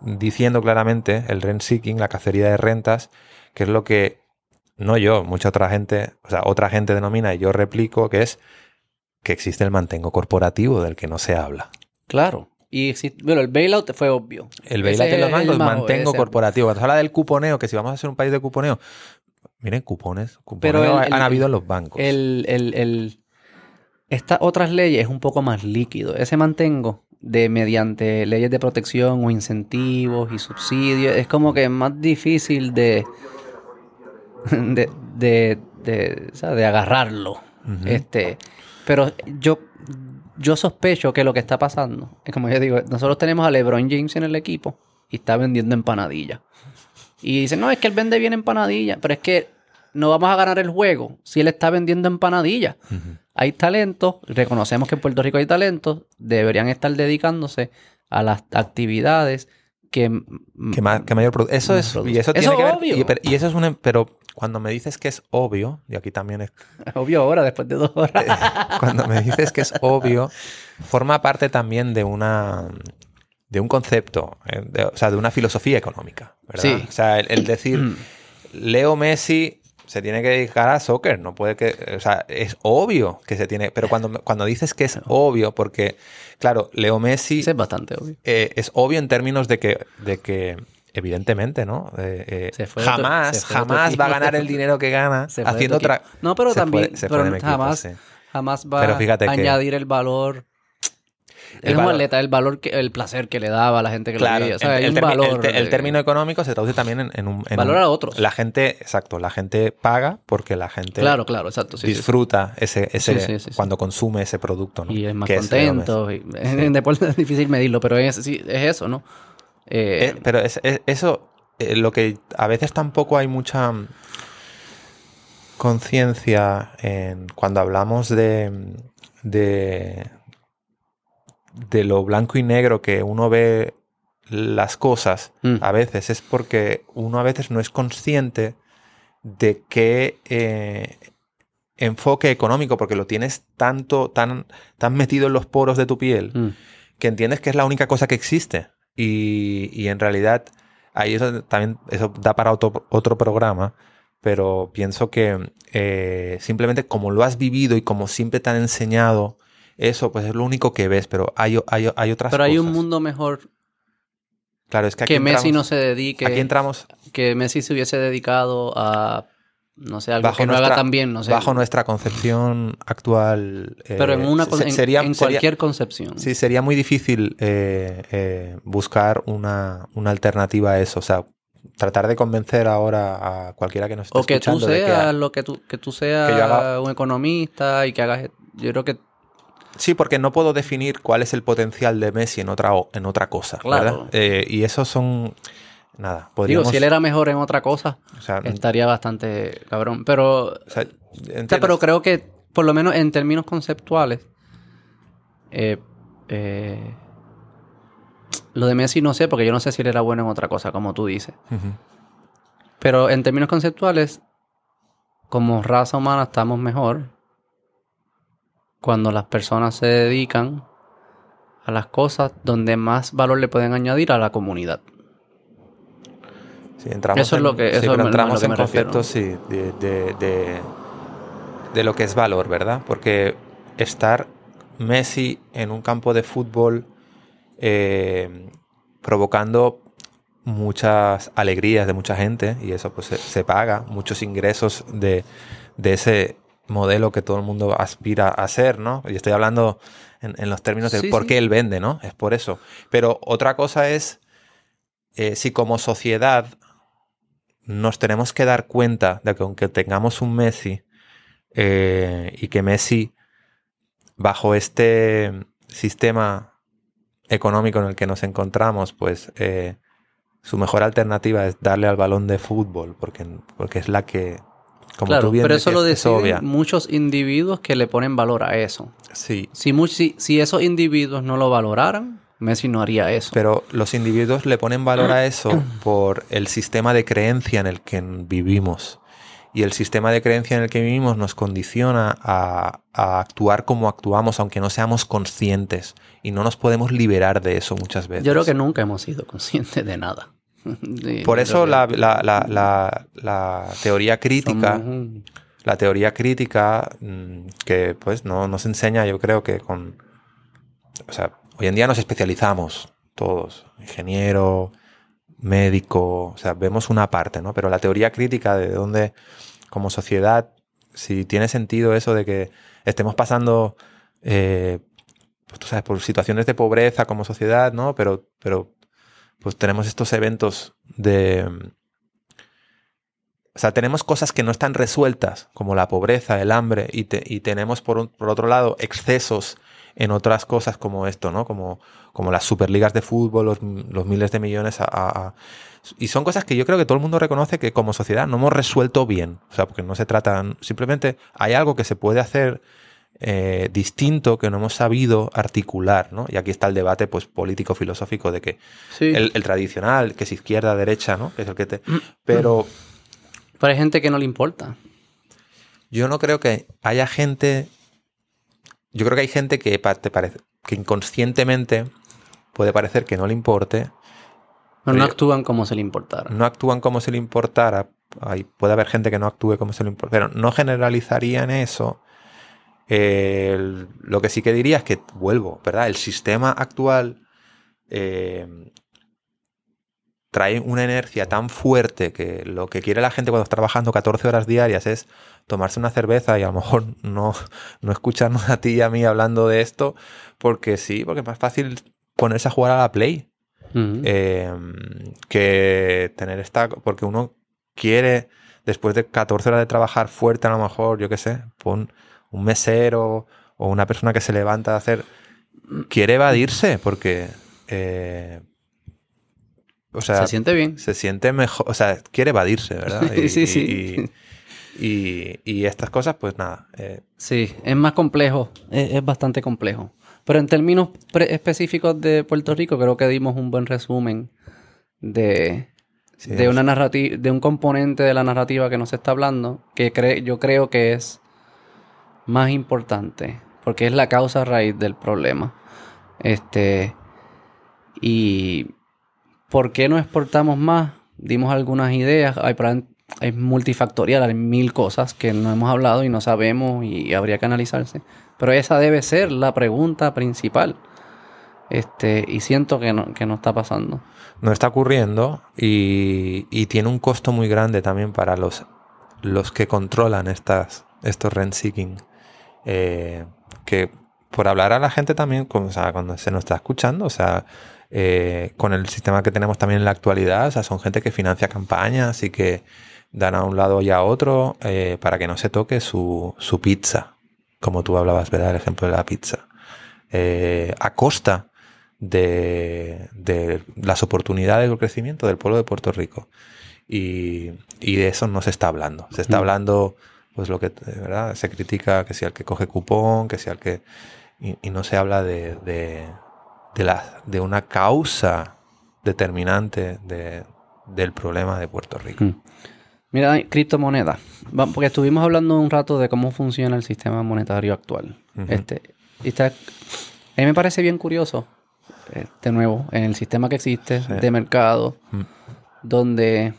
diciendo claramente, el rent seeking, la cacería de rentas, que es lo que no yo, mucha otra gente, o sea, otra gente denomina y yo replico, que es que existe el mantengo corporativo del que no se habla. Claro. Y existe, bueno, el bailout fue obvio. El bailout de los el bancos, más- mantengo corporativo. Cuando se habla del cuponeo, que si vamos a ser un país de cuponeo, miren, cupones, cuponeo Pero el- el- han habido en los bancos. El, el, el- estas otras leyes es un poco más líquido. Ese mantengo de mediante leyes de protección o incentivos y subsidios es como que es más difícil de de, de, de, o sea, de agarrarlo. Este, pero yo yo sospecho que lo que está pasando es como yo digo, nosotros tenemos a LeBron James en el equipo y está vendiendo empanadillas. Y dicen, no, es que él vende bien empanadillas, pero es que no vamos a ganar el juego si él está vendiendo empanadillas. Hay talentos, reconocemos que en Puerto Rico hay talentos, deberían estar dedicándose a las actividades que... Que, ma- que mayor Eso es, y eso Eso tiene es que ver- obvio. y, eso es un, pero cuando me dices que es obvio, y aquí también es Obvio ahora, después de dos horas. cuando me dices que es obvio, forma parte también de una de un concepto, eh, de- o sea, de una filosofía económica, ¿verdad? Sí. O sea, el, el decir Leo Messi se tiene que dedicar a soccer, no puede que, o sea, es obvio que se tiene, pero cuando, cuando dices que es obvio, porque, claro, Leo Messi es bastante obvio. eh, es obvio en términos de que, de que evidentemente, ¿no? Eh, eh, Se fue otro- jamás, otro jamás va a ganar el dinero que gana Se fue de haciendo otra... No, pero se fue- también se fue pero mi equipo, jamás, sí. jamás va Pero a añadir el valor. El es un valor. atleta, el valor, que, el placer que le daba a la gente que lo Claro, veía. O sea, el, valor. término económico se traduce también en, en un... en Valor un- a otros. La gente, exacto, la gente paga porque la gente Claro, claro, exacto. sí, sí, sí. disfruta ese, ese Sí, cuando consume ese producto, ¿no? Y es más Que contento. y- en, en deporte es difícil medirlo, pero es, es eso, ¿no? Eh, Eh, pero es- es- eso, eh, lo que a veces tampoco hay mucha mm, conciencia en cuando hablamos de, de, de lo blanco y negro que uno ve las cosas, Mm. a veces es porque uno a veces no es consciente de qué eh, enfoque económico, porque lo tienes tanto, tan, tan metido en los poros de tu piel, mm. que entiendes que es la única cosa que existe. Y, y en realidad, ahí eso también eso da para otro, otro programa, pero pienso que eh, simplemente como lo has vivido y como siempre te han enseñado eso, pues es lo único que ves, pero hay, hay, hay otras Pero hay un cosas. mundo mejor Claro, es que aquí que Messi entramos- no se dedique. Aquí entramos que Messi se hubiese dedicado a, no sé, algo Bajo que no nuestra- haga tan bien, no sé. bajo nuestra concepción actual. eh, pero en una se- en, sería, en sería- cualquier concepción. Sí, sería muy difícil eh, eh, buscar una, una alternativa a eso. O sea, tratar de convencer ahora a cualquiera que nos esté o que tú escuchando de que- seas lo que tú, que tú seas que yo haga- un economista y que hagas yo creo que Sí, porque no puedo definir cuál es el potencial de Messi en otra, en otra cosa, Claro. ¿verdad? Eh, y esos son... Nada, digo podríamos... si él era mejor en otra cosa o sea, estaría bastante cabrón pero o sea, o ¿entiendes? sea, pero creo que por lo menos en términos conceptuales eh, eh, lo de Messi no sé porque yo no sé si él era bueno en otra cosa como tú dices. Pero en términos conceptuales, como raza humana estamos mejor cuando las personas se dedican a las cosas donde más valor le pueden añadir a la comunidad. Sí, entramos Eso es en, lo que- sí, eso pero es entramos lo que en refiero. conceptos sí, de, de- de- de lo que es valor, ¿verdad? Porque estar Messi en un campo de fútbol eh, provocando muchas alegrías de mucha gente y eso pues se, se paga, muchos ingresos de, de ese modelo que todo el mundo aspira a ser, ¿no? Y estoy hablando en, en los términos de Sí, por sí. qué él vende, ¿no? Es por eso. Pero otra cosa es eh, si como sociedad nos tenemos que dar cuenta de que aunque tengamos un Messi eh, y que Messi bajo este sistema económico en el que nos encontramos, pues eh, su mejor alternativa es darle al balón de fútbol, porque, porque es la que, como claro, tú bien pero eso lo deciden obvia. muchos individuos que le ponen valor a eso. Sí, Si, si, si esos individuos no lo valoraran, Messi no haría eso. pero los individuos le ponen valor a eso por el sistema de creencia en el que vivimos. Y el sistema de creencia en el que vivimos nos condiciona a, a actuar como actuamos, aunque no seamos conscientes. Y no nos podemos liberar de eso muchas veces. Yo creo que nunca hemos sido conscientes de nada. Por eso la, la- la- la- teoría crítica, somos la teoría crítica mm, que pues no nos enseña, yo creo que con... O sea, hoy en día nos especializamos todos, ingeniero, médico, o sea, vemos una parte, ¿no? Pero la teoría crítica de dónde, como sociedad, si tiene sentido eso de que estemos pasando, eh, pues tú sabes, por situaciones de pobreza como sociedad, ¿no? Pero, pero pues tenemos estos eventos de... O sea, tenemos cosas que no están resueltas, como la pobreza, el hambre, y, te- y tenemos por, por otro lado excesos en otras cosas como esto, ¿no? Como, como las superligas de fútbol, los, miles de millones a, a- a- Y son cosas que yo creo que todo el mundo reconoce que como sociedad no hemos resuelto bien. O sea, porque no se trata... Simplemente hay algo que se puede hacer eh, distinto que no hemos sabido articular, ¿no? Y aquí está el debate pues político-filosófico de que Sí. el, el tradicional, que es izquierda, derecha, ¿no? Que es el que te... Pero Pero hay gente que no le importa. yo no creo que haya gente... Yo creo que hay gente que pa- te parece que inconscientemente puede parecer que no le importe, Pero no actúan como si le importara. no actúan como si le importara. Hay- puede haber gente que no actúe como si le importara, pero no generalizarían eso. Eh, lo que sí que diría es que, vuelvo, ¿verdad? El sistema actual eh, trae una inercia tan fuerte que lo que quiere la gente cuando está trabajando 14 horas diarias es tomarse una cerveza y a lo mejor no, no escucharnos a ti y a mí hablando de esto, porque sí, porque es más fácil ponerse a jugar a la Play eh, que tener esta. Porque uno quiere, después de 14 horas de trabajar fuerte, a lo mejor, yo qué sé, pon un mesero o una persona que se levanta a hacer. Quiere evadirse porque. eh, o sea, se siente bien. se siente mejor. O sea, quiere evadirse, ¿verdad? Sí, sí. Y, y- y estas cosas, pues nada. eh, Sí, es más complejo, es, es bastante complejo. Pero en términos específicos de Puerto Rico, creo que dimos un buen resumen de, sí, de una narrativa, de un componente de la narrativa que nos está hablando, que cre- yo creo que es más importante, porque es la causa raíz del problema. Este, y ¿por qué no exportamos más? Dimos algunas ideas, hay, hay multifactorial, hay mil cosas que no hemos hablado y no sabemos y habría que analizarse. Pero esa debe ser la pregunta principal. Este, y siento que no, que no está pasando. no está ocurriendo y, y tiene un costo muy grande también para los, los que controlan estas, estos rent seeking. Eh, que por hablar a la gente también, o sea, cuando se nos está escuchando, o sea, eh, con el sistema que tenemos también en la actualidad, o sea, son gente que financia campañas y que dan a un lado y a otro eh, para que no se toque su, su pizza, como tú hablabas, ¿verdad? El ejemplo de la pizza. Eh, a costa de, de las oportunidades del crecimiento del pueblo de Puerto Rico. Y, y de eso no se está hablando. Se está Mm. hablando, pues lo que, ¿verdad? Se critica que sea el que coge cupón, que sea el que... Y, y no se habla de, de, de, la, de una causa determinante de, del problema de Puerto Rico. Mm. Mira, criptomonedas. Porque estuvimos hablando un rato de cómo funciona el sistema monetario actual. Este, y está- a mí me parece bien curioso, eh, de nuevo, en el sistema que existe Sí. de mercado, Mm. donde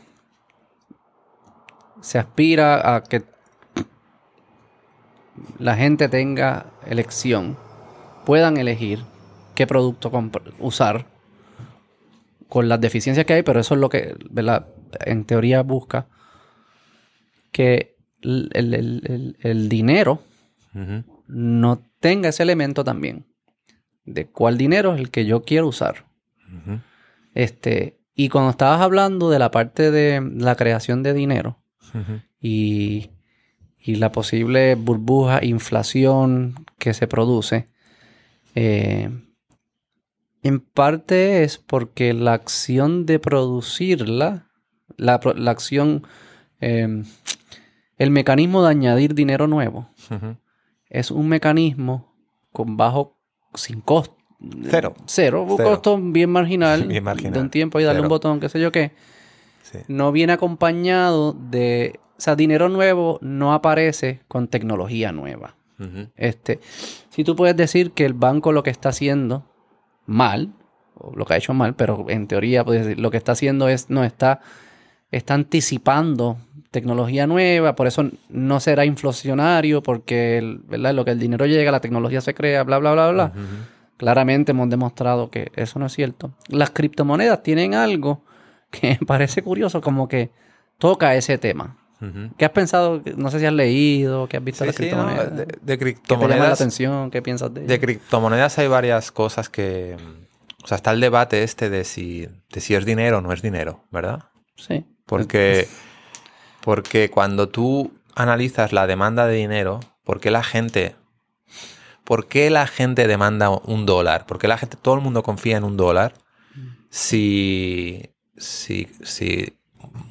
se aspira a que la gente tenga elección, puedan elegir qué producto usar con las deficiencias que hay, pero eso es lo que, ¿verdad? En teoría busca que el, el- el- dinero no tenga ese elemento también de cuál dinero es el que yo quiero usar. Este, y cuando estabas hablando de la parte de la creación de dinero y, y la posible burbuja, inflación que se produce, eh, en parte es porque la acción de producirla, la, la acción, eh, el mecanismo de añadir dinero nuevo, es un mecanismo con bajo, sin costo. Cero. Cero, un Cero. costo bien marginal. Bien marginal. De un tiempo y darle Cero. un botón, qué sé yo qué. Sí. No viene acompañado de... O sea, dinero nuevo no aparece con tecnología nueva. Este, si tú puedes decir que el banco lo que está haciendo mal, o lo que ha hecho mal, pero en teoría puedes decir, lo que está haciendo es, no está, está anticipando tecnología nueva, por eso no será inflacionario, porque el- ¿verdad? lo que el dinero llega, la tecnología se crea, bla, bla, bla, bla. Claramente hemos demostrado que eso no es cierto. Las criptomonedas tienen algo que me parece curioso, como que toca ese tema. ¿Qué has pensado? No sé si has leído, qué has visto Sí, de las sí, ¿no? criptomonedas. De, de ¿Qué te llama la criptomonedas. atención? ¿Qué piensas de? De criptomonedas hay varias cosas que. O sea, está el debate este de si, de si es dinero o no es dinero, ¿verdad? Sí. Porque, porque cuando tú analizas la demanda de dinero, ¿por qué la gente, por qué la gente demanda un dólar? ¿Por qué la gente, todo el mundo confía en un dólar? Si, si, si,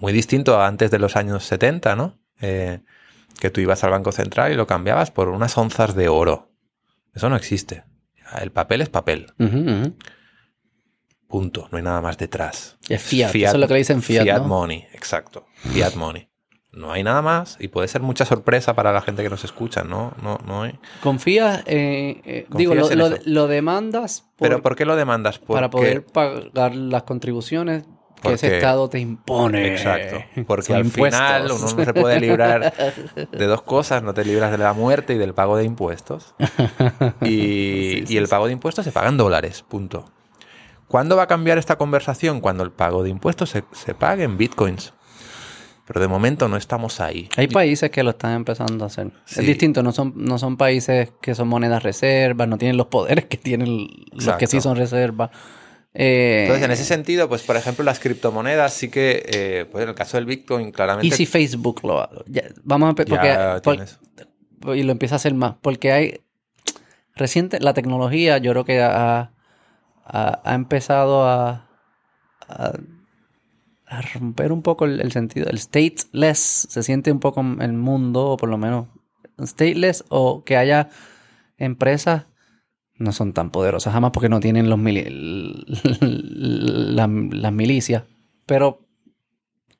muy distinto a antes de los años 70, ¿no? Eh, que tú ibas al Banco Central y lo cambiabas por unas onzas de oro. Eso no existe. El papel es papel. Punto. No hay nada más detrás. Es fiat. Eso es lo que le dicen fiat, ¿no? money, exacto. Fiat money. No hay nada más y puede ser mucha sorpresa para la gente que nos escucha, ¿no? No, no hay. Confías, eh, eh, Confías digo, lo, demandas por- Pero ¿por qué lo demandas? para Porque- poder pagar las contribuciones que Porque- ese Estado te impone. Exacto. Porque Son al final uno no se puede librar de dos cosas. No te libras de la muerte y del pago de impuestos. Y, Sí, sí, y el pago de impuestos se paga en dólares. Punto. ¿Cuándo va a cambiar esta conversación? Cuando el pago de impuestos se, se pague en bitcoins. Pero de momento no estamos ahí. Hay países que lo están empezando a hacer. Sí. Es distinto, no son, no son países que son monedas reservas, no tienen los poderes que tienen los que sí son reservas. Eh, Entonces, en ese sentido, pues por ejemplo, las criptomonedas sí que, eh, pues en el caso del Bitcoin, claramente. y si Facebook lo ya, vamos a porque ya por- tienes- y lo empieza a hacer más porque hay reciente la tecnología yo creo que ha, ha- ha empezado a, a, a romper un poco el, el sentido el stateless se siente un poco en el mundo o por lo menos stateless o que haya empresas no son tan poderosas jamás porque no tienen los mili- la- las milicias pero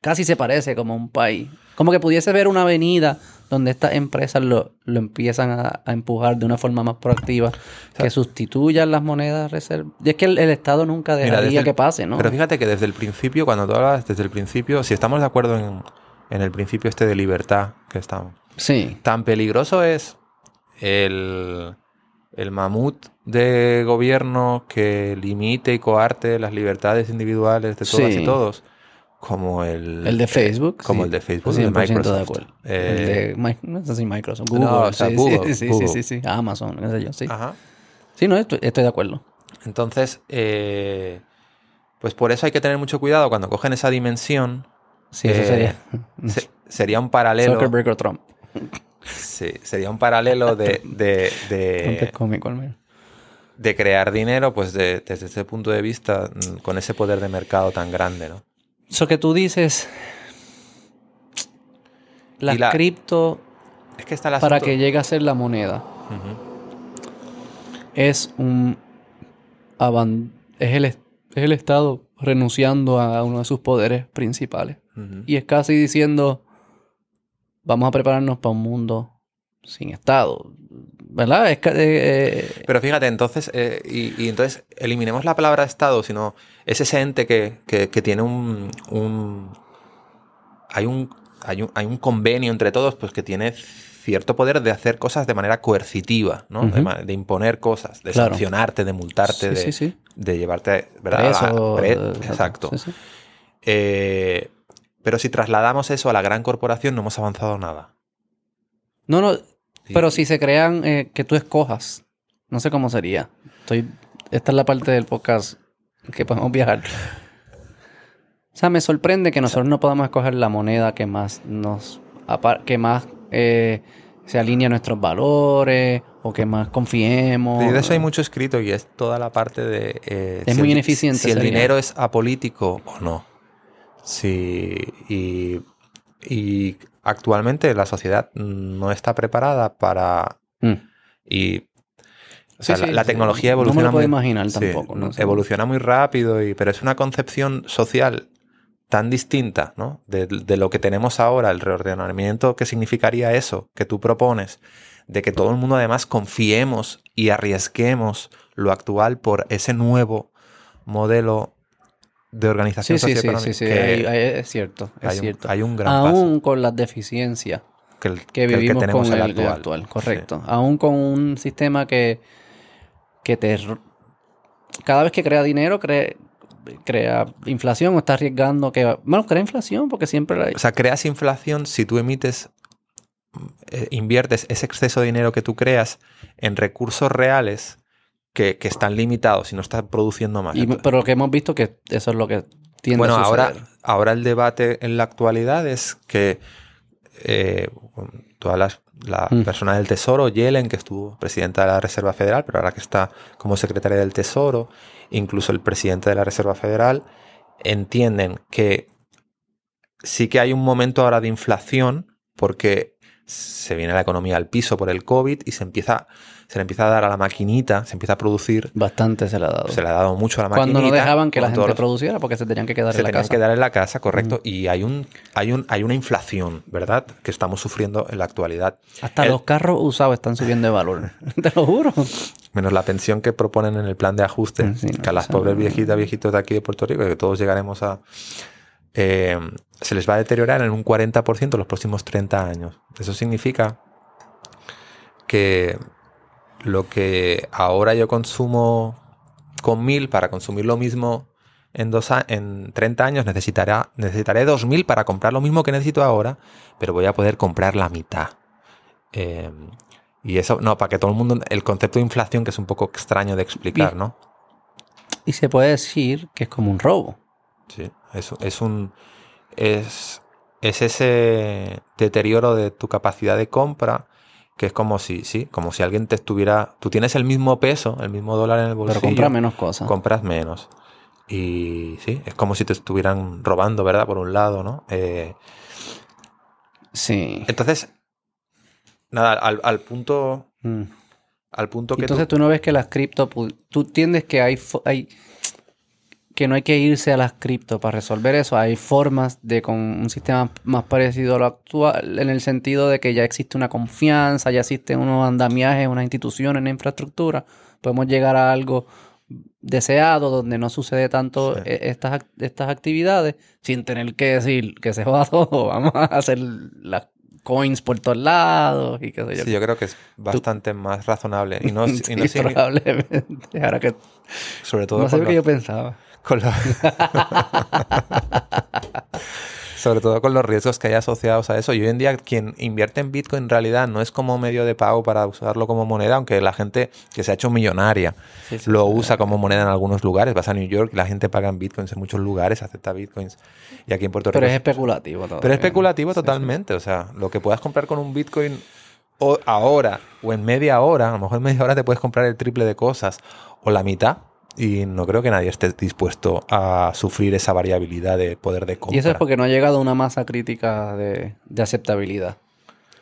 casi se parece como un país. Como que pudiese ver una avenida donde estas empresas lo, lo empiezan a, a empujar de una forma más proactiva, que sustituyan las monedas reservas. Y es que el, el Estado nunca Mira, dejaría desde el- que pase, ¿no? Pero fíjate que desde el principio, cuando tú hablas desde el principio, si estamos de acuerdo en, en el principio este de libertad que estamos, Sí. tan peligroso es el, el mamut de gobierno que limite y coarte las libertades individuales de todas Sí. y todos, como el, El de Facebook. como sí. el de Facebook, el de 100% Microsoft. de acuerdo. Eh, el de no sé si Microsoft. no, Google. o sea, sí, Google, sí, Google. sí, sí, sí. Amazon, qué sé yo, sí. Ajá. Sí, no, estoy, estoy de acuerdo. Entonces, eh, pues por eso hay que tener mucho cuidado cuando cogen esa dimensión. Sí, eso Eh, sería. se- sería un paralelo. Zuckerberg o Trump. Sí, sería un paralelo de, de, de, cómico, al menos. de crear dinero, pues de- desde ese punto de vista, mm, con ese poder de mercado tan grande, ¿no? Eso que tú dices, las la- cripto Es que está el para que llegue a ser la moneda es un es el es- es el Estado renunciando a uno de sus poderes principales. Y es casi diciendo, vamos a prepararnos para un mundo sin Estado. ¿Verdad? Es que, eh, eh, Pero fíjate, entonces, eh, y, y, entonces eliminemos la palabra Estado, sino es ese ente que, que, que tiene un, un, hay un, hay un, hay un convenio entre todos, pues que tiene cierto poder de hacer cosas de manera coercitiva, ¿no? de, de, imponer cosas, de claro. sancionarte, de multarte, sí, de, sí, sí. de, llevarte, ¿verdad? Preso, pre exacto. Eh, pero si trasladamos eso a la gran corporación, no hemos avanzado nada. No, no, pero si se crean eh, que tú escojas, no sé cómo sería. Estoy, esta es la parte del podcast que podemos viajar. O sea, me sorprende que nosotros no podamos escoger la moneda que más nos que más eh, se alinea a nuestros valores o que más confiemos. Y de eso hay mucho escrito y es toda la parte de... Eh, es si muy el, ineficiente. Si el dinero es apolítico o no. Sí, y, y actualmente la sociedad no está preparada para... Mm. Y... O sea, Sí, sí, la, sí. tecnología No me evoluciona lo puedo muy, imaginar tampoco. no evoluciona muy rápido, y, pero es una concepción social tan distinta ¿no? de, de, lo que tenemos ahora, el reordenamiento que significaría eso que tú propones, de que todo el mundo además confiemos y arriesguemos lo actual por ese nuevo modelo de organización Sí, sí, sí, sí, que hay- es cierto, es hay, un, cierto. hay un gran Aún paso con las deficiencias que, el, que que el que vivimos con el el actual. actual. correcto. Aún con un sistema que, que te... Cada vez que crea dinero, crea, crea inflación o está arriesgando que... Bueno, crea inflación porque siempre la hay. O sea, creas inflación si tú emites, eh, inviertes ese exceso de dinero que tú creas en recursos reales que, que están limitados y no están produciendo más. Y- pero que hemos visto que eso es lo que tiende bueno, a ahora, suceder. ahora el debate en la actualidad es que eh, todas las la Mm. persona del Tesoro, Yellen, que estuvo presidenta de la Reserva Federal, pero ahora que está como secretaria del Tesoro, incluso el presidente de la Reserva Federal, entienden que sí que hay un momento ahora de inflación porque se viene la economía al piso por el COVID y se empieza, se le empieza a dar a la maquinita, se empieza a producir, Bastante se le ha dado. se le ha dado mucho a la maquinita. Cuando no dejaban que la gente los- produciera porque se tenían que quedar se en la tenían casa. que dar en la casa, correcto. Y hay un, hay un, hay una inflación, ¿verdad? Que estamos sufriendo en la actualidad. Hasta El- los carros usados están subiendo de valor. Te lo juro. Menos la pensión que proponen en el plan de ajuste. Sí, no, que a las pobres viejitas, viejitos de aquí de Puerto Rico, que todos llegaremos a. eh, se les va a deteriorar en un 40% los próximos 30 años. Eso significa que lo que ahora yo consumo con 1000 para consumir lo mismo en, dos a- en 30 años necesitará, necesitaré 2000 para comprar lo mismo que necesito ahora, pero voy a poder comprar la mitad. Eh, y eso, no, para que todo el mundo, el concepto de inflación que es un poco extraño de explicar. ¿no? Y se puede decir que es como un robo. Sí, es, es un. Es, es ese deterioro de tu capacidad de compra que es como si, sí, como si alguien te estuviera. Tú tienes el mismo peso, el mismo dólar en el bolsillo. Pero compra menos cosas. Compras menos. Y sí, es como si te estuvieran robando, ¿verdad? Por un lado, ¿no? Eh, Sí. entonces, nada, al, al punto. Mm. Al punto que Entonces tú- tú no ves que las cripto, tú entiendes que hay, hay que no hay que irse a las cripto para resolver eso. Hay formas de con un sistema más parecido a lo actual, en el sentido de que ya existe una confianza, ya existen unos andamiajes, unas instituciones, una infraestructura. Podemos llegar a algo deseado donde no sucede tanto Sí. eh, estas, estas actividades sin tener que decir que se joda todo. Vamos a hacer las coins por todos lados y qué sé yo. Sí, yo creo que es bastante más razonable. Y no, y Sí, no signi- probablemente. Ahora que sobre todo no sé lo que yo pensaba. Con Sobre todo con los riesgos que hay asociados a eso. Y hoy en día quien invierte en Bitcoin en realidad no es como medio de pago para usarlo como moneda, aunque la gente que se ha hecho millonaria Sí, sí, lo sí. usa como moneda en algunos lugares. Vas a New York y la gente paga en Bitcoins en muchos lugares, acepta Bitcoins. Y aquí en Puerto Pero Rico... es especulativo todo. Pero es especulativo Sí, sí. totalmente. O sea, lo que puedas comprar con un Bitcoin ahora o en media hora, a lo mejor en media hora te puedes comprar el triple de cosas o la mitad. Y no creo que nadie esté dispuesto a sufrir esa variabilidad de poder de compra. Y eso es porque no ha llegado a una masa crítica de, de aceptabilidad.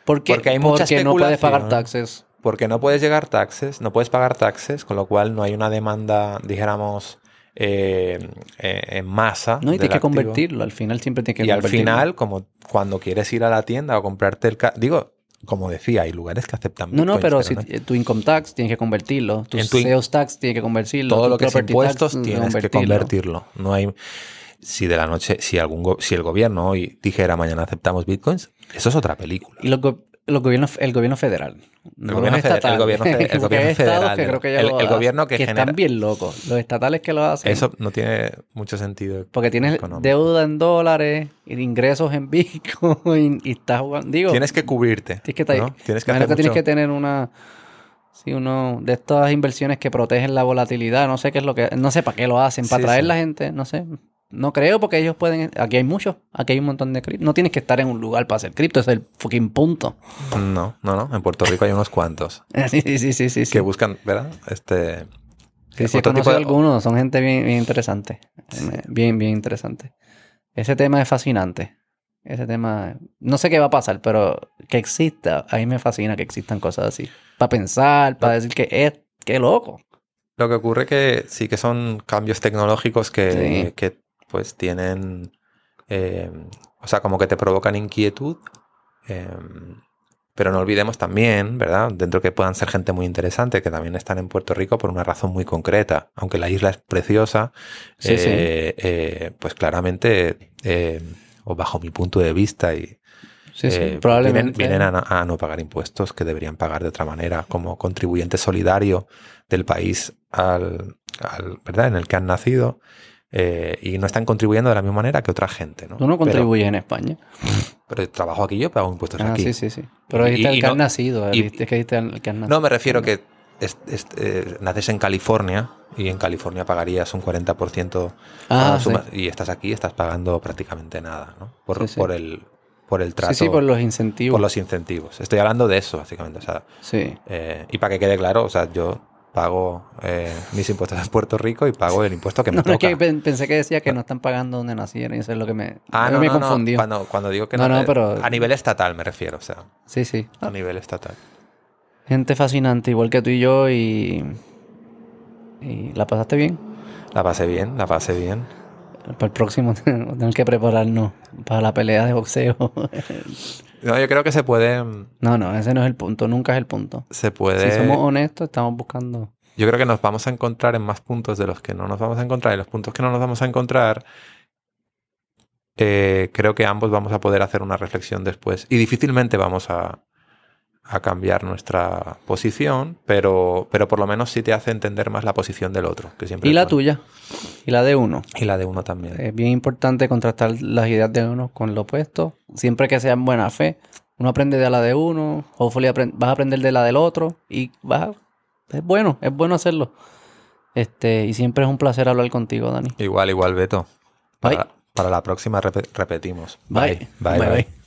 Porque, Porque hay mucha porque no puedes pagar taxes. Porque no puedes llegar taxes, no puedes pagar taxes, con lo cual no hay una demanda, dijéramos, eh, eh, en masa. No, y tienes que activo. convertirlo. Al final siempre tienes que Y al convertirlo. final, como cuando quieres ir a la tienda o comprarte el... Digo, como decía, hay lugares que aceptan No, no, pero si no- tu income tax tienes que convertirlo. Tu tu sales tax tienes que convertirlo. todo lo que es impuestos tax, tienes que convertirlo. No hay... Si de la noche, si algún si el gobierno hoy dijera mañana aceptamos bitcoins, eso es otra película. Y los, go- los gobiernos, el gobierno federal. no gobierno el gobierno fe- el gobierno federal que creo que el- gobierno que genera- están bien locos. Los estatales que lo hacen. Eso no tiene mucho sentido. Porque tienes económico. deuda en dólares, y ingresos en Bitcoin y estás jugando. Digo, Tienes que cubrirte. tienes que, estar- ¿no? Tienes que imagino hacer tienes mucho- que tener una. Sí, uno de estas inversiones que protegen la volatilidad. No sé qué es lo que. No sé para qué lo hacen. Para Sí, atraer sí. la gente. No sé. No creo porque ellos pueden. Aquí hay muchos. Aquí hay un montón de cripto. No tienes que estar en un lugar para hacer cripto. Es el fucking punto. No, no, no. En Puerto Rico hay unos cuantos Sí, sí, sí, sí. que buscan, ¿verdad? Este... Sí, sí, de- algunos. Son gente bien, bien interesante. Sí. Bien, bien interesante. Ese tema es fascinante. Ese tema... No sé qué va a pasar, pero que exista. A mí me fascina que existan cosas así. Para pensar, para decir que es... ¡Qué loco! Lo que ocurre que sí que son cambios tecnológicos que, Sí. que, pues tienen, eh, o sea, como que te provocan inquietud, eh, pero no olvidemos también, ¿verdad? Dentro que puedan ser gente muy interesante, que también están en Puerto Rico por una razón muy concreta, aunque la isla es preciosa, Sí, sí. eh, eh, pues claramente, o bajo mi punto de vista y, Sí, sí. eh, Probablemente... Vienen, vienen a, no- a no pagar impuestos que deberían pagar de otra manera, como contribuyente solidario del país al, al- ¿verdad? en el que han nacido eh, y no están contribuyendo de la misma manera que otra gente. ¿no? Tú no contribuyes en España. Pero, trabajo aquí, yo pago impuestos Ah, aquí. sí, sí, sí. Pero dijiste el que no- has nacido. y- dijiste que dijiste el que has nacido. No, me refiero que es- es- eh, naces en California y en California pagarías un 40% Ah, sí. sumas- y estás aquí estás pagando prácticamente nada ¿no? por, Sí, sí. por el por el trato Sí, sí, por los incentivos. por los incentivos. Estoy hablando de eso, básicamente. O sea, Sí. Eh, y para que quede claro, o sea, yo pago eh, mis impuestos en Puerto Rico y pago el impuesto que me No, no, es toca. que pen- pensé que decía que no están pagando donde nacieron y eso es lo que me, ah, me no, no, no. confundió. Cuando, cuando digo que No, eh, pero- a nivel estatal me refiero, o sea, Sí, sí. a nivel estatal. Gente fascinante, igual que tú y yo, y, y la pasaste bien. La pasé bien, la pasé bien. Para el próximo tenemos que prepararnos para la pelea de boxeo. No, yo creo que se puede, mm, no, no, ese no es el punto, nunca es el punto. se puede. Si somos honestos, estamos buscando. Yo creo que nos vamos a encontrar en más puntos de los que no nos vamos a encontrar. Y los puntos que no nos vamos a encontrar, eh, creo que ambos vamos a poder hacer una reflexión después. Y difícilmente vamos a, a cambiar nuestra posición, pero, pero por lo menos sí te hace entender más la posición del otro. Que siempre Y la tuya, y la de uno. Y la de uno también. Es bien importante contrastar las ideas de uno con lo opuesto. Siempre que sea en buena fe, uno aprende de la de uno, hopefully vas a aprender de la del otro y vas a- es bueno, es bueno hacerlo. Este, y siempre es un placer hablar contigo, Dani. Igual, igual, Beto. Bye. Para, para la próxima repe- repetimos. Bye. bye. bye. bye.